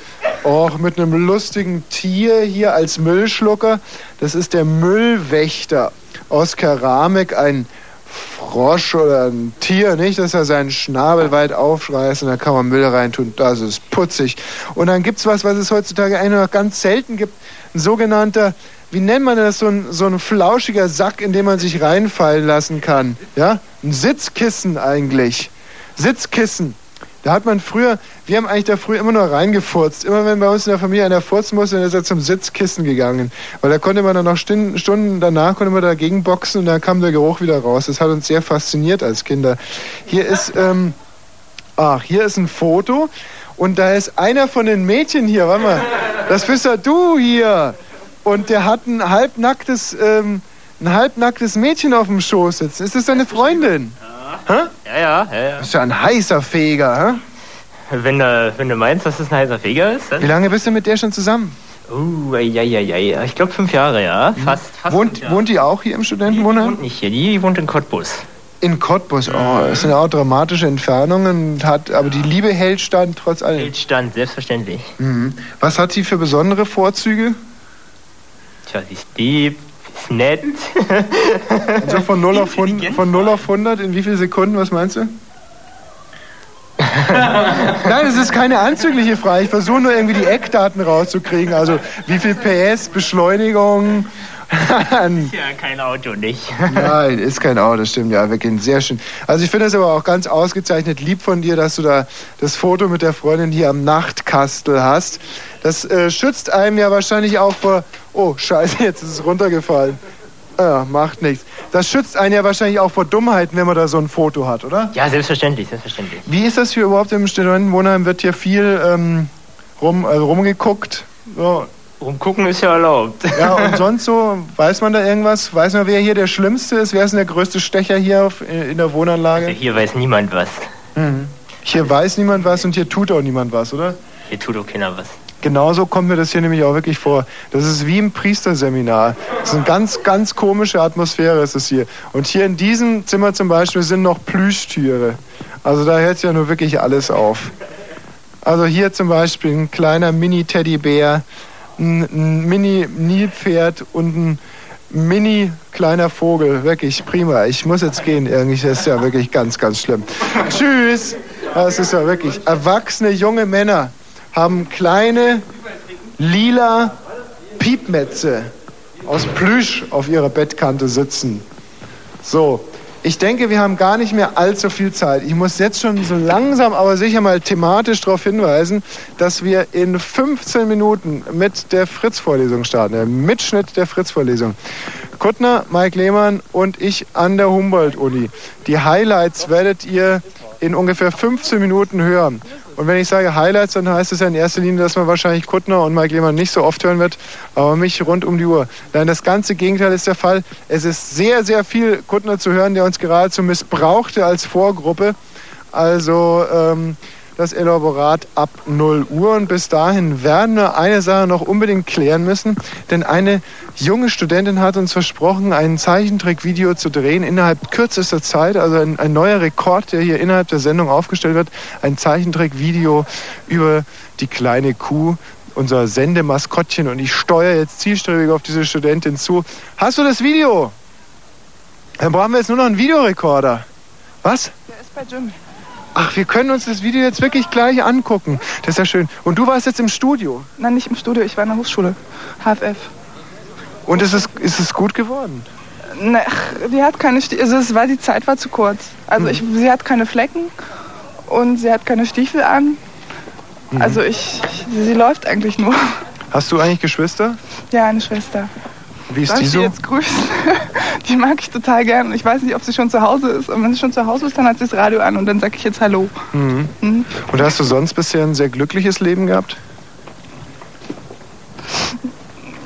Auch mit einem lustigen Tier hier als Müllschlucker. Das ist der Müllwächter aus Keramik, ein Frosch oder ein Tier, nicht, dass er seinen Schnabel weit aufreißt und da kann man Müll reintun. Das ist putzig. Und dann gibt es was, was es heutzutage eigentlich noch ganz selten gibt. Ein sogenannter, wie nennt man das, so ein, so ein flauschiger Sack, in den man sich reinfallen lassen kann. Ja? Ein Sitzkissen eigentlich. Sitzkissen. Da hat man früher, wir haben eigentlich da früher immer nur reingefurzt. Immer wenn bei uns in der Familie einer furzen musste, dann ist er zum Sitzkissen gegangen. Weil da konnte man dann noch Stunden, danach konnte man dagegen boxen und dann kam der Geruch wieder raus. Das hat uns sehr fasziniert als Kinder. Hier ist, ähm, ach, hier ist ein Foto und da ist einer von den Mädchen hier, warte mal, das bist ja du hier. Und der hat ein halbnacktes, ähm, ein halbnacktes Mädchen auf dem Schoß sitzen. Ist das deine Freundin? Hä? Ja, ja, ja, ja. Bist du ein heißer Feger, hä? Wenn du, wenn du meinst, dass das ein heißer Feger ist, dann. Wie lange bist du mit der schon zusammen? Uh, ja, ja, ja. Ich glaube fünf Jahre, ja. Fast, fast fünf Wohnt, Jahre. wohnt die auch hier im Studentenwohnheim? wohnt nicht hier, die wohnt in Cottbus. In Cottbus, oh, das sind ja auch dramatische Entfernungen, hat, aber die Liebe hält stand trotz allem. Hält stand, selbstverständlich. Mhm. Was hat sie für besondere Vorzüge? Tja, sie ist lieb, nett. Und so von 0 auf 100, von 0 auf 100 in wie viele Sekunden, was meinst du? Nein, es ist keine anzügliche Frage. Ich versuche nur irgendwie die Eckdaten rauszukriegen. Also wie viel PS, Beschleunigung. Ja, kein Auto nicht. Nein, ist kein Auto, stimmt ja, wirklich sehr schön. Also ich finde es aber auch ganz ausgezeichnet lieb von dir, dass du da das Foto mit der Freundin hier am Nachtkastel hast. Das äh, schützt einem ja wahrscheinlich auch vor. Oh, scheiße, jetzt ist es runtergefallen. Ja, macht nichts. Das schützt einen ja wahrscheinlich auch vor Dummheiten, wenn man da so ein Foto hat, oder? Ja, selbstverständlich, selbstverständlich. Wie ist das hier überhaupt im Studentenwohnheim? Wird hier viel ähm, rum, also rumgeguckt? So. Rumgucken ist ja erlaubt. Ja, und sonst so, weiß man da irgendwas? Weiß man, wer hier der Schlimmste ist? Wer ist denn der größte Stecher hier auf, in der Wohnanlage? Also hier weiß niemand was. Mhm. Hier weiß niemand was und hier tut auch niemand was, oder? Hier tut auch keiner was. Genauso kommt mir das hier nämlich auch wirklich vor. Das ist wie im Priesterseminar. Das ist eine ganz, ganz komische Atmosphäre ist es hier. Und hier in diesem Zimmer zum Beispiel sind noch Plüschtüre. Also da hört ja nur wirklich alles auf. Also hier zum Beispiel ein kleiner Mini-Teddybär, ein, ein Mini-Nilpferd und ein mini kleiner Vogel. Wirklich prima. Ich muss jetzt gehen irgendwie. Das ist ja wirklich ganz, ganz schlimm. Tschüss. Das ist ja wirklich. Erwachsene junge Männer haben kleine lila Piepmetze aus Plüsch auf ihrer Bettkante sitzen. So, ich denke, wir haben gar nicht mehr allzu viel Zeit. Ich muss jetzt schon so langsam, aber sicher mal thematisch darauf hinweisen, dass wir in 15 Minuten mit der Fritz-Vorlesung starten, der Mitschnitt der Fritz-Vorlesung. Kuttner, Mike Lehmann und ich an der Humboldt-Uni. Die Highlights werdet ihr in ungefähr 15 Minuten hören. Und wenn ich sage Highlights, dann heißt es ja in erster Linie, dass man wahrscheinlich Kuttner und Mike Lehmann nicht so oft hören wird, aber mich rund um die Uhr. Nein, das ganze Gegenteil ist der Fall. Es ist sehr, sehr viel Kuttner zu hören, der uns geradezu missbrauchte als Vorgruppe. Also ähm, das Elaborat ab 0 Uhr. Und bis dahin werden wir eine Sache noch unbedingt klären müssen, denn eine junge Studentin hat uns versprochen, ein Zeichentrickvideo zu drehen innerhalb kürzester Zeit. Also ein, ein neuer Rekord, der hier innerhalb der Sendung aufgestellt wird. Ein Zeichentrickvideo über die kleine Kuh unser Sendemaskottchen und ich steuere jetzt zielstrebig auf diese Studentin zu. Hast du das Video? Dann brauchen wir jetzt nur noch einen Videorekorder. Was? Der ist bei Jim. Ach, wir können uns das Video jetzt wirklich gleich angucken. Das ist ja schön. Und du warst jetzt im Studio. Nein, nicht im Studio, ich war in der Hochschule. HFF. Und ist es, ist es gut geworden? Ne, ach, die hat keine Stiefel, also es war, die Zeit war zu kurz. Also ich, sie hat keine Flecken und sie hat keine Stiefel an. Mhm. Also ich, sie läuft eigentlich nur. Hast du eigentlich Geschwister? Ja, eine Schwester. Wie ist Darf die so? jetzt grüßen? Die mag ich total gern. Ich weiß nicht, ob sie schon zu Hause ist. Und wenn sie schon zu Hause ist, dann hat sie das Radio an und dann sage ich jetzt Hallo. Mhm. Mhm. Und hast du sonst bisher ein sehr glückliches Leben gehabt?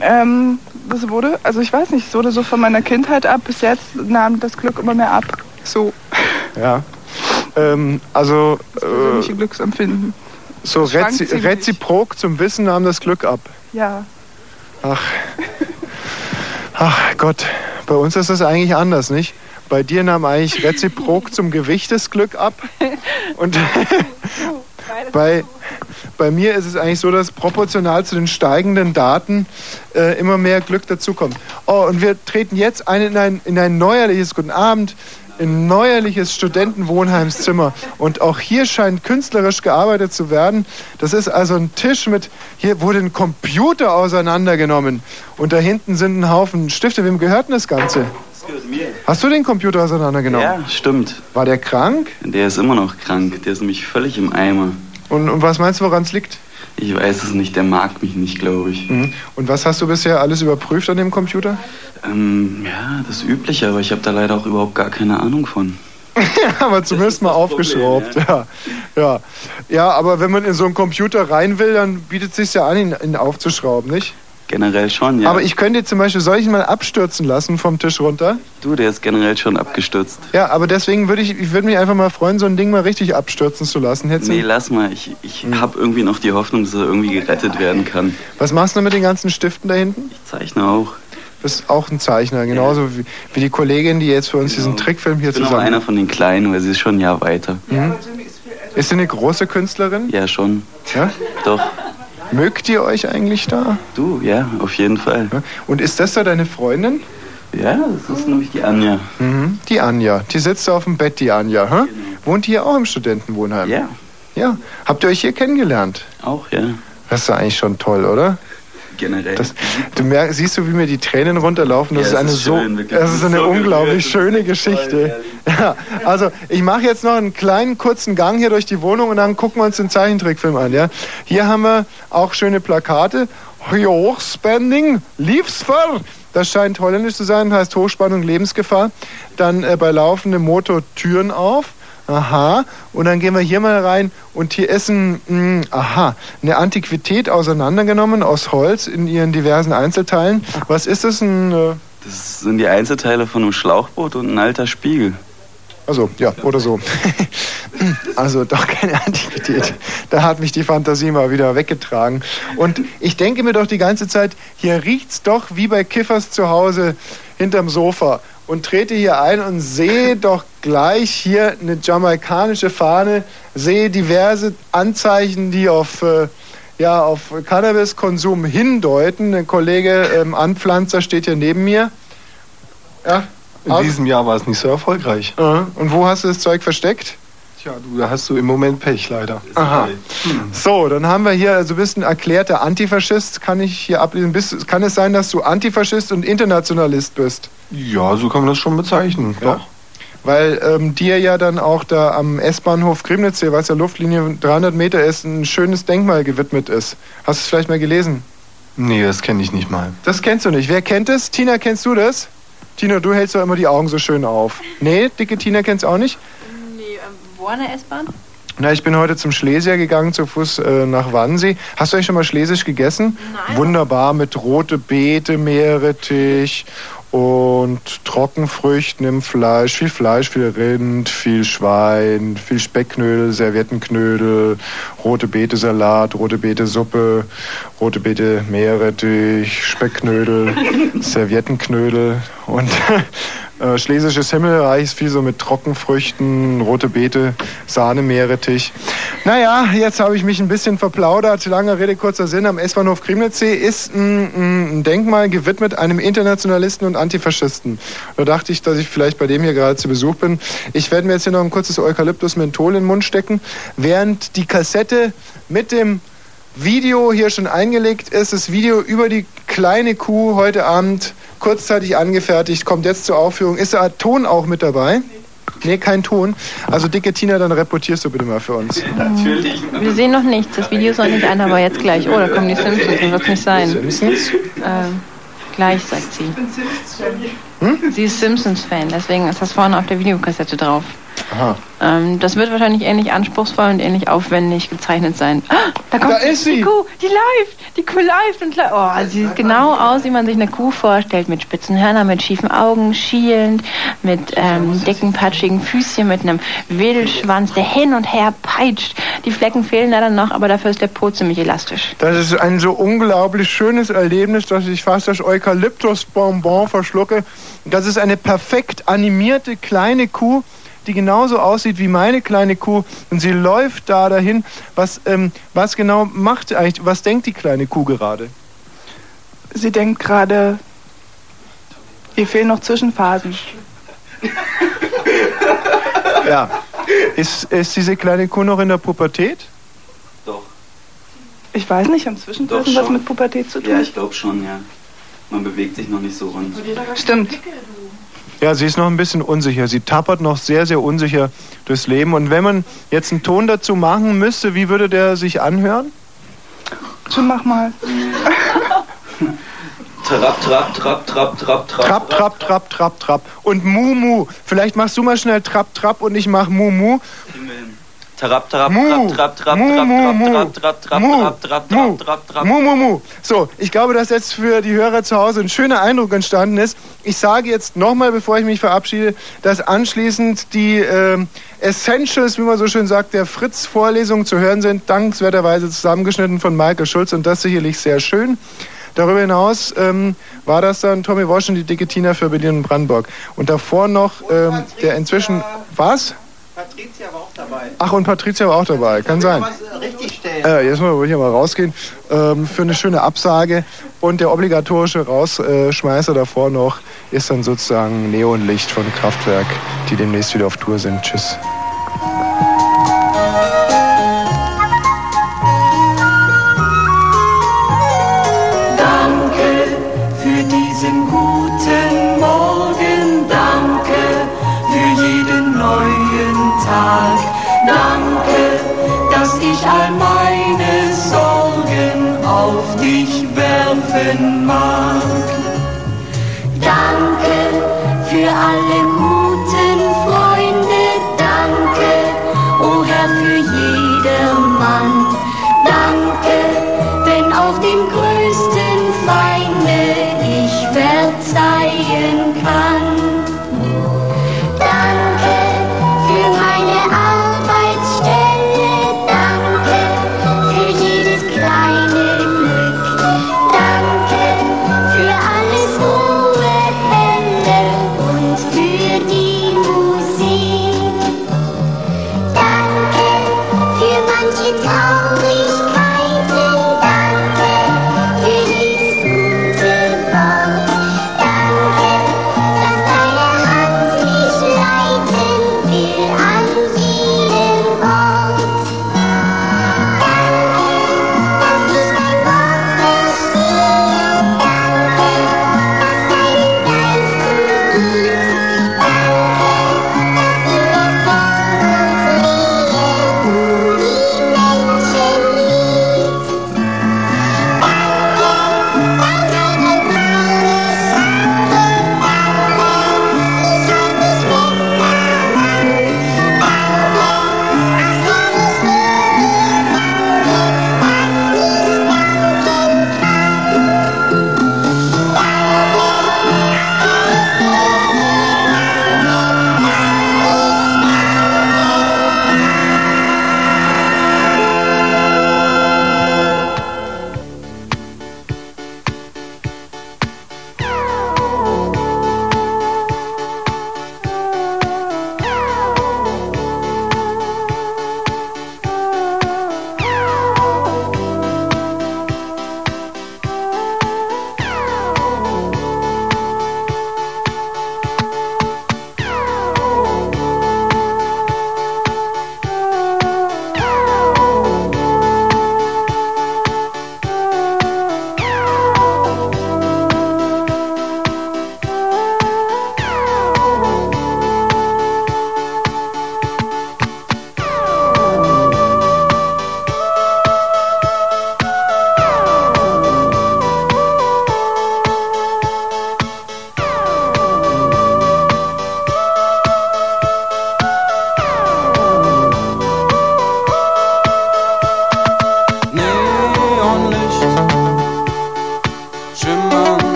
Ähm, das wurde, also ich weiß nicht, es wurde so von meiner Kindheit ab. Bis jetzt nahm das Glück immer mehr ab. So, Ja. Ähm, also persönliche äh, Glücksempfinden. so Das rezi ziemlich. reziprok zum Wissen nahm das Glück ab. Ja. Ach. Ach Gott, bei uns ist das eigentlich anders, nicht? Bei dir nahm eigentlich reziprok zum Gewicht das Glück ab. Und bei, bei mir ist es eigentlich so, dass proportional zu den steigenden Daten äh, immer mehr Glück dazukommt. Oh, und wir treten jetzt ein in, ein in ein neuerliches Guten Abend, in ein neuerliches Studentenwohnheimszimmer. Und auch hier scheint künstlerisch gearbeitet zu werden. Das ist also ein Tisch mit, hier wurde ein Computer auseinandergenommen. Und da hinten sind ein Haufen Stifte. Wem gehört denn das Ganze? Hast du den Computer auseinandergenommen? Ja, stimmt. War der krank? Der ist immer noch krank. Der ist nämlich völlig im Eimer. Und, und was meinst du, woran es liegt? Ich weiß es nicht, der mag mich nicht, glaube ich. Mhm. Und was hast du bisher alles überprüft an dem Computer? Ähm, ja, das Übliche, aber ich habe da leider auch überhaupt gar keine Ahnung von. ja, aber zumindest mal aufgeschraubt. ja. Ja. ja, aber wenn man in so einen Computer rein will, dann bietet es sich ja an, ihn, ihn aufzuschrauben, nicht? Generell schon, ja. Aber ich könnte zum Beispiel, soll ich ihn mal abstürzen lassen vom Tisch runter? Du, der ist generell schon abgestürzt. Ja, aber deswegen würde ich, ich würde mich einfach mal freuen, so ein Ding mal richtig abstürzen zu lassen. Hättest Nee, lass mal. Ich, ich Hm. habe irgendwie noch die Hoffnung, dass er irgendwie gerettet werden kann. Was machst du mit den ganzen Stiften da hinten? Ich zeichne auch. Du bist auch ein Zeichner, genauso wie, wie die Kollegin, die jetzt für uns diesen Trickfilm hier Ich bin zusammen. einer von den Kleinen, weil sie ist schon ein Jahr weiter. Mhm. Ist sie eine große Künstlerin? Ja, schon. Ja? Doch. Mögt ihr euch eigentlich da? Du, ja, auf jeden Fall. Und ist das da deine Freundin? Ja, das ist nämlich die Anja. Mhm. Die Anja. Die sitzt da auf dem Bett, die Anja. Hä? Wohnt die hier auch im Studentenwohnheim? Ja. Ja. Habt ihr euch hier kennengelernt? Auch, ja. Das ist ja eigentlich schon toll, oder? Generell. Das, du merkst, siehst du, wie mir die Tränen runterlaufen? Das Ja, ist eine ist so, schön, das ist eine So unglaublich schöne Geschichte. Ja, also ich mache jetzt noch einen kleinen kurzen Gang hier durch die Wohnung und dann gucken wir uns den Zeichentrickfilm an. Ja, hier haben wir auch schöne Plakate. Hochspending, Liebsver. Das scheint holländisch zu sein, heißt Hochspannung, Lebensgefahr. Dann äh, bei laufendem Motor Türen auf. Aha. Und dann gehen wir hier mal rein und hier ist ein, mh, aha, eine Antiquität auseinandergenommen aus Holz in ihren diversen Einzelteilen. Was ist das? Ein, äh, Das sind die Einzelteile von einem Schlauchboot und ein alter Spiegel. also, ja, oder so. also doch keine Antiquität. Da hat mich die Fantasie mal wieder weggetragen. Und ich denke mir doch die ganze Zeit, hier riecht's doch wie bei Kiffers zu Hause hinterm Sofa. Und trete hier ein und sehe doch gleich hier eine jamaikanische Fahne, sehe diverse Anzeichen, die auf, äh, ja, auf Cannabiskonsum hindeuten. Der Kollege ähm, Anpflanzer steht hier neben mir. Ja, In diesem Jahr war es nicht so erfolgreich. Aha. Und wo hast du das Zeug versteckt? Tja, du, da hast du im Moment Pech leider. Aha. So, dann haben wir hier, also du bist ein erklärter Antifaschist, kann ich hier ablesen. Bist, kann es sein, dass du Antifaschist und Internationalist bist? Ja, so kann man das schon bezeichnen. Doch. Weil ähm, dir ja dann auch da am S-Bahnhof Grimnitz, hier, was ja Luftlinie 300 Meter ist, ein schönes Denkmal gewidmet ist. Hast du es vielleicht mal gelesen? Nee, das kenne ich nicht mal. Das kennst du nicht. Wer kennt es? Tina, kennst du das? Tina, du hältst doch immer die Augen so schön auf. Nee, dicke Tina kennst auch nicht? Der S-Bahn? Na, ich bin heute zum Schlesier gegangen, zu Fuß äh, nach Wannsee. Hast du eigentlich schon mal Schlesisch gegessen? Nein. Wunderbar, mit rote Beete, Meerrettich und Trockenfrüchten im Fleisch. Viel Fleisch, viel Rind, viel Schwein, viel Speckknödel, Serviettenknödel, rote Beete Salat, rote Beete Suppe, rote Beete Meerrettich, Speckknödel, Serviettenknödel und äh, Schlesisches Himmelreich ist viel so mit Trockenfrüchten, rote Beete, Sahne, Meerrettich. Naja, jetzt habe ich mich ein bisschen verplaudert. Lange Rede, kurzer Sinn. Am S-Bahnhof Kriemnitzsee ist ein, ein Denkmal gewidmet einem Internationalisten und Antifaschisten. Da dachte ich, dass ich vielleicht bei dem hier gerade zu Besuch bin. Ich werde mir jetzt hier noch ein kurzes Eukalyptus-Menthol in den Mund stecken, während die Kassette mit dem Video hier schon eingelegt ist. Das Video über die kleine Kuh heute Abend kurzzeitig angefertigt, kommt jetzt zur Aufführung. Ist der Ton auch mit dabei? Nee, kein Ton. Also dicke Tina, dann reportierst du bitte mal für uns. Natürlich. Wir sehen noch nichts. Das Video ist noch nicht an, aber jetzt gleich. Oh, da kommen die Simpsons. Das wird nicht sein. Simpsons? Ähm, gleich, sagt sie. Hm? Sie ist Simpsons-Fan, deswegen ist das vorne auf der Videokassette drauf. Aha. Ähm, das wird wahrscheinlich ähnlich anspruchsvoll und ähnlich aufwendig gezeichnet sein. Ah, da kommt Da ist sie. die Kuh, die läuft, die Kuh läuft und läuft. Oh, sie sieht genau aus, wie man sich eine Kuh vorstellt, mit spitzen Hörnern, mit schiefen Augen, schielend, mit ähm, dicken, patschigen Füßchen, mit einem Wedelschwanz, der hin und her peitscht. Die Flecken fehlen leider noch, aber dafür ist der Po ziemlich elastisch. Das ist ein so unglaublich schönes Erlebnis, dass ich fast das Eukalyptusbonbon verschlucke. Das ist eine perfekt animierte kleine Kuh, die genauso aussieht wie meine kleine Kuh. Und sie läuft da dahin. Was, ähm, was genau macht eigentlich? Was denkt die kleine Kuh gerade? Sie denkt gerade, ihr fehlen noch Zwischenphasen. Ja. Ist, ist diese kleine Kuh noch in der Pubertät? Ich weiß nicht, haben Zwischenphasen Doch was mit Pubertät zu tun? Ja, ich glaube schon, ja. Man bewegt sich noch nicht so rund. Stimmt. Ja, sie ist noch ein bisschen unsicher. Sie tappert noch sehr, sehr unsicher durchs Leben. Und wenn man jetzt einen Ton dazu machen müsste, wie würde der sich anhören? Schon mach mal. Trapp, trapp, trapp, trapp, trapp, trapp. Trapp, trapp, trapp, trapp, trapp. Und Mu, Mu. Vielleicht machst du mal schnell Trapp, Trapp und ich mach Mu, Mu. Trapp, trapp, Mu. trapp, Mu, trapp, mu, mu. trapp, trapp, trapp, Mu. trapp, trapp, Mu. mu, mu. So, ich glaube, dass jetzt für die Hörer zu Hause ein schöner Eindruck entstanden ist. Ich sage jetzt nochmal, bevor ich mich verabschiede, dass anschließend die ähm, Essentials, wie man so schön sagt, der Fritz-Vorlesung zu hören sind, dankenswerterweise zusammengeschnitten von Michael Schulz und das sicherlich sehr schön. Darüber hinaus ähm, war das dann Tommy Walsh und die dicke Tina für Berlin und Brandenburg. Und davor noch ähm, der inzwischen... Was? Patricia war auch dabei. Ach, und Patricia war auch dabei. Kann sein. Äh, jetzt mal, will ich mal rausgehen ähm, für eine schöne Absage. Und der obligatorische Rausschmeißer davor noch ist dann sozusagen Neonlicht von Kraftwerk, die demnächst wieder auf Tour sind. Tschüss.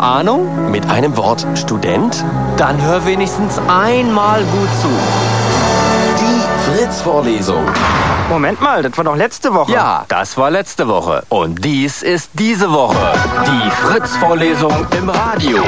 Ahnung? Mit einem Wort Student? Dann hör wenigstens einmal gut zu. Die Fritz-Vorlesung. Moment mal, das war doch letzte Woche. Ja, das war letzte Woche. Und dies ist diese Woche. Die Fritz-Vorlesung im Radio.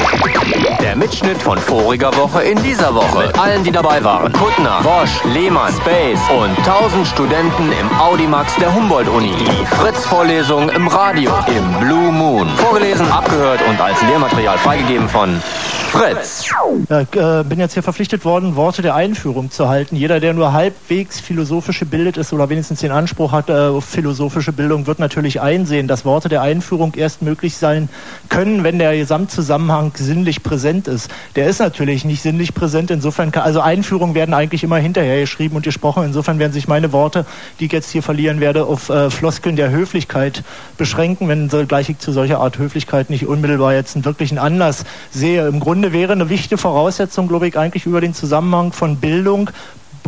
Der Mitschnitt von voriger Woche in dieser Woche. Mit allen, die dabei waren. Kuttner, Bosch, Lehmann, Space und 1000 Studenten im Audimax der Humboldt-Uni. Die Fritz-Vorlesung im Radio. Im Blue Moon. Vorgelesen, abgehört und als Lehrmaterial freigegeben von Fritz. Ja, ich äh, bin jetzt hier verpflichtet worden, Worte der Einführung zu halten. Jeder, der nur halbwegs philosophisch gebildet ist oder wenigstens den Anspruch hat äh, auf philosophische Bildung, wird natürlich einsehen, dass Worte der Einführung erst möglich sein können, wenn der Gesamtzusammenhang sinnlich präsent ist. Der ist natürlich nicht sinnlich präsent. Insofern, kann, also Einführungen werden eigentlich immer hinterher geschrieben und gesprochen. Insofern werden sich meine Worte, die ich jetzt hier verlieren werde, auf äh, Floskeln der Höflichkeit beschränken, wenn gleich ich zu solcher Art Höflichkeit nicht unmittelbar jetzt einen wirklichen Anlass sehe. Im Grunde wäre eine wichtige Voraussetzung, glaube ich, eigentlich über den Zusammenhang von Bildung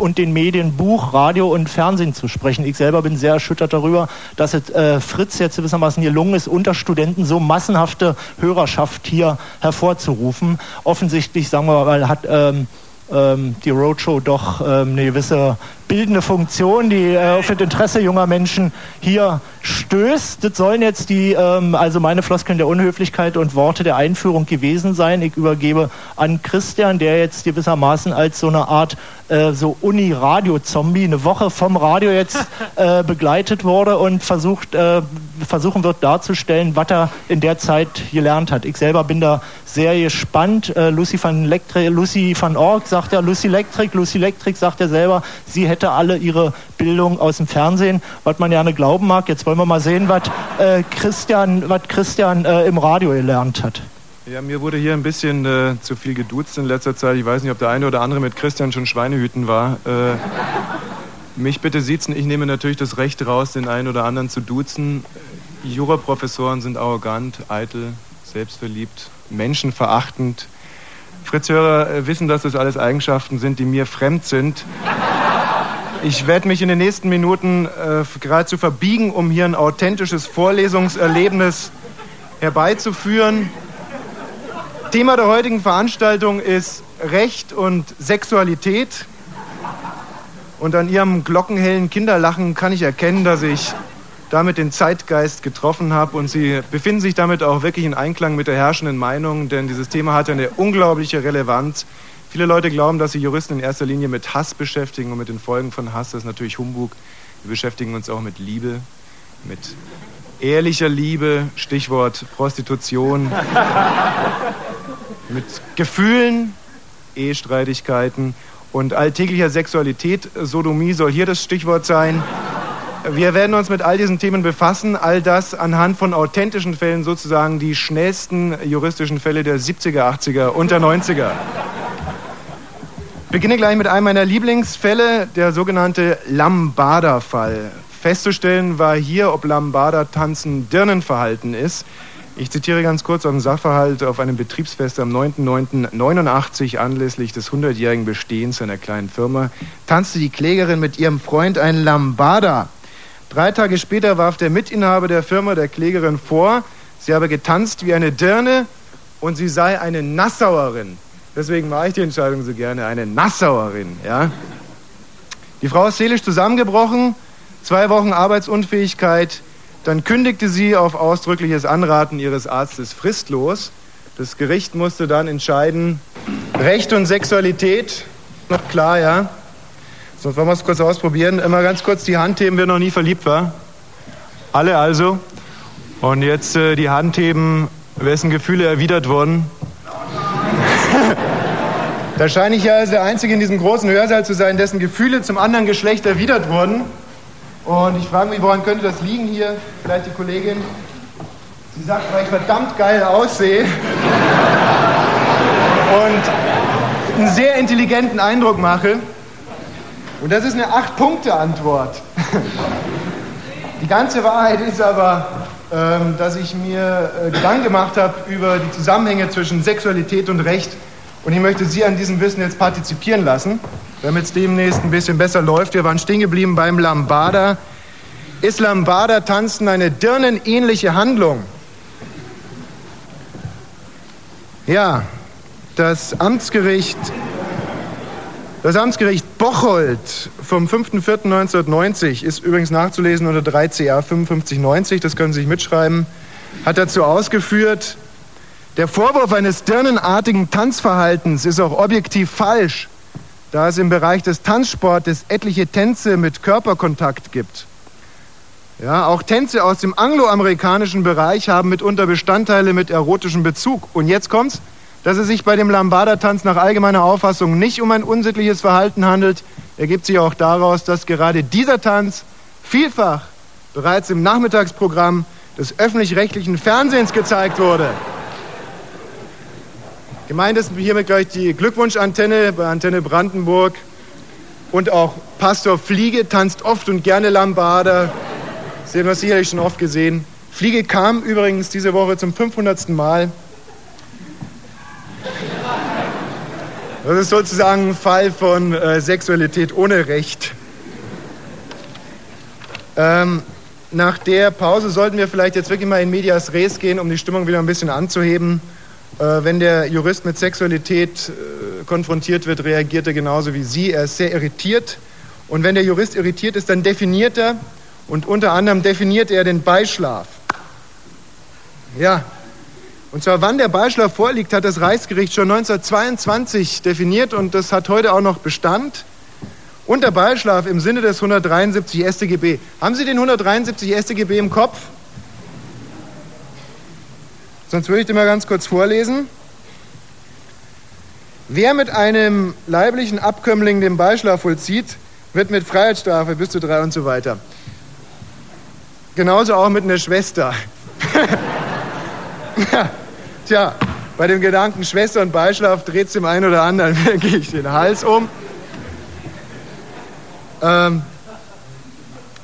und den Medien Buch, Radio und Fernsehen zu sprechen. Ich selber bin sehr erschüttert darüber, dass es äh, Fritz jetzt gewissermaßen gelungen ist, unter Studenten so massenhafte Hörerschaft hier hervorzurufen. Offensichtlich, sagen wir mal, hat ähm, ähm, die Roadshow doch ähm, eine gewisse bildende Funktion, die äh, auf das Interesse junger Menschen hier stößt. Das sollen jetzt die, ähm, also meine Floskeln der Unhöflichkeit und Worte der Einführung gewesen sein. Ich übergebe an Christian, der jetzt gewissermaßen als so eine Art äh, so Uni-Radio-Zombie eine Woche vom Radio jetzt äh, begleitet wurde und versucht, äh, versuchen wird darzustellen, was er in der Zeit gelernt hat. Ich selber bin da sehr gespannt. Äh, Lucy van, Lectre, Lucy van Org sagt ja, Lucy Electric, Lucy Electric sagt ja selber, sie hätte alle ihre Bildung aus dem Fernsehen, was man gerne glauben mag. Jetzt wollen wir mal sehen, was äh, Christian, was Christian im Radio gelernt hat. Ja, mir wurde hier ein bisschen äh, zu viel geduzt in letzter Zeit. Ich weiß nicht, ob der eine oder andere mit Christian schon Schweinehüten war. Äh, mich bitte siezen. Ich nehme natürlich das Recht raus, den einen oder anderen zu duzen. Juraprofessoren sind arrogant, eitel, selbstverliebt, menschenverachtend. Fritz-Hörer äh, wissen, dass das alles Eigenschaften sind, die mir fremd sind. Ich werde mich in den nächsten Minuten äh, geradezu verbiegen, um hier ein authentisches Vorlesungserlebnis herbeizuführen. Thema der heutigen Veranstaltung ist Recht und Sexualität. Und an Ihrem glockenhellen Kinderlachen kann ich erkennen, dass ich damit den Zeitgeist getroffen habe. Und Sie befinden sich damit auch wirklich in Einklang mit der herrschenden Meinung, denn dieses Thema hat eine unglaubliche Relevanz. Viele Leute glauben, dass sich Juristen in erster Linie mit Hass beschäftigen und mit den Folgen von Hass. Das ist natürlich Humbug. Wir beschäftigen uns auch mit Liebe, mit ehrlicher Liebe, Stichwort Prostitution, mit Gefühlen, Ehestreitigkeiten und alltäglicher Sexualität. Sodomie soll hier das Stichwort sein. Wir werden uns mit all diesen Themen befassen, all das anhand von authentischen Fällen, sozusagen die schnellsten juristischen Fälle der 70er, 80er und der 90er. Ich beginne gleich mit einem meiner Lieblingsfälle, der sogenannte Lambada-Fall. Festzustellen war hier, ob Lambada-Tanzen Dirnenverhalten ist. Ich zitiere ganz kurz dem Sachverhalt auf einem Betriebsfest am 9.9.89 anlässlich des 100-jährigen Bestehens einer kleinen Firma tanzte die Klägerin mit ihrem Freund ein Lambada. Drei Tage später warf der Mitinhaber der Firma der Klägerin vor, sie habe getanzt wie eine Dirne und sie sei eine Nassauerin. Deswegen mache ich die Entscheidung so gerne, eine Nassauerin. Ja? Die Frau ist seelisch zusammengebrochen, zwei Wochen Arbeitsunfähigkeit. Dann kündigte sie auf ausdrückliches Anraten ihres Arztes fristlos. Das Gericht musste dann entscheiden, Recht und Sexualität, noch klar, ja? Sonst wollen wir es kurz ausprobieren. Immer ganz kurz die Hand heben, wer noch nie verliebt war. Alle also. Und jetzt äh, die Hand heben, wessen Gefühle erwidert wurden. da scheine ich ja als der Einzige in diesem großen Hörsaal zu sein, dessen Gefühle zum anderen Geschlecht erwidert wurden. Und ich frage mich, woran könnte das liegen hier? Vielleicht die Kollegin. Sie sagt, weil ich verdammt geil aussehe. Und einen sehr intelligenten Eindruck mache. Und das ist eine Acht-Punkte-Antwort. Die ganze Wahrheit ist aber, ähm, dass ich mir äh, Gedanken gemacht habe über die Zusammenhänge zwischen Sexualität und Recht. Und ich möchte Sie an diesem Wissen jetzt partizipieren lassen, damit es demnächst ein bisschen besser läuft. Wir waren stehen geblieben beim Lambada. Ist Lambada-Tanzen eine dirnenähnliche Handlung? Ja, das Amtsgericht, das Amtsgericht Bocholt vom 5.4.1990 ist übrigens nachzulesen unter 3 CA 5590, das können Sie sich mitschreiben, hat dazu ausgeführt, der Vorwurf eines dirnenartigen Tanzverhaltens ist auch objektiv falsch, da es im Bereich des Tanzsportes etliche Tänze mit Körperkontakt gibt. Ja, auch Tänze aus dem angloamerikanischen Bereich haben mitunter Bestandteile mit erotischem Bezug. Und jetzt kommt's, dass es sich bei dem Lambada-Tanz nach allgemeiner Auffassung nicht um ein unsittliches Verhalten handelt, ergibt sich auch daraus, dass gerade dieser Tanz vielfach bereits im Nachmittagsprogramm des öffentlich-rechtlichen Fernsehens gezeigt wurde. Gemeint ist hiermit gleich die Glückwunschantenne bei Antenne Brandenburg. Und auch Pastor Fliege tanzt oft und gerne Lambada. Sie haben das sicherlich schon oft gesehen. Fliege kam übrigens diese Woche zum 500. Mal. Das ist sozusagen ein Fall von äh, Sexualität ohne Recht. Ähm, nach der Pause sollten wir vielleicht jetzt wirklich mal in Medias Res gehen, um die Stimmung wieder ein bisschen anzuheben. Äh, wenn der Jurist mit Sexualität äh, konfrontiert wird, reagiert er genauso wie Sie. Er ist sehr irritiert. Und wenn der Jurist irritiert ist, dann definiert er und unter anderem definiert er den Beischlaf. Ja, und zwar wann der Beischlaf vorliegt, hat das Reichsgericht schon 1922 definiert und das hat heute auch noch Bestand. Und der Beischlaf im Sinne des 173 StGB. Haben Sie den 173 StGB im Kopf? Sonst würde ich den mal ganz kurz vorlesen. Wer mit einem leiblichen Abkömmling den Beischlaf vollzieht, wird mit Freiheitsstrafe bis zu drei und so weiter. Genauso auch mit einer Schwester. ja, tja, Bei dem Gedanken Schwester und Beischlaf dreht es dem einen oder anderen wirklich den Hals um. Ähm,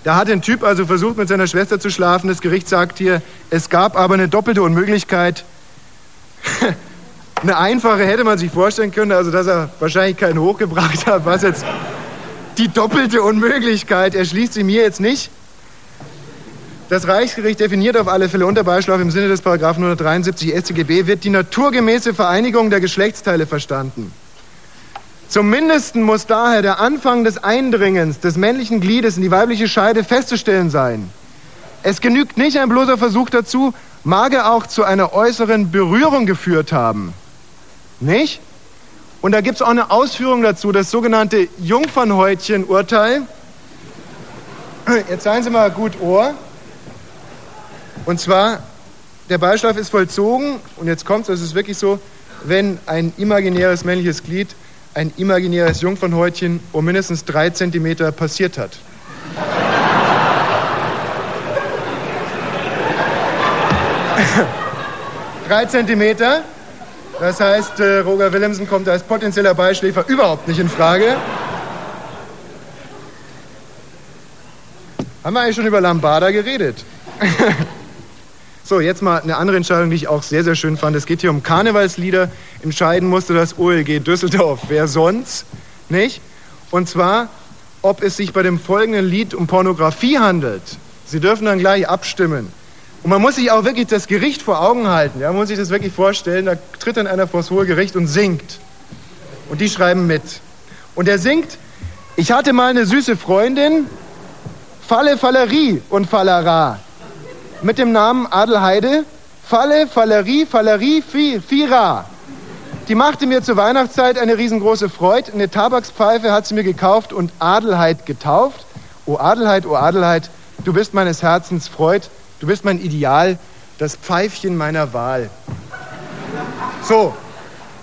da hat ein Typ also versucht, mit seiner Schwester zu schlafen. Das Gericht sagt hier, es gab aber eine doppelte Unmöglichkeit. eine einfache hätte man sich vorstellen können, also dass er wahrscheinlich keinen hochgebracht hat, was jetzt die doppelte Unmöglichkeit erschließt sie mir jetzt nicht. Das Reichsgericht definiert auf alle Fälle unter Beischlaf im Sinne des Paragraphen 173 StGB wird die naturgemäße Vereinigung der Geschlechtsteile verstanden. Zum Mindesten muss daher der Anfang des Eindringens des männlichen Gliedes in die weibliche Scheide festzustellen sein. Es genügt nicht ein bloßer Versuch dazu, mag er auch zu einer äußeren Berührung geführt haben. Nicht? Und da gibt es auch eine Ausführung dazu, das sogenannte Jungfernhäutchen-Urteil. Jetzt seien Sie mal gut Ohr. Und zwar, der Beischlaf ist vollzogen, und jetzt kommt es, es ist wirklich so, wenn ein imaginäres männliches Glied, ein imaginäres Jungfernhäutchen um mindestens drei Zentimeter passiert hat. drei Zentimeter. Das heißt, äh, Roger Willemsen kommt als potenzieller Beischläfer überhaupt nicht in Frage. Haben wir eigentlich schon über Lambada geredet? so, jetzt mal eine andere Entscheidung, die ich auch sehr, sehr schön fand. Es geht hier um Karnevalslieder. Entscheiden musste das OLG Düsseldorf. Wer sonst? Nicht? Und zwar, ob es sich bei dem folgenden Lied um Pornografie handelt. Sie dürfen dann gleich abstimmen. Und man muss sich auch wirklich das Gericht vor Augen halten. Ja, man muss sich das wirklich vorstellen. Da tritt dann einer vor das hohe Gericht und singt. Und die schreiben mit. Und er singt, ich hatte mal eine süße Freundin, Falle, Fallerie und Fallera. Mit dem Namen Adelheide, Falle, Fallerie, Fallerie, Fi- Fira. Die machte mir zur Weihnachtszeit eine riesengroße Freude. Eine Tabakspfeife hat sie mir gekauft und Adelheid getauft. O Adelheid, o Adelheid, du bist meines Herzens Freud. Du bist mein Ideal, das Pfeifchen meiner Wahl. So,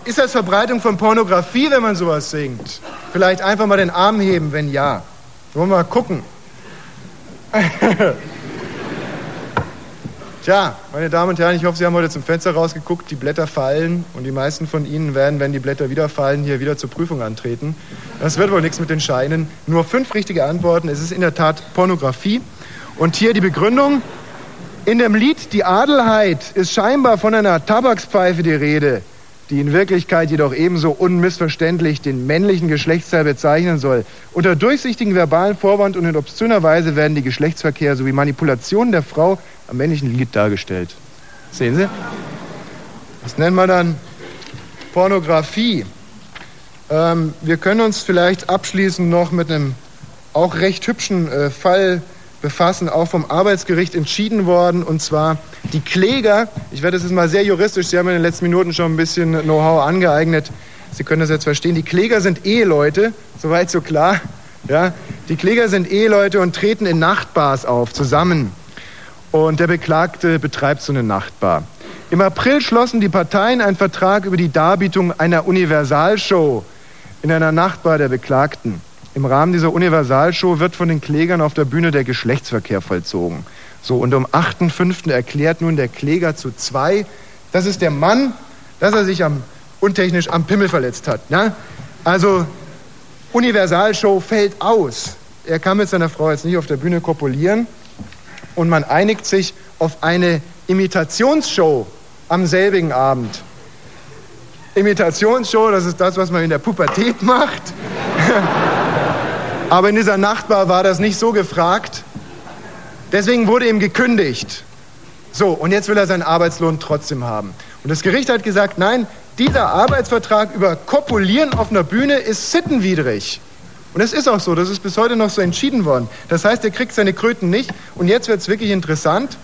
ist das Verbreitung von Pornografie, wenn man sowas singt? Vielleicht einfach mal den Arm heben, wenn ja. Wollen wir mal gucken. Tja, meine Damen und Herren, ich hoffe, Sie haben heute zum Fenster rausgeguckt. Die Blätter fallen und die meisten von Ihnen werden, wenn die Blätter wieder fallen, hier wieder zur Prüfung antreten. Das wird wohl nichts mit den Scheinen. Nur fünf richtige Antworten. Es ist in der Tat Pornografie. Und hier die Begründung. In dem Lied Die Adelheid ist scheinbar von einer Tabakspfeife die Rede, die in Wirklichkeit jedoch ebenso unmissverständlich den männlichen Geschlechtsteil bezeichnen soll. Unter durchsichtigen verbalen Vorwand und in obszöner Weise werden die Geschlechtsverkehr sowie Manipulationen der Frau am männlichen Glied dargestellt. Sehen Sie? Das nennen wir dann Pornografie. Ähm, wir können uns vielleicht abschließend noch mit einem auch recht hübschen äh, Fall befassen, auch vom Arbeitsgericht entschieden worden, und zwar die Kläger, ich werde das jetzt mal sehr juristisch, Sie haben in den letzten Minuten schon ein bisschen Know-how angeeignet, Sie können das jetzt verstehen, die Kläger sind Eheleute, soweit so klar, ja, die Kläger sind Eheleute und treten in Nachtbars auf, zusammen. Und der Beklagte betreibt so eine Nachtbar. Im April schlossen die Parteien einen Vertrag über die Darbietung einer Universalshow in einer Nachtbar der Beklagten. Im Rahmen dieser Universalshow wird von den Klägern auf der Bühne der Geschlechtsverkehr vollzogen. So, und am 8.5. erklärt nun der Kläger zu zwei, das ist der Mann, dass er sich am, untechnisch am Pimmel verletzt hat. Ja? Also, Universalshow fällt aus. Er kann mit seiner Frau jetzt nicht auf der Bühne kopulieren und man einigt sich auf eine Imitationsshow am selbigen Abend. Imitationsshow, das ist das, was man in der Pubertät macht. Aber in dieser Nachtbar war das nicht so gefragt. Deswegen wurde ihm gekündigt. So, und jetzt will er seinen Arbeitslohn trotzdem haben. Und das Gericht hat gesagt, nein, dieser Arbeitsvertrag über Kopulieren auf einer Bühne ist sittenwidrig. Und es ist auch so, das ist bis heute noch so entschieden worden. Das heißt, er kriegt seine Kröten nicht. Und jetzt wird es wirklich interessant.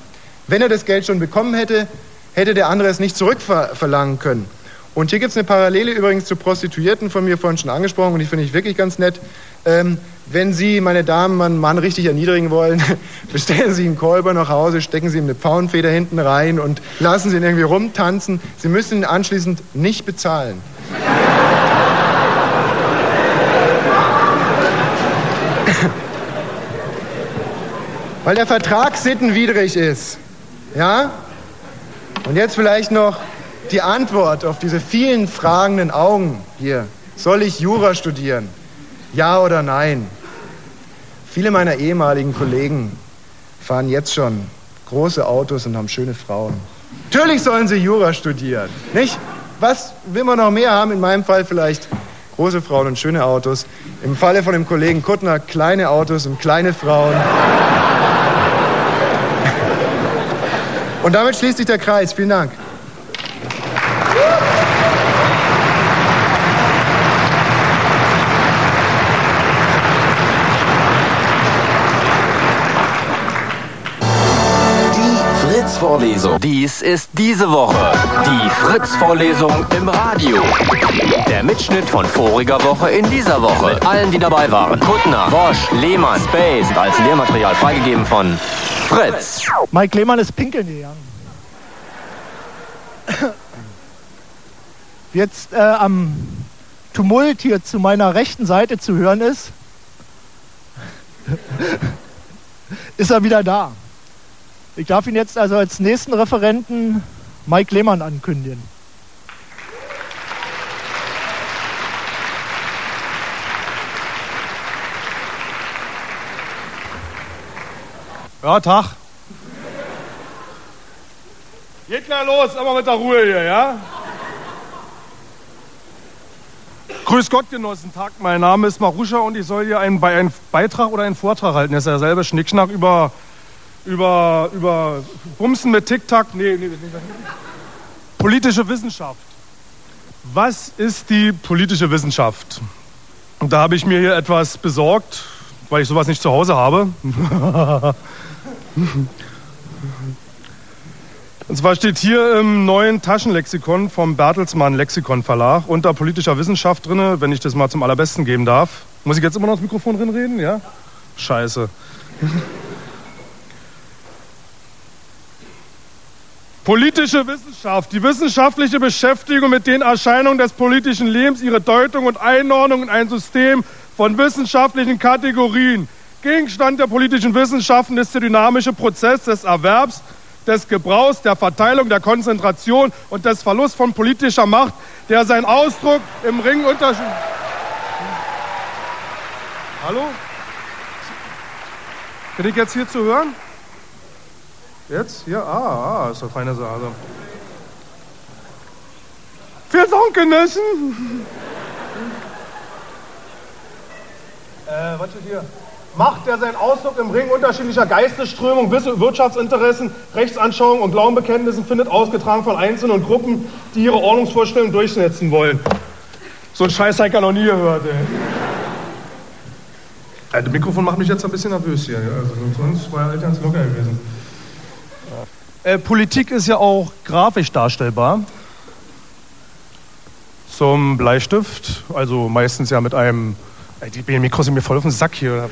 Wenn er das Geld schon bekommen hätte, hätte der andere es nicht zurückverlangen können. Und hier gibt es eine Parallele übrigens zu Prostituierten, von mir vorhin schon angesprochen, und die finde ich wirklich ganz nett. Ähm, wenn Sie, meine Damen, einen Mann richtig erniedrigen wollen, bestellen Sie einen Kolber nach Hause, stecken Sie ihm eine Pfauenfeder hinten rein und lassen Sie ihn irgendwie rumtanzen. Sie müssen ihn anschließend nicht bezahlen. Weil der Vertrag sittenwidrig ist. Ja? Und jetzt vielleicht noch die Antwort auf diese vielen fragenden Augen hier. Soll ich Jura studieren? Ja oder nein? Viele meiner ehemaligen Kollegen fahren jetzt schon große Autos und haben schöne Frauen. Natürlich sollen sie Jura studieren, nicht? Was will man noch mehr haben? In meinem Fall vielleicht große Frauen und schöne Autos. Im Falle von dem Kollegen Kuttner kleine Autos und kleine Frauen. Und damit schließt sich der Kreis. Vielen Dank. Fritz-Vorlesung. Dies ist diese Woche die Fritz-Vorlesung im Radio. Der Mitschnitt von voriger Woche in dieser Woche. Mit allen, die dabei waren. Kuttner, Bosch, Lehmann, Space als Lehrmaterial freigegeben von Fritz. Mike Lehmann ist pinkeln gegangen. Jetzt äh, am Tumult hier zu meiner rechten Seite zu hören ist, ist er wieder da. Ich darf ihn jetzt also als nächsten Referenten Mike Lehmann ankündigen. Ja, Tag. Geht gleich los, aber mit der Ruhe hier, ja? Grüß Gott, Genossen, Tag. Mein Name ist Maruscha und ich soll hier einen, bei einen Beitrag oder einen Vortrag halten. Das ist ja derselbe Schnickschnack über, über, über Bumsen mit. Nee, nee, nee, nee. Politische Wissenschaft. Was ist die politische Wissenschaft? Und da habe ich mir hier etwas besorgt, weil ich sowas nicht zu Hause habe. Und zwar steht hier im neuen Taschenlexikon vom Bertelsmann Lexikon Verlag unter politischer Wissenschaft drin, wenn ich das mal zum allerbesten geben darf. Muss ich jetzt immer noch ins Mikrofon drin reden? Ja? Scheiße. Politische Wissenschaft, die wissenschaftliche Beschäftigung mit den Erscheinungen des politischen Lebens, ihre Deutung und Einordnung in ein System von wissenschaftlichen Kategorien. Gegenstand der politischen Wissenschaften ist der dynamische Prozess des Erwerbs, des Gebrauchs, der Verteilung, der Konzentration und des Verlusts von politischer Macht, der seinen Ausdruck im Ring unterschied. Hallo? Bin ich jetzt hier zu hören? Jetzt? Hier? Ah, ah, ist eine feine Sache. Wir Dank, Genossen! Äh, was steht hier? Macht, der seinen Ausdruck im Ring unterschiedlicher Geistesströmungen, Wirtschaftsinteressen, Rechtsanschauungen und Glaubenbekenntnissen findet, ausgetragen von Einzelnen und Gruppen, die ihre Ordnungsvorstellungen durchsetzen wollen. So ein Scheiß habe ich ja noch nie gehört, ey. Äh, Das Mikrofon macht mich jetzt ein bisschen nervös hier. ja. Also sonst war er ganz locker gewesen. Äh, Politik ist ja auch grafisch darstellbar. Zum Bleistift, also meistens ja mit einem. Ey, die Mikros sind mir voll auf den Sack hier.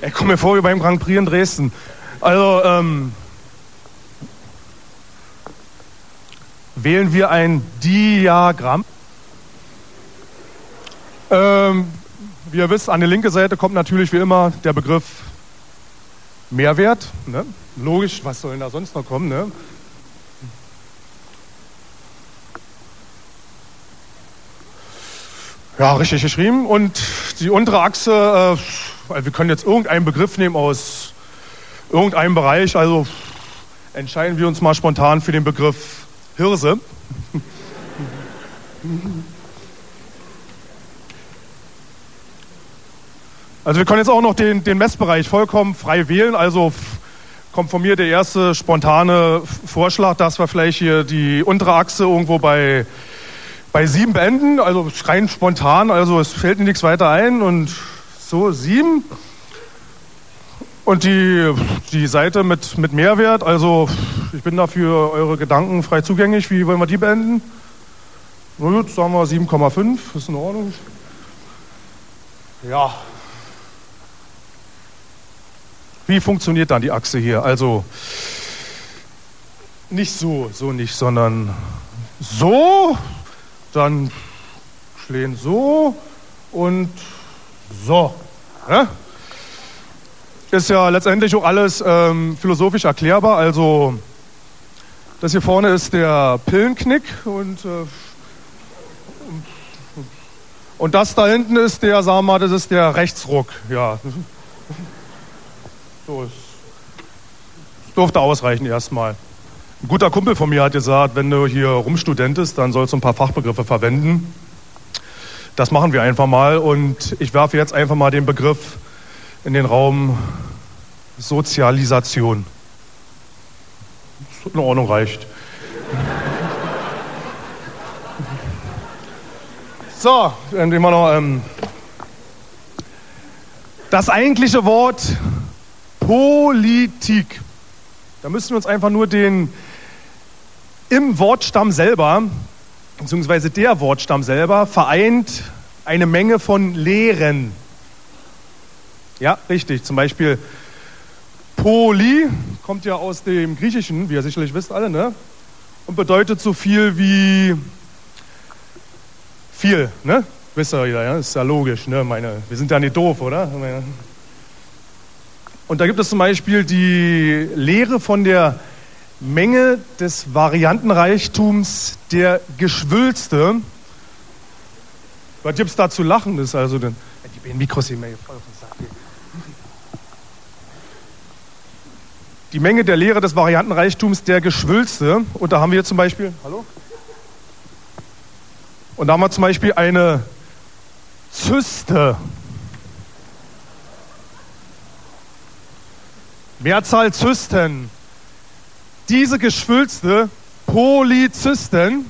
Ey, komm mir vor wie beim Grand Prix in Dresden. Also, ähm, wählen wir ein Diagramm. Ähm, wie ihr wisst, an die linke Seite kommt natürlich wie immer der Begriff Mehrwert. Ne? Logisch, was soll denn da sonst noch kommen? Ne? Ja, richtig geschrieben. Und die untere Achse, äh, wir können jetzt irgendeinen Begriff nehmen aus irgendeinem Bereich. Also entscheiden wir uns mal spontan für den Begriff Hirse. Also wir können jetzt auch noch den, den Messbereich vollkommen frei wählen. Also kommt von mir der erste spontane Vorschlag, dass wir vielleicht hier die untere Achse irgendwo bei, bei sieben beenden. Also rein spontan, also es fällt mir nichts weiter ein. Und so, sieben. Und die, die Seite mit, mit Mehrwert, also ich bin dafür eure Gedanken frei zugänglich. Wie wollen wir die beenden? Na gut, sagen wir 7,5, ist in Ordnung. Ja, wie funktioniert dann die Achse hier? Also nicht so, so nicht, sondern so, dann schlägen so und so. Ja? Ist ja letztendlich auch alles ähm, philosophisch erklärbar. Also Das hier vorne ist der Pillenknick und, äh, und das da hinten ist der, sagen wir mal, das ist der Rechtsruck. Ja. So, es durfte ausreichen erstmal. Ein guter Kumpel von mir hat gesagt, wenn du hier rumstudentest, dann sollst du ein paar Fachbegriffe verwenden. Das machen wir einfach mal und ich werfe jetzt einfach mal den Begriff in den Raum Sozialisation. In Ordnung reicht. So, dann wir noch ähm, das eigentliche Wort Politik. Da müssen wir uns einfach nur den im Wortstamm selber, beziehungsweise der Wortstamm selber, vereint eine Menge von Lehren. Ja, richtig. Zum Beispiel Poly kommt ja aus dem Griechischen, wie ihr sicherlich wisst alle, ne? Und bedeutet so viel wie viel, ne? Wisst ihr ja? Ist ja logisch, ne? Meine, wir sind ja nicht doof, oder? Meine, und da gibt es zum Beispiel die Lehre von der Menge des Variantenreichtums der Geschwülste. Was gibt es da zu lachen? Ist also den, die beiden Mikros voll auf den Sack. Die Menge der Lehre des Variantenreichtums der Geschwülste. Und da haben wir zum Beispiel, hallo? Und da haben wir zum Beispiel eine Zyste. Mehrzahl Zysten. Diese Geschwülste, Polyzysten,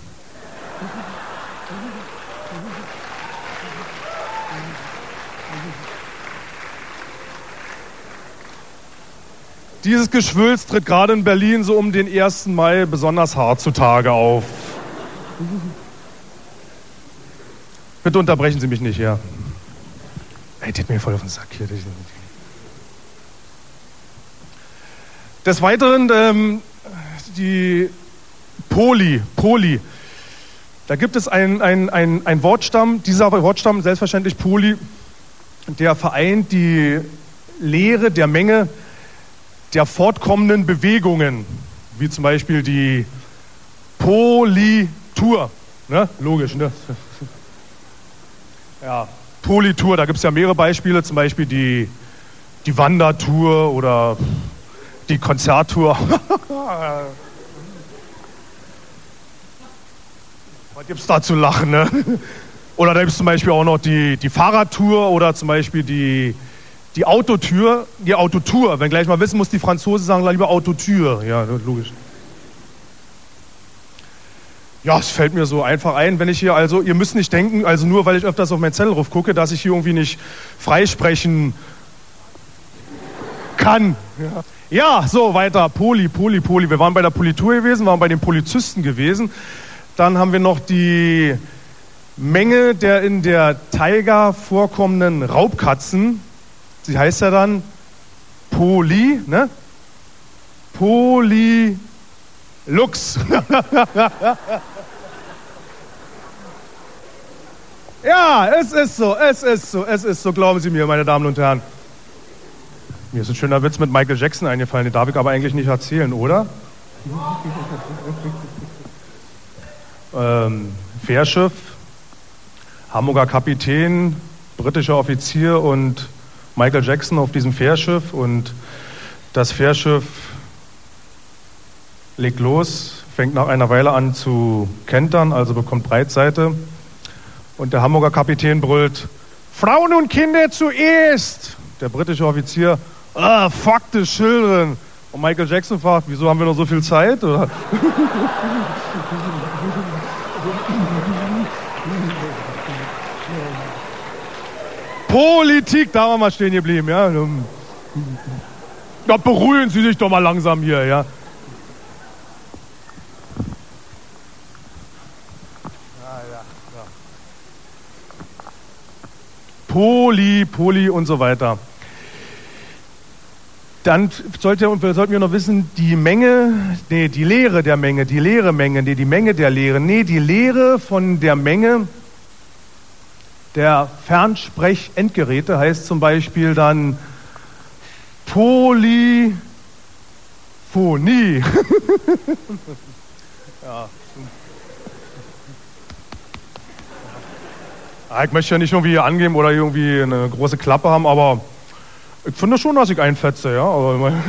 Dieses Geschwülst tritt gerade in Berlin so um den 1. Mai besonders hart zutage auf. Bitte unterbrechen Sie mich nicht, ja. Ey, das mir voll auf den Sack hier. Des Weiteren ähm, die Poli, Poli. Da gibt es einen ein, ein Wortstamm, dieser Wortstamm, selbstverständlich Poli, der vereint die Lehre der Menge der fortkommenden Bewegungen, wie zum Beispiel die Politur. Ne? Logisch, ne? Ja, Politur, da gibt es ja mehrere Beispiele, zum Beispiel die, die Wandertour oder die Konzerttour. Was gibt es da zu lachen, ne? Oder da gibt es zum Beispiel auch noch die, die Fahrradtour oder zum Beispiel die, die Autotür, die Autotour. Wenn gleich mal wissen muss, die Franzosen sagen lieber Autotür. Ja, logisch. Ja, es fällt mir so einfach ein, wenn ich hier also, ihr müsst nicht denken, also nur weil ich öfters auf meinen Zettelruf gucke, dass ich hier irgendwie nicht freisprechen kann. Ja. Ja, so weiter. Poli, Poli, Poli. Wir waren bei der Politur gewesen, waren bei den Polizisten gewesen. Dann haben wir noch die Menge der in der Taiga vorkommenden Raubkatzen. Sie heißt ja dann Poli, ne? Polylux. ja, es ist so, es ist so, es ist so, glauben Sie mir, meine Damen und Herren. Mir ist ein schöner Witz mit Michael Jackson eingefallen, den darf ich aber eigentlich nicht erzählen, oder? ähm, Fährschiff, Hamburger Kapitän, britischer Offizier und Michael Jackson auf diesem Fährschiff und das Fährschiff legt los, fängt nach einer Weile an zu kentern, also bekommt Breitseite und der Hamburger Kapitän brüllt, Frauen und Kinder zuerst! Der britische Offizier, ah, fuck the children. Und Michael Jackson fragt, wieso haben wir noch so viel Zeit? Oder? Politik, da waren wir mal stehen geblieben, ja. Ja, beruhigen Sie sich doch mal langsam hier, ja. Poli, Poli und so weiter. Dann sollte, und sollten wir noch wissen, die Menge, nee, die Lehre der Menge, die leere Menge, nee, die Menge der Lehre, nee, die Lehre von der Menge der Fernsprech-Endgeräte heißt zum Beispiel dann Polyphonie. ja. Ich möchte ja nicht irgendwie angeben oder irgendwie eine große Klappe haben, aber ich finde schon, dass ich einfetze, ja. Aber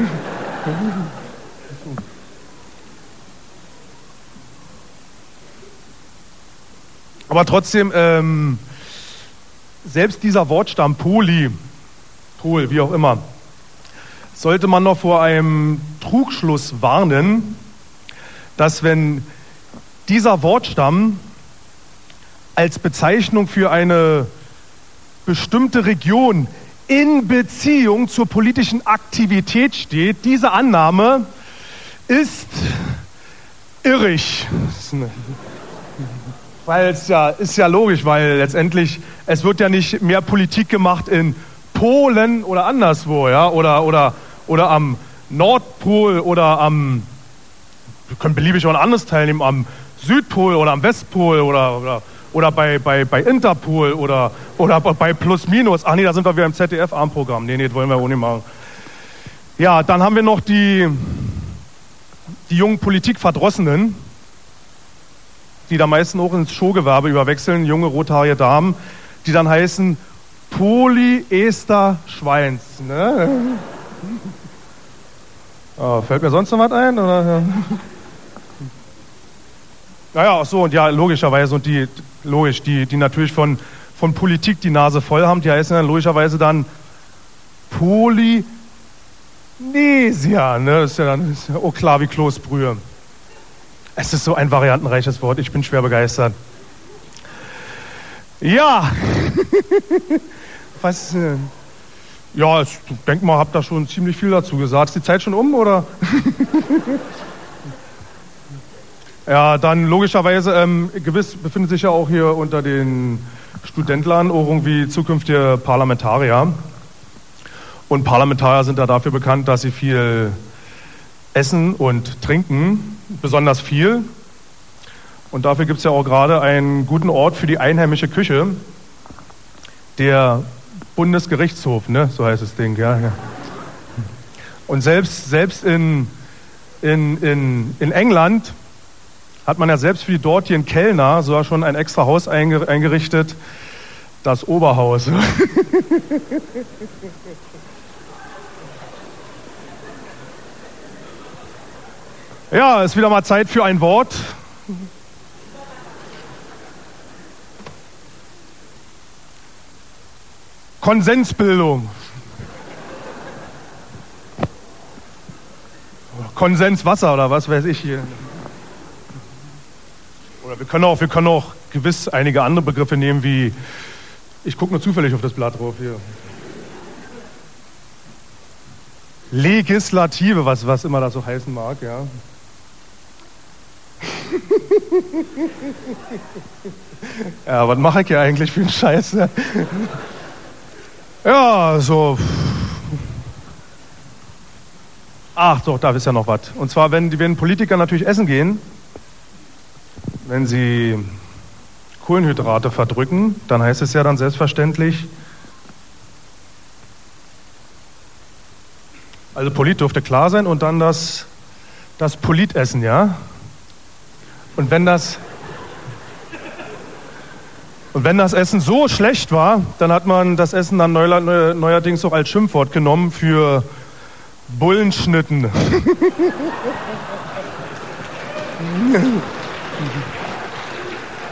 Aber trotzdem, ähm, selbst dieser Wortstamm Poli, Pol, wie auch immer, sollte man noch vor einem Trugschluss warnen, dass wenn dieser Wortstamm als Bezeichnung für eine bestimmte Region in Beziehung zur politischen Aktivität steht, diese Annahme ist irrig. Weil es ja ist ja logisch, weil letztendlich es wird ja nicht mehr Politik gemacht in Polen oder anderswo, ja, oder oder oder am Nordpol oder am wir können beliebig auch ein anderes teilnehmen, am Südpol oder am Westpol oder oder oder bei, bei, bei Interpol oder, oder bei Plus Minus. Ach nee, da sind wir wieder im ZDF-Armprogramm. Nee, nee, das wollen wir auch nicht machen. Ja, dann haben wir noch die, die jungen Politikverdrossenen die da meistens auch ins Showgewerbe überwechseln, junge rothaarige Damen, die dann heißen Polyester Schweins. Ne? Oh, fällt mir sonst noch was ein? Oder? Naja, ach so, und ja, logischerweise, und die, logisch, die, die natürlich von, von Politik die Nase voll haben, die heißen dann logischerweise dann Polynesia, ne? Das ist ja dann ist ja auch klar wie Kloßbrühe. Es ist so ein variantenreiches Wort. Ich bin schwer begeistert. Ja. Was? Äh, ja, ich denke mal, habt da schon ziemlich viel dazu gesagt. Ist die Zeit schon um, oder? ja, dann logischerweise, ähm, gewiss befindet sich ja auch hier unter den Studentlern irgendwie zukünftige Parlamentarier. Und Parlamentarier sind da dafür bekannt, dass sie viel essen und trinken besonders viel. Und dafür gibt es ja auch gerade einen guten Ort für die einheimische Küche. Der Bundesgerichtshof, ne? so heißt das Ding. Ja, ja. Und selbst, selbst in, in, in, in England hat man ja selbst für die dortigen Kellner sogar schon ein extra Haus eingerichtet, das Oberhaus. Ja, ist wieder mal Zeit für ein Wort. Konsensbildung. Konsenswasser oder was weiß ich hier. Oder wir können auch, wir können auch gewiss einige andere Begriffe nehmen, wie ich gucke nur zufällig auf das Blatt drauf hier. Legislative, was, was immer das so heißen mag, ja. ja, was mache ich hier eigentlich für einen Scheiß? Ne? Ja, so. Ach doch, da ist ja noch was. Und zwar, wenn, wenn Politiker natürlich essen gehen, wenn sie Kohlenhydrate verdrücken, dann heißt es ja dann selbstverständlich, also Polit dürfte klar sein und dann das, das Politessen, ja? Und wenn das, und wenn das Essen so schlecht war, dann hat man das Essen dann neuerdings auch als Schimpfwort genommen für Bullenschnitten.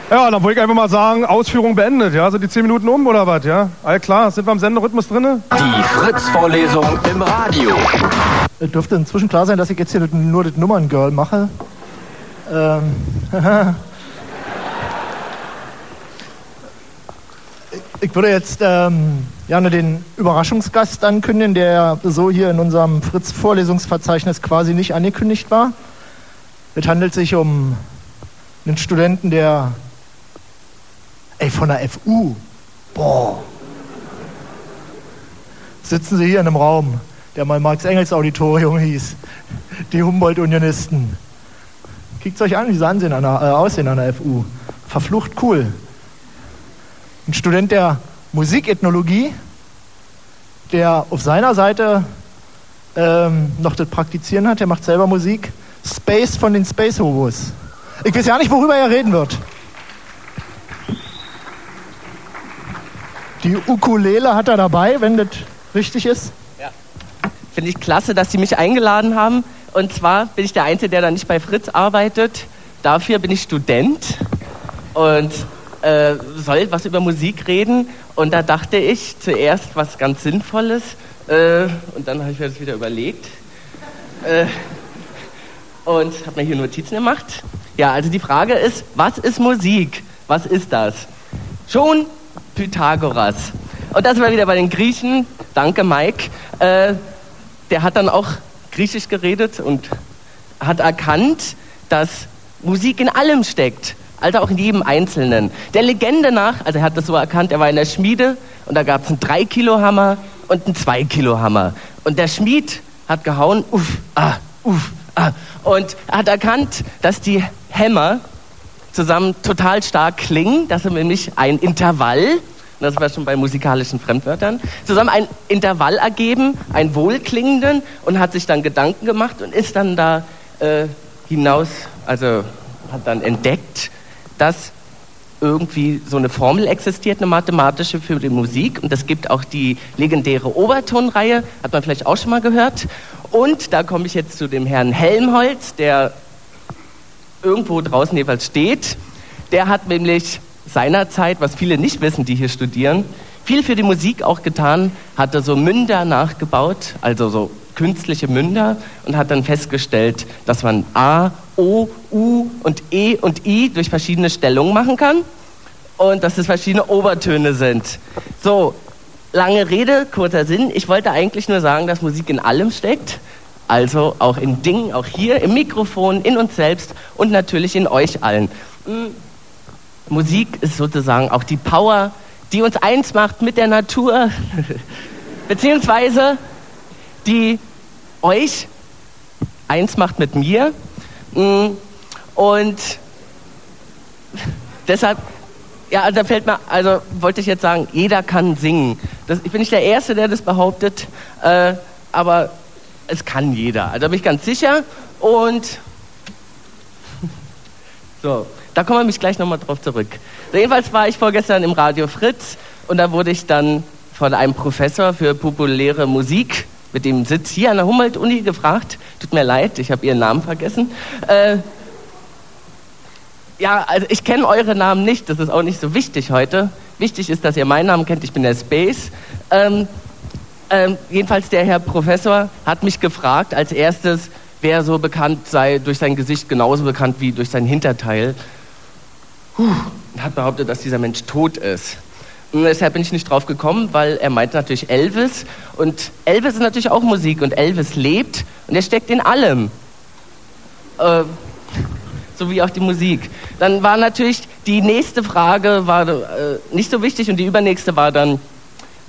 Ja, dann wollte ich einfach mal sagen, Ausführung beendet, ja? Sind die zehn Minuten um oder was, ja? All klar, sind wir im Senderhythmus drinne? Die Fritz-Vorlesung im Radio. Es dürfte inzwischen klar sein, dass ich jetzt hier nur das Nummerngirl mache. Ähm, ich würde jetzt ähm, gerne den Überraschungsgast ankündigen, der so hier in unserem Fritz-Vorlesungsverzeichnis quasi nicht angekündigt war. Es handelt sich um einen Studenten, der ey, von der FU, boah, sitzen Sie hier in einem Raum, der mal Marx-Engels-Auditorium hieß, die Humboldt-Unionisten. Kickt euch an, wie sie ansehen an äh, aussehen an der FU. Verflucht cool. Ein Student der Musikethnologie, der auf seiner Seite ähm, noch das Praktizieren hat, der macht selber Musik, Space von den Space Hobos. Ich weiß ja nicht, worüber er reden wird. Die Ukulele hat er dabei, wenn das richtig ist. Finde ich klasse, dass Sie mich eingeladen haben. Und zwar bin ich der Einzige, der da nicht bei Fritz arbeitet. Dafür bin ich Student und äh, soll was über Musik reden. Und da dachte ich zuerst was ganz Sinnvolles. Äh, und dann habe ich mir das wieder überlegt. Äh, und habe mir hier Notizen gemacht. Ja, also die Frage ist, was ist Musik? Was ist das? Schon Pythagoras. Und das war wieder bei den Griechen. Danke, Mike. Äh, der hat dann auch Griechisch geredet und hat erkannt, dass Musik in allem steckt, also auch in jedem Einzelnen. Der Legende nach, also er hat das so erkannt, er war in der Schmiede und da gab es einen 3-Kilo-Hammer und einen 2-Kilo-Hammer. Und der Schmied hat gehauen, uff, ah, uff, ah. Und er hat erkannt, dass die Hämmer zusammen total stark klingen. Das ist nämlich ein Intervall. Das war schon bei musikalischen Fremdwörtern. Zusammen ein Intervall ergeben, einen wohlklingenden und hat sich dann Gedanken gemacht und ist dann da äh, hinaus, also hat dann entdeckt, dass irgendwie so eine Formel existiert, eine mathematische für die Musik. Und es gibt auch die legendäre Obertonreihe, hat man vielleicht auch schon mal gehört. Und da komme ich jetzt zu dem Herrn Helmholtz, der irgendwo draußen jeweils steht. Der hat nämlich seinerzeit, was viele nicht wissen, die hier studieren, viel für die Musik auch getan, hatte so Münder nachgebaut, also so künstliche Münder und hat dann festgestellt, dass man A, O, U und E und I durch verschiedene Stellungen machen kann und dass es verschiedene Obertöne sind. So, lange Rede, kurzer Sinn. Ich wollte eigentlich nur sagen, dass Musik in allem steckt. Also auch in Dingen, auch hier im Mikrofon, in uns selbst und natürlich in euch allen. Hm, Musik ist sozusagen auch die Power, die uns eins macht mit der Natur, beziehungsweise die euch eins macht mit mir. Mm, Und deshalb, ja, da fällt mir, also wollte ich jetzt sagen, jeder kann singen. Das, ich bin nicht der Erste, der das behauptet, äh, aber es kann jeder. Also da bin ich ganz sicher. Und so, da kommen wir mich gleich nochmal drauf zurück. So, jedenfalls war ich vorgestern im Radio Fritz und da wurde ich dann von einem Professor für populäre Musik mit dem Sitz hier an der Humboldt-Uni gefragt. Tut mir leid, ich habe Ihren Namen vergessen. Äh, ja, also ich kenne eure Namen nicht, das ist auch nicht so wichtig heute. Wichtig ist, dass ihr meinen Namen kennt, ich bin der Space. Ähm, ähm, jedenfalls der Herr Professor hat mich gefragt als erstes, wer so bekannt sei durch sein Gesicht genauso bekannt wie durch sein Hinterteil. Puh, hat behauptet, dass dieser Mensch tot ist. Und deshalb bin ich nicht drauf gekommen, weil er meint natürlich Elvis. Und Elvis ist natürlich auch Musik und Elvis lebt und er steckt in allem. Äh, so wie auch die Musik. Dann war natürlich die nächste Frage war äh, nicht so wichtig und die übernächste war dann,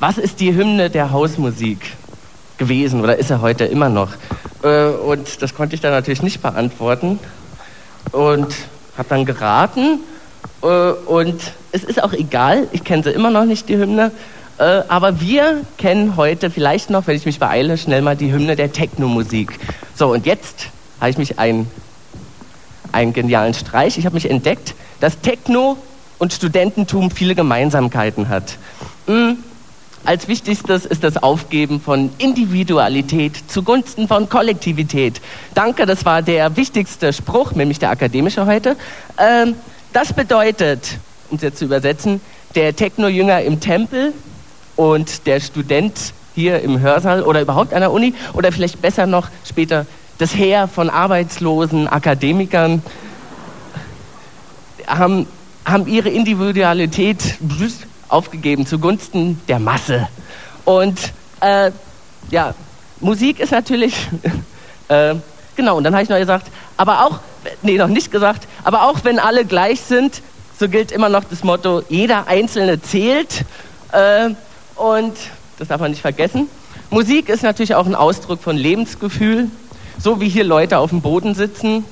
was ist die Hymne der Hausmusik gewesen oder ist er heute immer noch? Äh, und das konnte ich dann natürlich nicht beantworten und habe dann geraten äh, und es ist auch egal, ich kenne sie immer noch nicht, die Hymne. Äh, aber wir kennen heute vielleicht noch, wenn ich mich beeile, schnell mal die Hymne der Technomusik. So, und jetzt habe ich mich ein, einen genialen Streich. Ich habe mich entdeckt, dass Techno und Studententum viele Gemeinsamkeiten hat. Hm, als wichtigstes ist das Aufgeben von Individualität zugunsten von Kollektivität. Danke, das war der wichtigste Spruch, nämlich der akademische heute. Ähm, das bedeutet, um es jetzt zu übersetzen, der Techno-Jünger im Tempel und der Student hier im Hörsaal oder überhaupt an der Uni oder vielleicht besser noch später das Heer von arbeitslosen Akademikern haben, haben ihre Individualität aufgegeben zugunsten der Masse. Und äh, ja, Musik ist natürlich, äh, genau, und dann habe ich noch gesagt, aber auch, nee, noch nicht gesagt, aber auch wenn alle gleich sind, so gilt immer noch das Motto, jeder Einzelne zählt. Äh, und das darf man nicht vergessen. Musik ist natürlich auch ein Ausdruck von Lebensgefühl, so wie hier Leute auf dem Boden sitzen.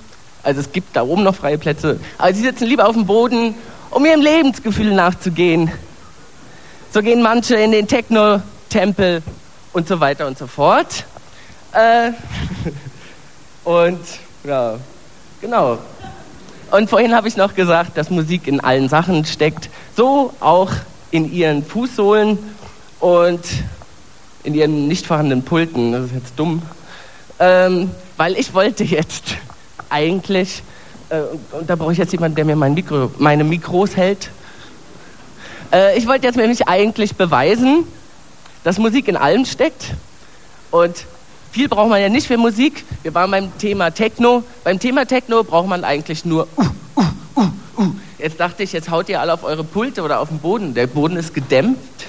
Also es gibt da oben noch freie Plätze, aber sie sitzen lieber auf dem Boden, um ihrem Lebensgefühl nachzugehen. So gehen manche in den Techno-Tempel und so weiter und so fort. Äh, und Genau. Genau. Und vorhin habe ich noch gesagt, dass Musik in allen Sachen steckt. So auch in ihren Fußsohlen und in ihren nicht vorhandenen Pulten. Das ist jetzt dumm. Ähm, weil ich wollte jetzt eigentlich, äh, und, und da brauche ich jetzt jemanden, der mir mein Mikro, meine Mikros hält. Äh, ich wollte jetzt nämlich eigentlich beweisen, dass Musik in allem steckt. Und viel braucht man ja nicht für Musik. Wir waren beim Thema Techno. Beim Thema Techno braucht man eigentlich nur uh, uh, uh, uh. Jetzt dachte ich, jetzt haut ihr alle auf eure Pulte oder auf den Boden. Der Boden ist gedämpft.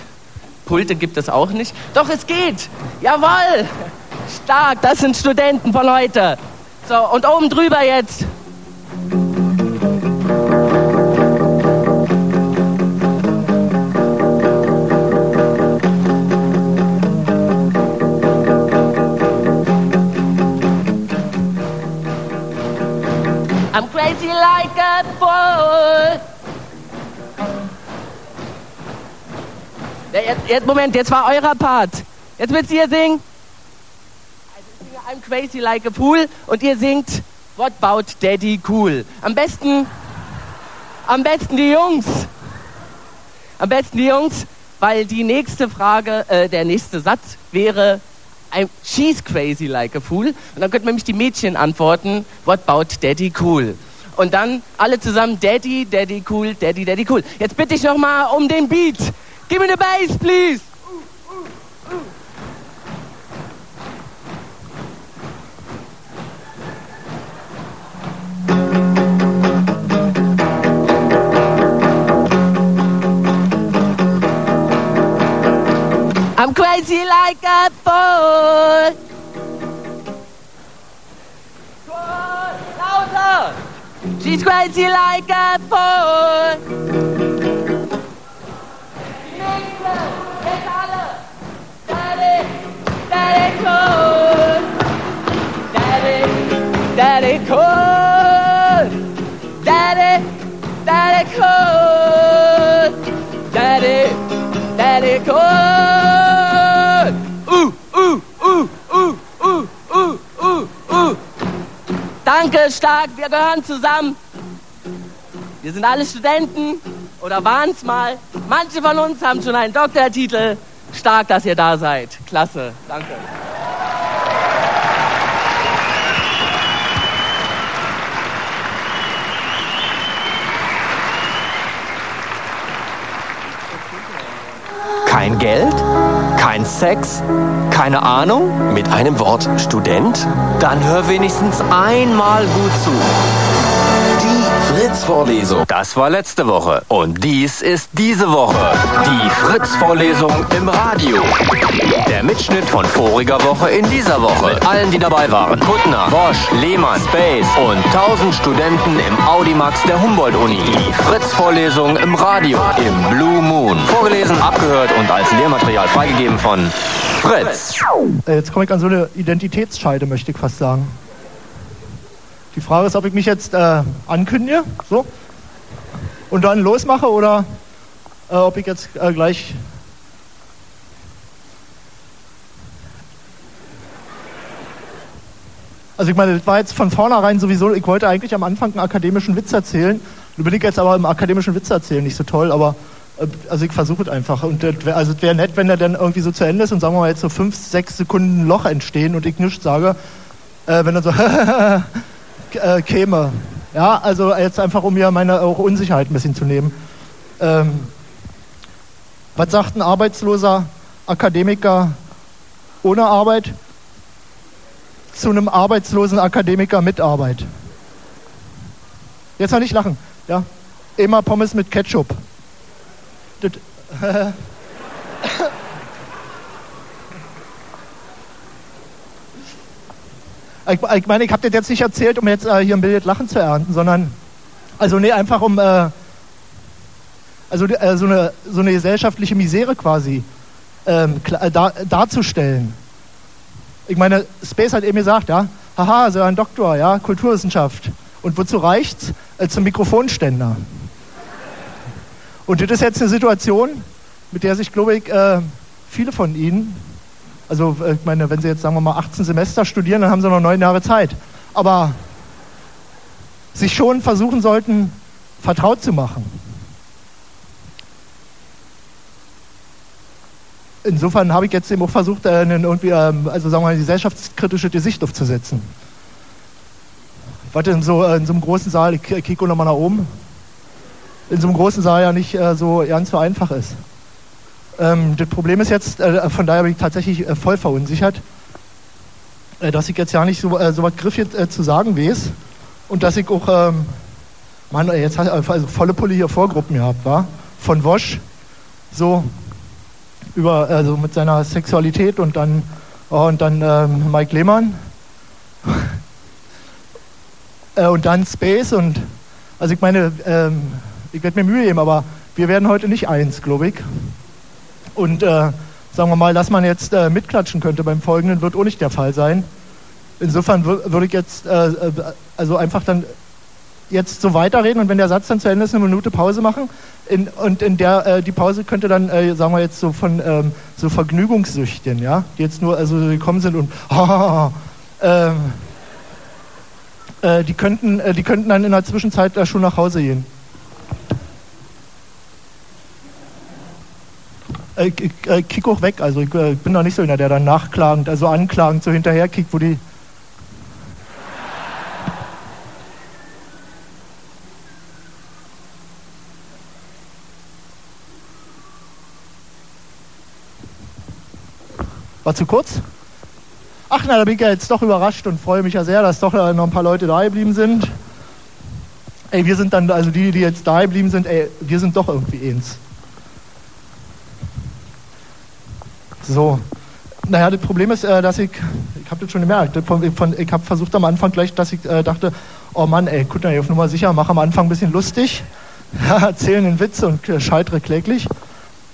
Pulte gibt es auch nicht. Doch, es geht. Jawohl. Stark, das sind Studenten von heute. So, und oben drüber jetzt. I'm crazy like a fool. Ja, jetzt, jetzt, Moment, jetzt war eurer Part. Jetzt müsst ihr singen. Also ich singe I'm crazy like a fool und ihr singt What about Daddy cool? Am besten, am besten die Jungs. Am besten die Jungs, weil die nächste Frage, äh, der nächste Satz wäre I'm, She's crazy like a fool. Und dann könnten nämlich die Mädchen antworten, What about Daddy cool? Und dann alle zusammen Daddy, Daddy cool, Daddy, Daddy cool. Jetzt bitte ich nochmal um den Beat. Give me the bass, please. I'm crazy like a fool. Lauter! She's crazy like a fool. Daddy, cool. Daddy, Daddy cool. Daddy, Daddy cool. Daddy, Daddy cool. Danke, stark, wir gehören zusammen. Wir sind alle Studenten oder waren es mal. Manche von uns haben schon einen Doktortitel. Stark, dass ihr da seid. Klasse, danke. Kein Geld? Kein Sex? Keine Ahnung? Mit einem Wort Student? Dann hör wenigstens einmal gut zu. Fritz-Vorlesung. Das war letzte Woche. Und dies ist diese Woche. Die Fritz-Vorlesung im Radio. Der Mitschnitt von voriger Woche in dieser Woche. Mit allen, die dabei waren. Kuttner, Bosch, Lehmann, Space und 1000 Studenten im Audimax der Humboldt-Uni. Die Fritz-Vorlesung im Radio. Im Blue Moon. Vorgelesen, abgehört und als Lehrmaterial freigegeben von Fritz. Äh, Jetzt komme ich an so eine Identitätsscheide, möchte ich fast sagen. Die Frage ist, ob ich mich jetzt äh, ankündige, so, und dann losmache oder äh, ob ich jetzt äh, gleich. Also ich meine, das war jetzt von vornherein sowieso, ich wollte eigentlich am Anfang einen akademischen Witz erzählen. Nun bin ich jetzt aber im akademischen Witz erzählen nicht so toll, aber äh, also ich versuche es einfach. Und das wär, also es wäre nett, wenn der dann irgendwie so zu Ende ist und sagen wir mal jetzt so fünf, sechs Sekunden Loch entstehen und ich nichts sage, äh, wenn dann so äh, käme. Ja, also jetzt einfach, um mir meine auch Unsicherheit ein bisschen zu nehmen. Ähm, was sagt ein arbeitsloser Akademiker ohne Arbeit zu einem arbeitslosen Akademiker mit Arbeit? Jetzt mal nicht lachen. Ja? Immer Pommes mit Ketchup. Das, Ich, ich meine, ich habe das jetzt nicht erzählt, um jetzt äh, hier ein Bild Lachen zu ernten, sondern, also nee, einfach um, äh, also äh, so, eine, so eine gesellschaftliche Misere quasi ähm, äh, dar, darzustellen. Ich meine, Space hat eben gesagt, ja, haha, so ein Doktor, ja, Kulturwissenschaft. Und wozu reicht's? Äh, zum Mikrofonständer. Und das ist jetzt eine Situation, mit der sich, glaube ich, äh, viele von Ihnen, also äh, ich meine, wenn Sie jetzt, sagen wir mal, 18 Semester studieren, dann haben Sie noch neun Jahre Zeit. Aber sich schon versuchen sollten, vertraut zu machen. Insofern habe ich jetzt eben auch versucht, äh, einen irgendwie, ähm, also sagen wir mal, gesellschaftskritische Sicht aufzusetzen. Warte, in so, äh, in so einem großen Saal, ich kicke nochmal nach oben, in so einem großen Saal ja nicht so ganz so einfach ist. Ähm, das Problem ist jetzt, äh, von daher bin ich tatsächlich äh, voll verunsichert, äh, dass ich jetzt ja nicht so, äh, so was griffig äh, zu sagen weiß und dass ich auch, ähm, Mann, jetzt hat also volle Pulle hier Vorgruppen gehabt, war von Wosch, so über, also mit seiner Sexualität und dann, oh, und dann ähm, Mike Lehmann äh, und dann Space und, also ich meine, ähm, ich werde mir Mühe geben, aber wir werden heute nicht eins, glaube ich. Und äh, sagen wir mal, dass man jetzt äh, mitklatschen könnte beim Folgenden, wird auch nicht der Fall sein. Insofern wür- würde ich jetzt äh, äh, also einfach dann jetzt so weiterreden und wenn der Satz dann zu Ende ist, eine Minute Pause machen. In, und in der äh, die Pause könnte dann, äh, sagen wir jetzt so von ähm, so Vergnügungssüchten, ja, die jetzt nur also gekommen sind und ähm, äh, die könnten, äh, die könnten dann in der Zwischenzeit äh, schon nach Hause gehen. Äh, äh, kick auch weg, also ich äh, bin da nicht so einer, der dann nachklagend, also anklagend so hinterher kickt, wo die War zu kurz? Ach na, da bin ich ja jetzt doch überrascht und freue mich ja sehr, dass doch noch ein paar Leute da geblieben sind. Ey, wir sind dann, also die, die jetzt da geblieben sind, ey, wir sind doch irgendwie eins. So. Naja, das Problem ist, äh, dass ich, ich habe das schon gemerkt, ich habe versucht am Anfang gleich, dass ich äh, dachte, oh Mann, ey, guck mal, auf Nummer sicher, mach am Anfang ein bisschen lustig, erzählen einen Witz und äh, scheitere kläglich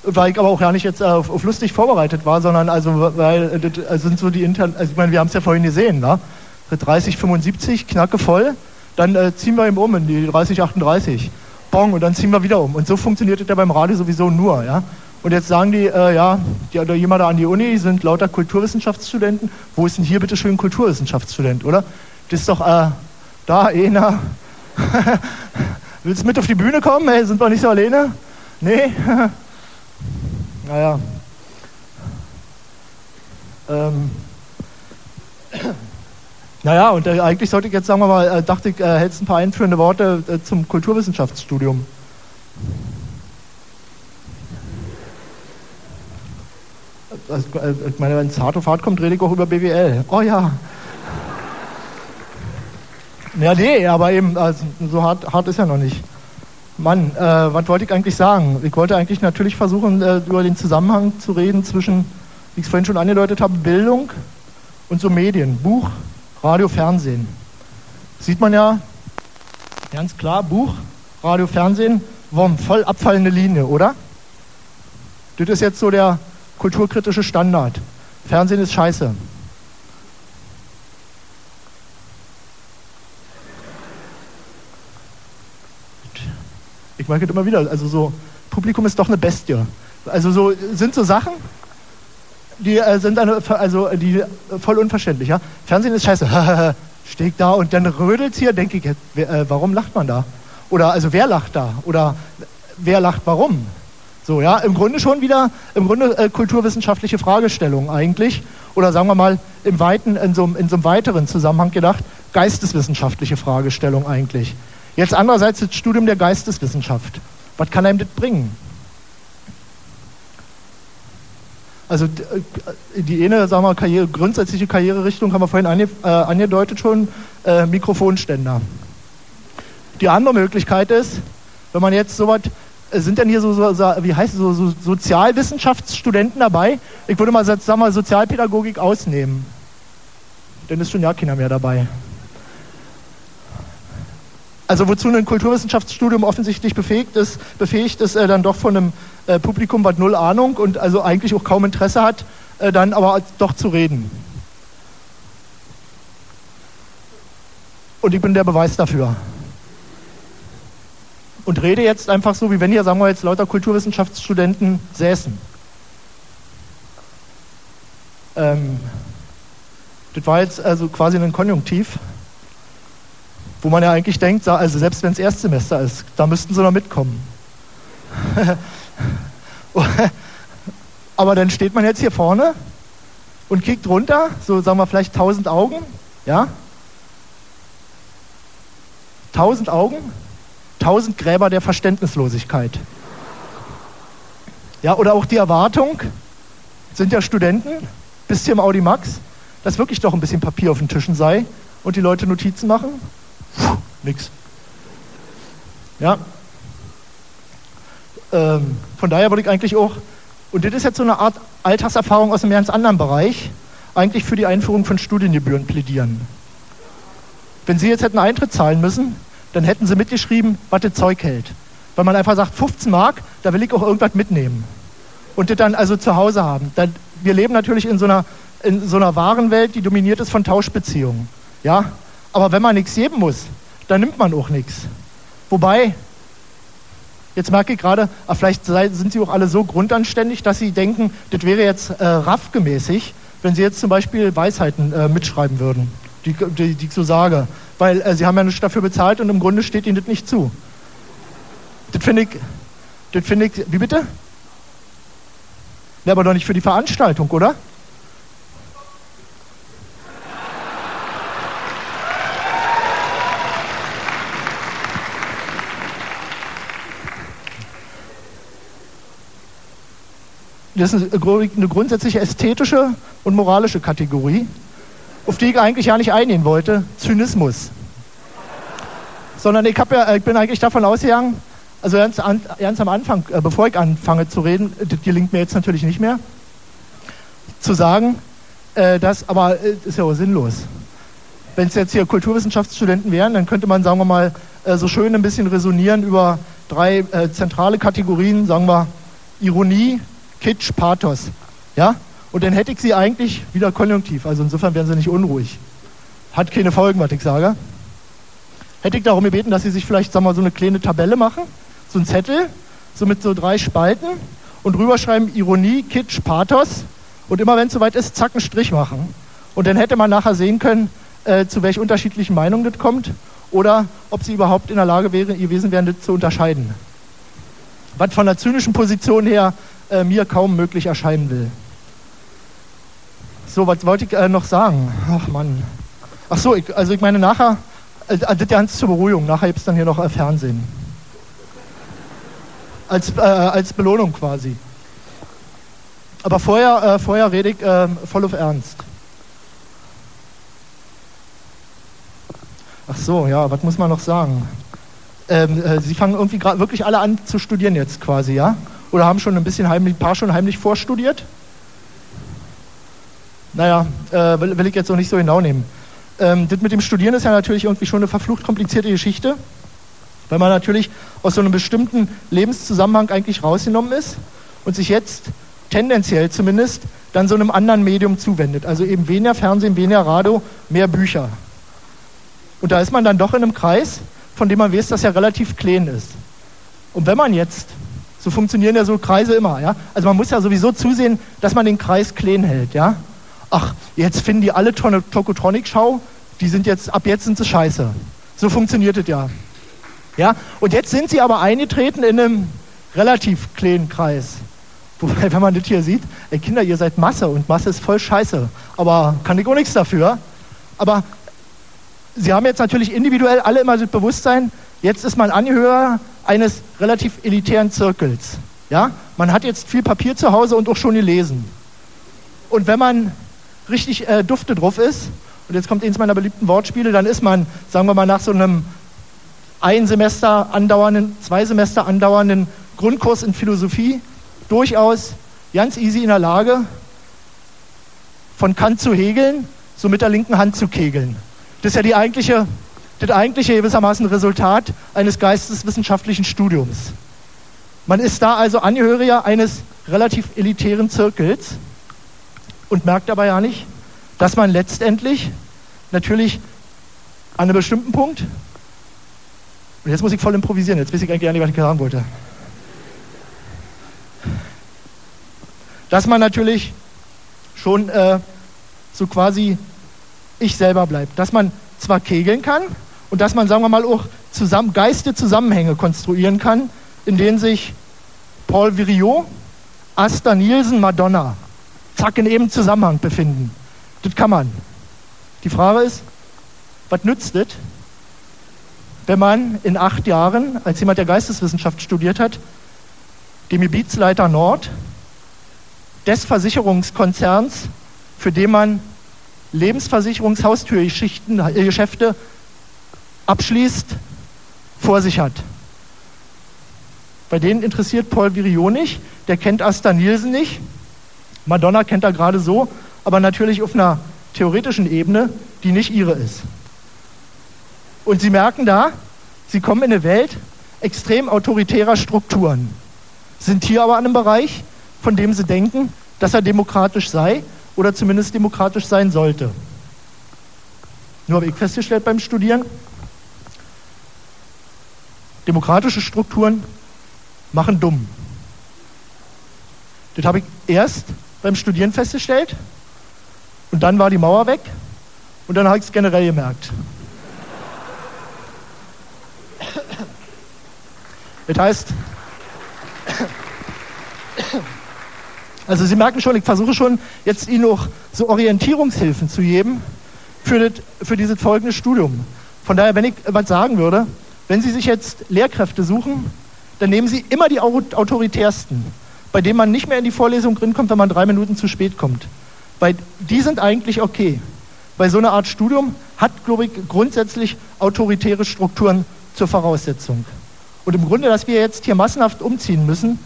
weil ich aber auch gar nicht jetzt auf, auf lustig vorbereitet war, sondern also weil das sind so die internen, also ich meine, wir haben es ja vorhin gesehen, ne? 30, 75, knacke voll, dann äh, ziehen wir eben um in die 30, 38, bong und dann ziehen wir wieder um und so funktioniert das ja beim Radio sowieso nur, ja. Und jetzt sagen die, äh, ja, die, oder jemand an die Uni sind lauter Kulturwissenschaftsstudenten. Wo ist denn hier bitte schön Kulturwissenschaftsstudent, oder? Das ist doch äh, da einer. Willst du mit auf die Bühne kommen? Hey, sind wir nicht so alleine? Nee. Naja. Ähm. Naja, und äh, eigentlich sollte ich jetzt, sagen wir mal, äh, dachte ich, äh, hältst ein paar einführende Worte äh, zum Kulturwissenschaftsstudium. Also, äh, ich meine, wenn es hart auf hart kommt, rede ich auch über BWL. Oh ja. Ja, nee, aber eben, also, so hart, hart ist ja noch nicht. Mann, äh, was wollte ich eigentlich sagen? Ich wollte eigentlich natürlich versuchen, äh, über den Zusammenhang zu reden zwischen, wie ich es vorhin schon angedeutet habe, Bildung und so Medien. Buch, Radio, Fernsehen. Sieht man ja ganz klar, Buch, Radio, Fernsehen, wumm, voll abfallende Linie, oder? Das ist jetzt so der kulturkritische Standard. Fernsehen ist scheiße. Ich merke das immer wieder. Also so, Publikum ist doch eine Bestie. Also so sind so Sachen, die äh, sind eine, also die äh, voll unverständlich. Ja? Fernsehen ist scheiße. Stehe ich da und dann rödelt's hier, denke ich, wer, äh, warum lacht man da? Oder also wer lacht da? Oder wer lacht warum? So, ja, im Grunde schon wieder, im Grunde äh, kulturwissenschaftliche Fragestellung eigentlich. Oder sagen wir mal, im weiten, in so, in so einem weiteren Zusammenhang gedacht, geisteswissenschaftliche Fragestellung eigentlich. Jetzt andererseits das Studium der Geisteswissenschaft. Was kann einem das bringen? Also äh, die eine, sagen wir, Karriere, grundsätzliche Karriererichtung haben wir vorhin ange, äh, angedeutet schon, äh, Mikrofonständer. Die andere Möglichkeit ist, wenn man jetzt sowas, äh, sind denn hier so, so, so wie heißt es, so, so Sozialwissenschaftsstudenten dabei? Ich würde mal sagen, wir, Sozialpädagogik ausnehmen. Denn ist schon ja keiner mehr dabei. Also wozu ein Kulturwissenschaftsstudium offensichtlich befähigt ist, befähigt ist äh, dann doch von einem äh, Publikum, was null Ahnung und also eigentlich auch kaum Interesse hat, äh, dann aber doch zu reden. Und ich bin der Beweis dafür. Und rede jetzt einfach so, wie wenn hier, sagen wir jetzt, lauter Kulturwissenschaftsstudenten säßen. Ähm, das war jetzt also quasi ein Konjunktiv Wo man ja eigentlich denkt, also selbst wenn es Erstsemester ist, da müssten sie noch mitkommen. Aber dann steht man jetzt hier vorne und kickt runter, so sagen wir vielleicht 1000 Augen, ja? 1000 Augen, 1000 Gräber der Verständnislosigkeit. Ja, oder auch die Erwartung, sind ja Studenten, bis hier im Audi Max, dass wirklich doch ein bisschen Papier auf den Tischen sei und die Leute Notizen machen. Puh, nix. Ja. Ähm, von daher würde ich eigentlich auch, und das ist jetzt so eine Art Alltagserfahrung aus einem ganz anderen Bereich, eigentlich für die Einführung von Studiengebühren plädieren. Wenn Sie jetzt hätten Eintritt zahlen müssen, dann hätten Sie mitgeschrieben, was das Zeug hält. Weil man einfach sagt, 15 Mark, da will ich auch irgendwas mitnehmen. Und das dann also zu Hause haben. Dann, wir leben natürlich in so, einer, in so einer Warenwelt, die dominiert ist von Tauschbeziehungen. Ja? Aber wenn man nichts geben muss, dann nimmt man auch nichts. Wobei, jetzt merke ich gerade, ah, vielleicht sind Sie auch alle so grundanständig, dass Sie denken, das wäre jetzt äh, raffgemäßig, wenn Sie jetzt zum Beispiel Weisheiten äh, mitschreiben würden, die, die, die ich so sage. Weil äh, Sie haben ja nichts dafür bezahlt und im Grunde steht Ihnen das nicht zu. Das finde ich, das finde ich, wie bitte? Ja, aber doch nicht für die Veranstaltung, oder? Das ist eine grundsätzliche ästhetische und moralische Kategorie, auf die ich eigentlich ja nicht eingehen wollte. Zynismus. Sondern ich, ja, ich bin eigentlich davon ausgegangen, also ganz, an, ganz am Anfang, äh, bevor ich anfange zu reden, das gelingt mir jetzt natürlich nicht mehr, zu sagen, äh, dass, aber äh, ist ja auch sinnlos. Wenn es jetzt hier Kulturwissenschaftsstudenten wären, dann könnte man, sagen wir mal, äh, so schön ein bisschen resonieren über drei äh, zentrale Kategorien, sagen wir Ironie, Kitsch, Pathos. Ja? Und dann hätte ich sie eigentlich wieder konjunktiv. Also insofern wären sie nicht unruhig. Hat keine Folgen, was ich sage. Hätte ich darum gebeten, dass sie sich vielleicht, sagen wir so eine kleine Tabelle machen, so ein Zettel, so mit so drei Spalten und drüber schreiben Ironie, Kitsch, Pathos und immer wenn es soweit ist, zack, einen Strich machen. Und dann hätte man nachher sehen können, äh, zu welch unterschiedlichen Meinungen das kommt oder ob sie überhaupt in der Lage wäre, gewesen wären, das zu unterscheiden. Was von der zynischen Position her äh, mir kaum möglich erscheinen will. So, was wollte ich äh, noch sagen? Ach Mann. Ach so, ich, also ich meine nachher, äh, das ganz zur Beruhigung, nachher gibt es dann hier noch äh, Fernsehen. Als, äh, als Belohnung quasi. Aber vorher, äh, vorher rede ich äh, voll auf Ernst. Ach so, ja, was muss man noch sagen? Ähm, äh, Sie fangen irgendwie gerade wirklich alle an zu studieren jetzt quasi, ja? Oder haben schon ein bisschen heimlich, ein paar schon heimlich vorstudiert? Naja, äh, will, will ich jetzt auch nicht so genau nehmen. Ähm, das mit dem Studieren ist ja natürlich irgendwie schon eine verflucht komplizierte Geschichte, weil man natürlich aus so einem bestimmten Lebenszusammenhang eigentlich rausgenommen ist und sich jetzt tendenziell zumindest dann so einem anderen Medium zuwendet. Also eben weniger Fernsehen, weniger Radio, mehr Bücher. Und da ist man dann doch in einem Kreis, von dem man weiß, dass er relativ klein ist. Und wenn man jetzt, so funktionieren ja so Kreise immer, ja, also man muss ja sowieso zusehen, dass man den Kreis klein hält, ja. Ach, jetzt finden die alle Tokotronic-Schau, die sind jetzt, ab jetzt sind sie scheiße. So funktioniert es ja. Ja, und jetzt sind sie aber eingetreten in einem relativ kleinen Kreis. Wobei, wenn man das hier sieht, ey Kinder, ihr seid Masse und Masse ist voll scheiße. Aber kann ich auch nichts dafür. Aber Sie haben jetzt natürlich individuell alle immer das Bewusstsein, jetzt ist man Anhörer eines relativ elitären Zirkels. Ja? Man hat jetzt viel Papier zu Hause und auch schon gelesen. Und wenn man richtig äh, dufte drauf ist, und jetzt kommt eins meiner beliebten Wortspiele, dann ist man, sagen wir mal, nach so einem ein Semester andauernden, zwei Semester andauernden Grundkurs in Philosophie durchaus ganz easy in der Lage, von Kant zu Hegeln, so mit der linken Hand zu kegeln. Das ist ja die eigentliche, das eigentliche gewissermaßen Resultat eines geisteswissenschaftlichen Studiums. Man ist da also Angehöriger eines relativ elitären Zirkels und merkt aber ja nicht, dass man letztendlich natürlich an einem bestimmten Punkt, und jetzt muss ich voll improvisieren, jetzt weiß ich eigentlich gar nicht, was ich sagen wollte, dass man natürlich schon äh, so quasi ich selber bleibt. Dass man zwar kegeln kann und dass man, sagen wir mal, auch zusammen, geiste Zusammenhänge konstruieren kann, in denen sich Paul Viriot, Asta Nielsen, Madonna zack in eben Zusammenhang befinden. Das kann man. Die Frage ist, was nützt es, wenn man in acht Jahren, als jemand, der Geisteswissenschaft studiert hat, dem Gebietsleiter Nord des Versicherungskonzerns, für den man Lebensversicherungshaustürgeschichten, äh, Geschäfte abschließt, vor sich hat. Bei denen interessiert Paul Viriot nicht, der kennt Asta Nielsen nicht, Madonna kennt er gerade so, aber natürlich auf einer theoretischen Ebene, die nicht ihre ist. Und sie merken da, sie kommen in eine Welt extrem autoritärer Strukturen, sind hier aber an einem Bereich, von dem sie denken, dass er demokratisch sei oder zumindest demokratisch sein sollte. Nur habe ich festgestellt beim Studieren, demokratische Strukturen machen dumm. Das habe ich erst beim Studieren festgestellt und dann war die Mauer weg und dann habe ich es generell gemerkt. Das heißt, also Sie merken schon, ich versuche schon jetzt Ihnen noch so Orientierungshilfen zu geben für, das, für dieses folgende Studium. Von daher, wenn ich was sagen würde, wenn Sie sich jetzt Lehrkräfte suchen, dann nehmen Sie immer die autoritärsten, bei denen man nicht mehr in die Vorlesung drinkommt, wenn man drei Minuten zu spät kommt. Weil die sind eigentlich okay. Weil so eine Art Studium hat, glaube ich, grundsätzlich autoritäre Strukturen zur Voraussetzung. Und im Grunde, dass wir jetzt hier massenhaft umziehen müssen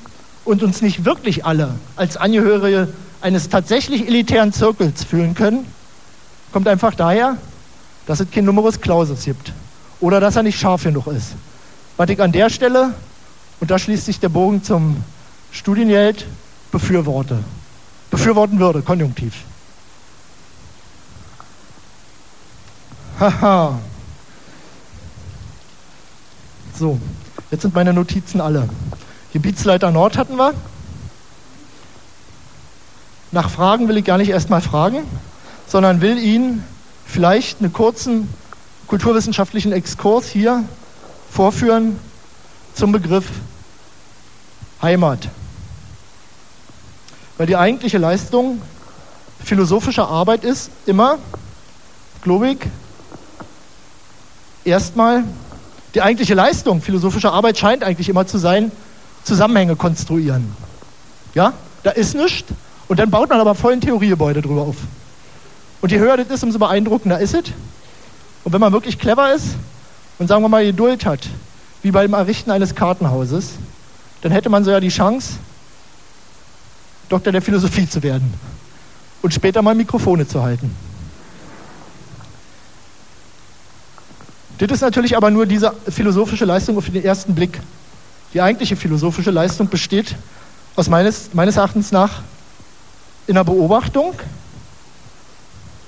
und uns nicht wirklich alle als Angehörige eines tatsächlich elitären Zirkels fühlen können, kommt einfach daher, dass es kein Numerus Clausus gibt. Oder dass er nicht scharf genug ist. Was ich an der Stelle, und da schließt sich der Bogen zum Studiengeld, befürworte. Befürworten würde, konjunktiv. Haha. So, jetzt sind meine Notizen alle. Gebietsleiter Nord hatten wir. Nach Fragen will ich gar nicht erstmal fragen, sondern will Ihnen vielleicht einen kurzen kulturwissenschaftlichen Exkurs hier vorführen zum Begriff Heimat. Weil die eigentliche Leistung philosophischer Arbeit ist immer, glaube ich, erstmal, die eigentliche Leistung philosophischer Arbeit scheint eigentlich immer zu sein, Zusammenhänge konstruieren. Ja, da ist nichts und dann baut man aber voll ein Theoriegebäude drüber auf. Und je höher das ist, umso beeindruckender ist es. Und wenn man wirklich clever ist und sagen wir mal Geduld hat, wie beim Errichten eines Kartenhauses, dann hätte man so ja die Chance, Doktor der Philosophie zu werden und später mal Mikrofone zu halten. Das ist natürlich aber nur diese philosophische Leistung auf den ersten Blick. Die eigentliche philosophische Leistung besteht aus meines, meines Erachtens nach in der Beobachtung,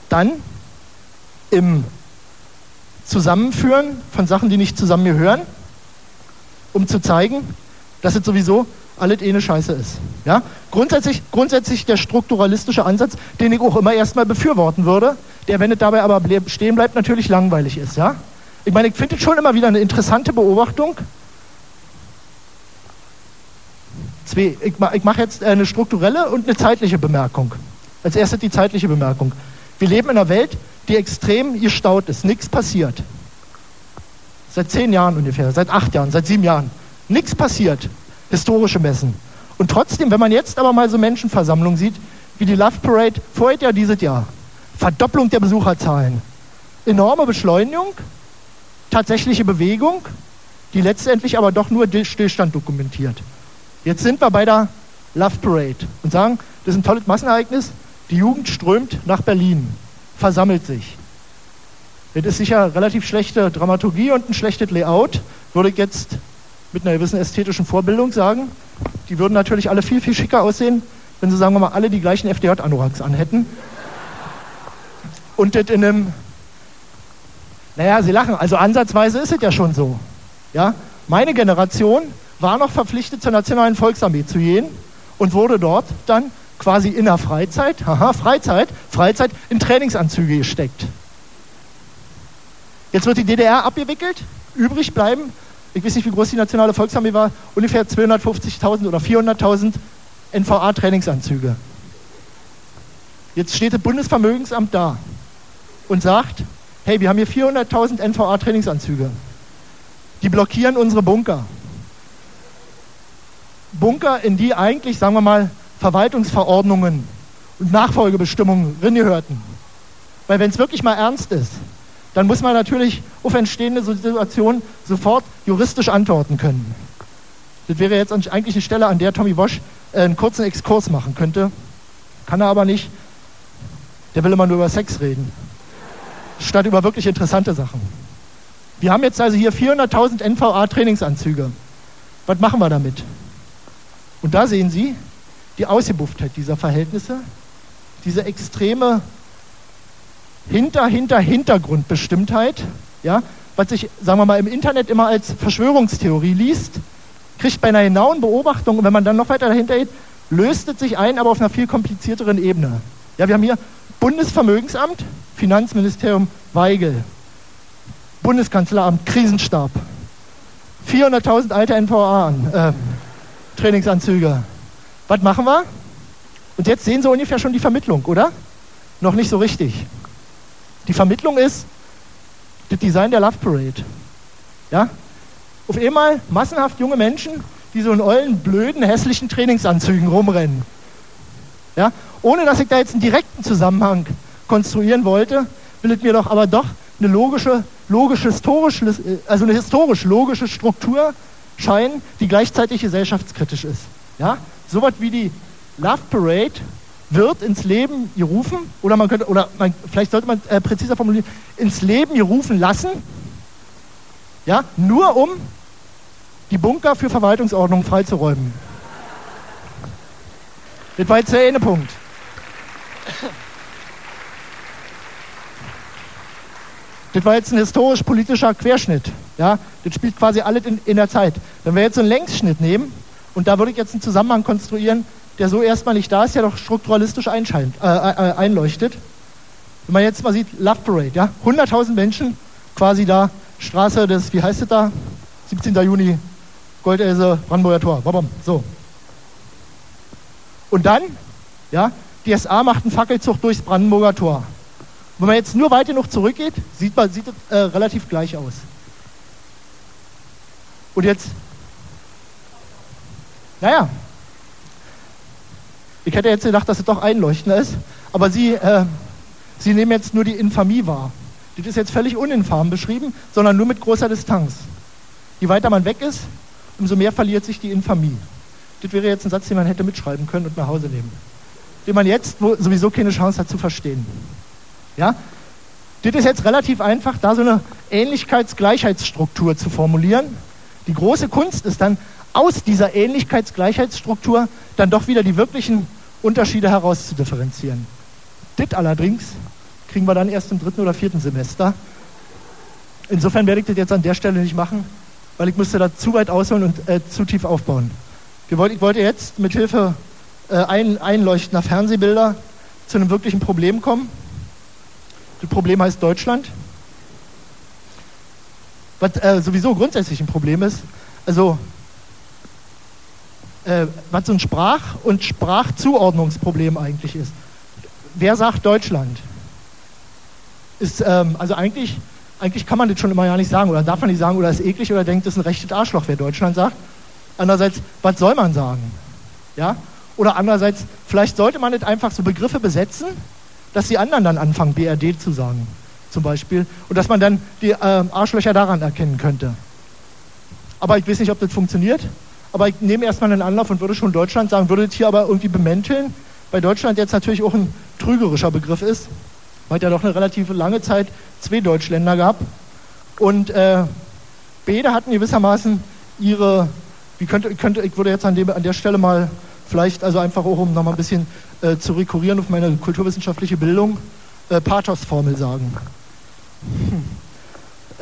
dann im Zusammenführen von Sachen, die nicht zusammengehören, um zu zeigen, dass es sowieso alles eh eine Scheiße ist. Ja? Grundsätzlich, grundsätzlich der strukturalistische Ansatz, den ich auch immer erstmal befürworten würde, der, wenn es dabei aber stehen bleibt, natürlich langweilig ist. Ja? Ich meine, ich finde es schon immer wieder eine interessante Beobachtung. Zwei, ich, ich mache jetzt eine strukturelle und eine zeitliche Bemerkung. Als erstes die zeitliche Bemerkung. Wir leben in einer Welt, die extrem gestaut ist. Nichts passiert. Seit zehn Jahren ungefähr, seit acht Jahren, seit sieben Jahren. Nichts passiert. Historische Messen. Und trotzdem, wenn man jetzt aber mal so Menschenversammlungen sieht, wie die Love Parade vorher Jahr, dieses Jahr, Verdopplung der Besucherzahlen, enorme Beschleunigung, tatsächliche Bewegung, die letztendlich aber doch nur Stillstand dokumentiert. Jetzt sind wir bei der Love Parade und sagen, das ist ein tolles Massenereignis, die Jugend strömt nach Berlin, versammelt sich. Das ist sicher relativ schlechte Dramaturgie und ein schlechtes Layout, würde ich jetzt mit einer gewissen ästhetischen Vorbildung sagen. Die würden natürlich alle viel, viel schicker aussehen, wenn sie, sagen wir mal, alle die gleichen FDJ-Anoraks anhätten. Und das in einem naja, Sie lachen. Also ansatzweise ist es ja schon so. Ja? Meine Generation war noch verpflichtet, zur Nationalen Volksarmee zu gehen und wurde dort dann quasi in der Freizeit, haha, Freizeit, Freizeit in Trainingsanzüge gesteckt. Jetzt wird die DDR abgewickelt, übrig bleiben, ich weiß nicht, wie groß die Nationale Volksarmee war, ungefähr 250.000 oder 400.000 NVA-Trainingsanzüge. Jetzt steht das Bundesvermögensamt da und sagt, hey, wir haben hier 400.000 NVA-Trainingsanzüge. Die blockieren unsere Bunker. Bunker, in die eigentlich, sagen wir mal, Verwaltungsverordnungen und Nachfolgebestimmungen gehörten. Weil wenn es wirklich mal ernst ist, dann muss man natürlich auf entstehende Situationen sofort juristisch antworten können. Das wäre jetzt eigentlich eine Stelle, an der Tommy Bosch äh, einen kurzen Exkurs machen könnte. Kann er aber nicht. Der will immer nur über Sex reden. Statt über wirklich interessante Sachen. Wir haben jetzt also hier 400.000 NVA-Trainingsanzüge. Was machen wir damit? Und da sehen Sie die Ausgebufftheit dieser Verhältnisse, diese extreme Hinter, Hinter, Hintergrundbestimmtheit, ja, was sich, sagen wir mal, im Internet immer als Verschwörungstheorie liest, kriegt bei einer genauen Beobachtung, und wenn man dann noch weiter dahinter geht, löst es sich ein, aber auf einer viel komplizierteren Ebene. Ja, wir haben hier Bundesvermögensamt, Finanzministerium Weigel, Bundeskanzleramt, Krisenstab, 400.000 alte NVA an, äh, Trainingsanzüge. Was machen wir? Und jetzt sehen Sie ungefähr schon die Vermittlung, oder? Noch nicht so richtig. Die Vermittlung ist das Design der Love Parade. Ja? Auf einmal massenhaft junge Menschen, die so in ollen, blöden, hässlichen Trainingsanzügen rumrennen. Ja? Ohne dass ich da jetzt einen direkten Zusammenhang konstruieren wollte, will es mir doch aber doch eine logische, logisch historisch, also eine historisch logische Struktur scheinen, die gleichzeitig gesellschaftskritisch ist. Ja? So was wie die Love Parade wird ins Leben gerufen, oder man könnte, oder man, vielleicht sollte man äh, präziser formulieren, ins Leben gerufen lassen, ja, nur um die Bunker für Verwaltungsordnung freizuräumen. Das war jetzt der eine Punkt. Das war jetzt ein historisch-politischer Querschnitt. Ja? Das spielt quasi alles in, in der Zeit. Wenn wir jetzt einen Längsschnitt nehmen, und da würde ich jetzt einen Zusammenhang konstruieren, der so erstmal nicht da ist, der doch strukturalistisch einscheint, äh, äh, einleuchtet. Wenn man jetzt mal sieht, Love Parade, ja, 100.000 Menschen quasi da, Straße des, wie heißt es da? 17. Juni, Goldelse, Brandenburger Tor, babam, so. Und dann, ja, die SA macht einen Fackelzug durchs Brandenburger Tor. Wenn man jetzt nur weit genug zurückgeht, sieht man, sieht es äh, relativ gleich aus. Und jetzt, naja, ich hätte jetzt gedacht, dass es doch einleuchtender ist, aber Sie, äh, Sie nehmen jetzt nur die Infamie wahr. Das ist jetzt völlig uninfam beschrieben, sondern nur mit großer Distanz. Je weiter man weg ist, umso mehr verliert sich die Infamie. Das wäre jetzt ein Satz, den man hätte mitschreiben können und nach Hause nehmen. Den man jetzt sowieso keine Chance hat zu verstehen. Ja? Das ist jetzt relativ einfach, da so eine Ähnlichkeits-Gleichheitsstruktur zu formulieren. Die große Kunst ist dann, aus dieser Ähnlichkeits-Gleichheitsstruktur dann doch wieder die wirklichen Unterschiede herauszudifferenzieren. Das allerdings kriegen wir dann erst im dritten oder vierten Semester. Insofern werde ich das jetzt an der Stelle nicht machen, weil ich müsste da zu weit ausholen und äh, zu tief aufbauen. Ich wollte jetzt mit Hilfe äh, ein, einleuchtender Fernsehbilder zu einem wirklichen Problem kommen. Das Problem heißt Deutschland. Was äh, sowieso grundsätzlich ein Problem ist, also äh, was so ein Sprach- und Sprachzuordnungsproblem eigentlich ist. Wer sagt Deutschland? Ist, ähm, also eigentlich, eigentlich kann man das schon immer ja nicht sagen oder darf man nicht sagen oder ist eklig oder denkt, das ist ein rechtes Arschloch, wer Deutschland sagt. Andererseits, was soll man sagen? Ja? Oder andererseits, vielleicht sollte man nicht einfach so Begriffe besetzen, dass die anderen dann anfangen, BRD zu sagen, zum Beispiel, und dass man dann die äh, Arschlöcher daran erkennen könnte. Aber ich weiß nicht, ob das funktioniert. Aber ich nehme erstmal einen Anlauf und würde schon Deutschland sagen, würde das hier aber irgendwie bemänteln, weil Deutschland jetzt natürlich auch ein trügerischer Begriff ist, weil es ja doch eine relativ lange Zeit zwei Deutschländer gab. Und äh, beide hatten gewissermaßen ihre, wie könnte, könnte, ich würde jetzt an, dem, an der Stelle mal vielleicht, also einfach auch um nochmal ein bisschen äh, zu rekurrieren auf meine kulturwissenschaftliche Bildung, äh, Pathos-Formel sagen. Hm.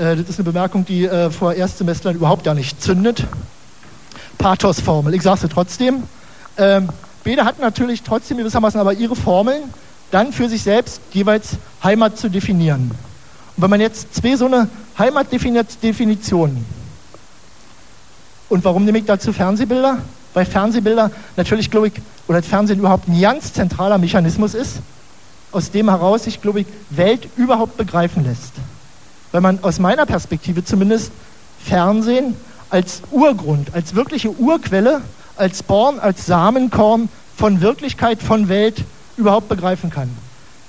Äh, das ist eine Bemerkung, die äh, vor Erstsemestlern überhaupt gar nicht zündet. Pathos-Formel. Ich sage sie trotzdem. Ähm, beide hatten natürlich trotzdem gewissermaßen aber ihre Formeln, dann für sich selbst jeweils Heimat zu definieren. Und wenn man jetzt zwei so eine Heimatdefinitionen und warum nehme ich dazu Fernsehbilder? Weil Fernsehbilder natürlich, glaube ich, oder Fernsehen überhaupt ein ganz zentraler Mechanismus ist, aus dem heraus sich, glaube ich, Welt überhaupt begreifen lässt. Weil man aus meiner Perspektive zumindest Fernsehen als Urgrund, als wirkliche Urquelle, als Born, als Samenkorn von Wirklichkeit, von Welt überhaupt begreifen kann.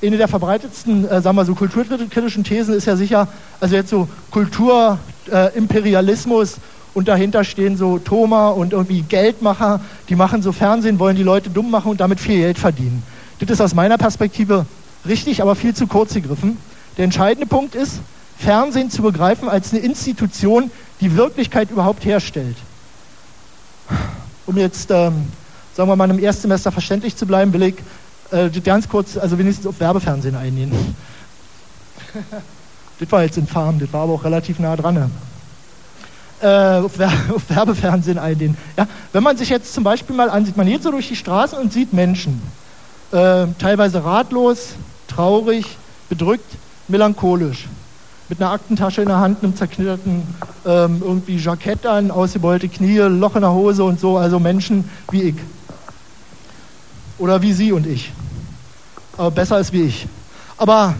Eine der verbreitetsten, äh, sagen wir so, kulturkritischen Thesen ist ja sicher, also jetzt so Kulturimperialismus äh, und dahinter stehen so Thoma und irgendwie Geldmacher, die machen so Fernsehen, wollen die Leute dumm machen und damit viel Geld verdienen. Das ist aus meiner Perspektive richtig, aber viel zu kurz gegriffen. Der entscheidende Punkt ist, Fernsehen zu begreifen als eine Institution, die Wirklichkeit überhaupt herstellt. Um jetzt, ähm, sagen wir mal, im Erstsemester verständlich zu bleiben, will ich äh, ganz kurz, also wenigstens auf Werbefernsehen eingehen. das war jetzt in Farm, das war aber auch relativ nah dran. Ne? Äh, auf, Wer auf, Werbefernsehen eingehen. Ja, wenn man sich jetzt zum Beispiel mal ansieht, man geht so durch die Straßen und sieht Menschen, äh, teilweise ratlos, traurig, bedrückt, melancholisch mit einer Aktentasche in der Hand, einem zerknitterten ähm, irgendwie Jackett an, ausgebeulte Knie, Loch in der Hose und so, also Menschen wie ich. Oder wie Sie und ich. Aber besser als wie ich. Aber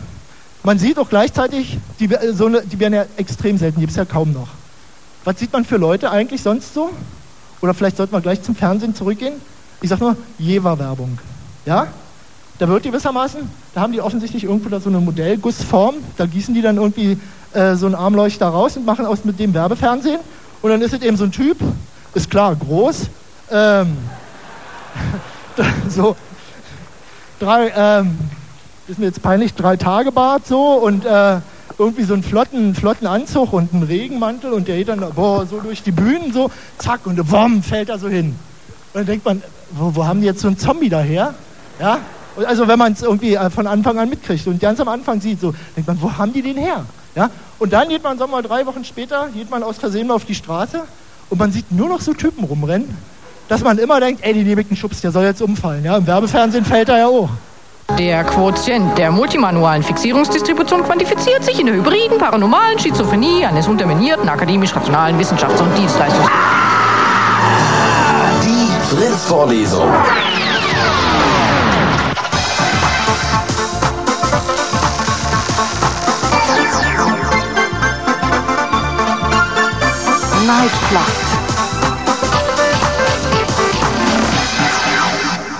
man sieht auch gleichzeitig, die, so eine, die werden ja extrem selten, die gibt es ja kaum noch. Was sieht man für Leute eigentlich sonst so? Oder vielleicht sollten wir gleich zum Fernsehen zurückgehen. Ich sage nur, Jever-Werbung. Ja? Da wird gewissermaßen, da haben die offensichtlich irgendwo da so eine Modellgussform, da gießen die dann irgendwie äh, so einen Armleuchter raus und machen aus mit dem Werbefernsehen. Und dann ist es eben so ein Typ, ist klar, groß, ähm, so, drei, ähm, ist mir jetzt peinlich, drei Tage Bart so und äh, irgendwie so einen flotten, flotten Anzug und einen Regenmantel und der geht dann boah, so durch die Bühnen so, zack, und wumm, fällt er so hin. Und dann denkt man, wo, wo haben die jetzt so einen Zombie daher? Ja, also wenn man es irgendwie äh, von Anfang an mitkriegt und ganz am Anfang sieht, so denkt man, wo haben die den her? Ja? Und dann geht man, sagen wir mal, drei Wochen später, geht man aus Versehen mal auf die Straße und man sieht nur noch so Typen rumrennen, dass man immer denkt, ey, die nehme ich einen Schubs, der soll jetzt umfallen. Ja? Im Werbefernsehen fällt er ja auch. Der Quotient der multimanualen Fixierungsdistribution quantifiziert sich in der hybriden, paranormalen Schizophrenie eines unterminierten akademisch-rationalen Wissenschafts- und Dienstleistungs... Die Fritz-Vorlesung. Nightflight.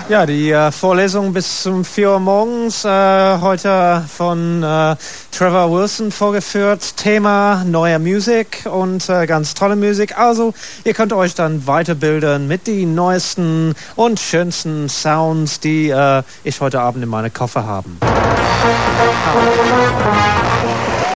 Ja, die äh, Vorlesung bis zum 4 Uhr morgens, äh, heute von äh, Trevor Wilson vorgeführt. Thema neue Musik und äh, ganz tolle Musik. Also, ihr könnt euch dann weiterbilden mit den neuesten und schönsten Sounds, die äh, ich heute Abend in meinem Koffer habe.